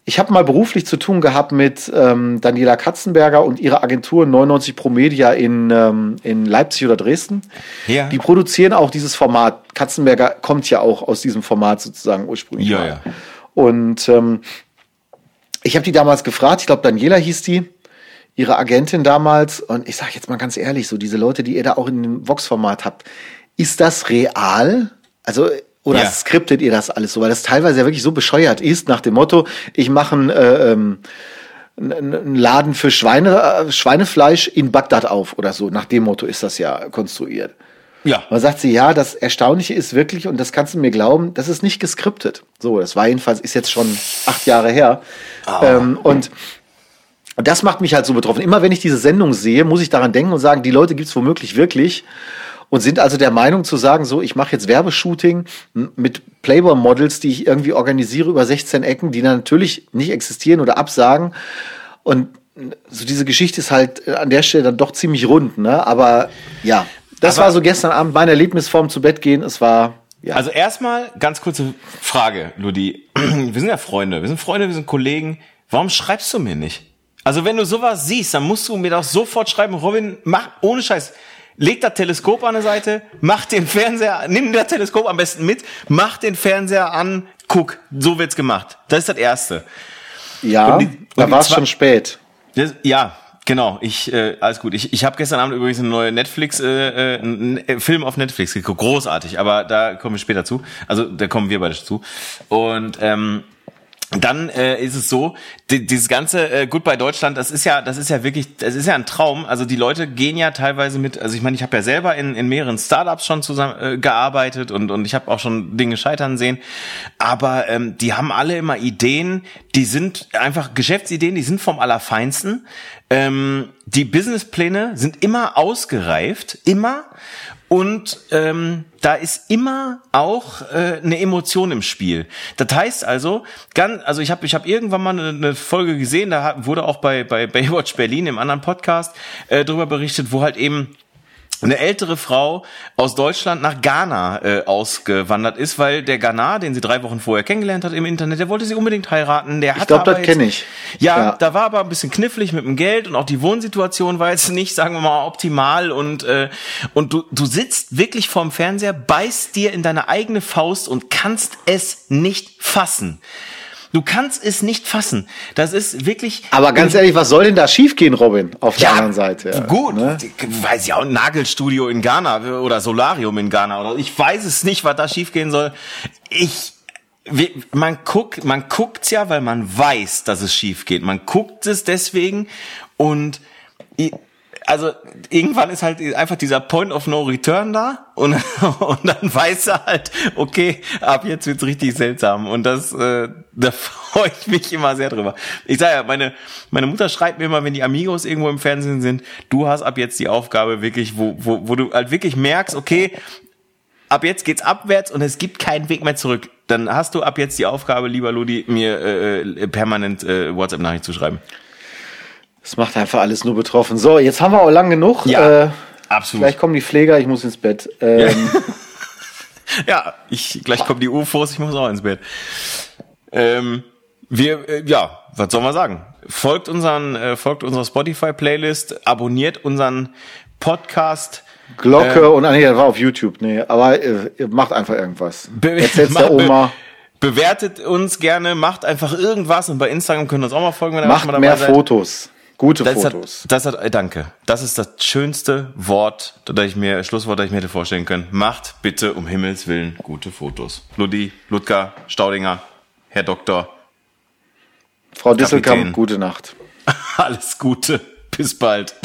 ich habe mal beruflich zu tun gehabt mit ähm, Daniela Katzenberger und ihrer Agentur 99 Pro Media in, ähm, in Leipzig oder Dresden.
Ja.
Die produzieren auch dieses Format. Katzenberger kommt ja auch aus diesem Format sozusagen ursprünglich.
Ja, ja.
Und ähm, ich habe die damals gefragt, ich glaube Daniela hieß die, ihre Agentin damals. Und ich sage jetzt mal ganz ehrlich, so diese Leute, die ihr da auch in dem Vox-Format habt, ist das real? Also oder ja. skriptet ihr das alles so? Weil das teilweise ja wirklich so bescheuert ist, nach dem Motto, ich mache ein, äh, ähm, einen Laden für Schweine, äh, Schweinefleisch in Bagdad auf oder so. Nach dem Motto ist das ja konstruiert.
Ja.
Man sagt sie, ja, das Erstaunliche ist wirklich, und das kannst du mir glauben, das ist nicht geskriptet. So, das war jedenfalls, ist jetzt schon acht Jahre her. Oh. Ähm, und das macht mich halt so betroffen. Immer wenn ich diese Sendung sehe, muss ich daran denken und sagen, die Leute gibt's womöglich wirklich und sind also der Meinung zu sagen, so, ich mache jetzt Werbeshooting mit Playboy-Models, die ich irgendwie organisiere über 16 Ecken, die dann natürlich nicht existieren oder absagen. Und so diese Geschichte ist halt an der Stelle dann doch ziemlich rund, ne? Aber ja, das Aber war so gestern Abend mein Erlebnis vorm zu Bett gehen. Es war ja.
Also erstmal ganz kurze Frage, Ludi. <clears throat> Wir sind ja Freunde, wir sind Freunde, wir sind Kollegen. Warum schreibst du mir nicht? Also wenn du sowas siehst, dann musst du mir doch sofort schreiben, Robin, mach ohne Scheiß leg das Teleskop an der Seite, mach den Fernseher, nimm das Teleskop am besten mit, mach den Fernseher an, guck, so wird's gemacht. Das ist das Erste.
Ja, die, da war es schon spät.
Das, ja, Genau, ich äh, alles gut. Ich, ich habe gestern Abend übrigens eine neue Netflix äh, äh, einen äh, Film auf Netflix geguckt, großartig, aber da kommen wir später zu. Also da kommen wir beide zu. Und ähm, dann äh, ist es so, die, dieses ganze äh, Goodbye Deutschland, das ist ja, das ist ja wirklich, das ist ja ein Traum. Also die Leute gehen ja teilweise mit, also ich meine, ich habe ja selber in, in mehreren Startups schon zusammen äh, gearbeitet und und ich habe auch schon Dinge scheitern sehen. Aber ähm, die haben alle immer Ideen, die sind einfach Geschäftsideen, die sind vom allerfeinsten. Ähm, die Businesspläne sind immer ausgereift, immer. Und ähm, da ist immer auch äh, eine Emotion im Spiel. Das heißt also, ganz, also ich habe ich hab irgendwann mal eine, eine Folge gesehen, da wurde auch bei, bei Baywatch Berlin im anderen Podcast äh, darüber berichtet, wo halt eben eine ältere Frau aus Deutschland nach Ghana äh, ausgewandert ist, weil der Ghana, den sie drei Wochen vorher kennengelernt hat im Internet, der wollte sie unbedingt heiraten. Der
ich glaube, das kenne ich.
Ja, ja, da war aber ein bisschen knifflig mit dem Geld und auch die Wohnsituation war jetzt nicht, sagen wir mal, optimal und äh, und du du sitzt wirklich vorm Fernseher, beißt dir in deine eigene Faust und kannst es nicht fassen. Du kannst es nicht fassen. Das ist wirklich.
Aber ganz ehrlich, was soll denn da schiefgehen, Robin, auf der anderen Seite? Ja,
gut, ne? weiß ja auch ein Nagelstudio in Ghana oder Solarium in Ghana oder ich weiß es nicht, was da schiefgehen soll. Ich man guckt, man guckt's ja, weil man weiß, dass es schief geht. Man guckt es deswegen und also irgendwann ist halt einfach dieser Point of No Return da und, <laughs> und dann weiß er halt, okay, ab jetzt wird's richtig seltsam und das, äh, da <laughs> freue ich mich immer sehr drüber. Ich sage ja, meine, meine Mutter schreibt mir immer, wenn die Amigos irgendwo im Fernsehen sind, du hast ab jetzt die Aufgabe wirklich, wo, wo, wo du halt wirklich merkst, okay, ab jetzt geht's abwärts und es gibt keinen Weg mehr zurück. Dann hast du ab jetzt die Aufgabe, lieber Ludi, mir äh, äh permanent äh, WhatsApp-Nachricht zu schreiben.
Das macht einfach alles nur betroffen. So, jetzt haben wir auch lang genug.
Ja, äh, absolut.
Gleich kommen die Pfleger, ich muss ins Bett.
Ähm, <laughs> ja, ich, gleich kommen die UFOs, ich muss auch ins Bett. Ähm, wir, äh, ja, was soll man sagen? Folgt unseren, äh, folgt unserer Spotify-Playlist, abonniert unseren Podcast.
Glocke ähm, und ah, nee, das war auf YouTube, nee, aber äh, macht einfach irgendwas.
Erzählt's der <laughs> Oma. Be bewertet uns gerne, macht einfach irgendwas und bei Instagram könnt ihr uns auch mal folgen, wenn ihr
macht mal dabei mehr seid. Fotos. Gute
das
Fotos.
Hat, das hat, äh, danke. Das ist das schönste Wort, das ich mir, Schlusswort, das ich mir hätte vorstellen können. Macht bitte um Himmels Willen gute Fotos. Ludi, Ludger, Staudinger, Herr Doktor.
Frau Disselkamp, gute Nacht. <laughs>
Alles Gute. Bis bald.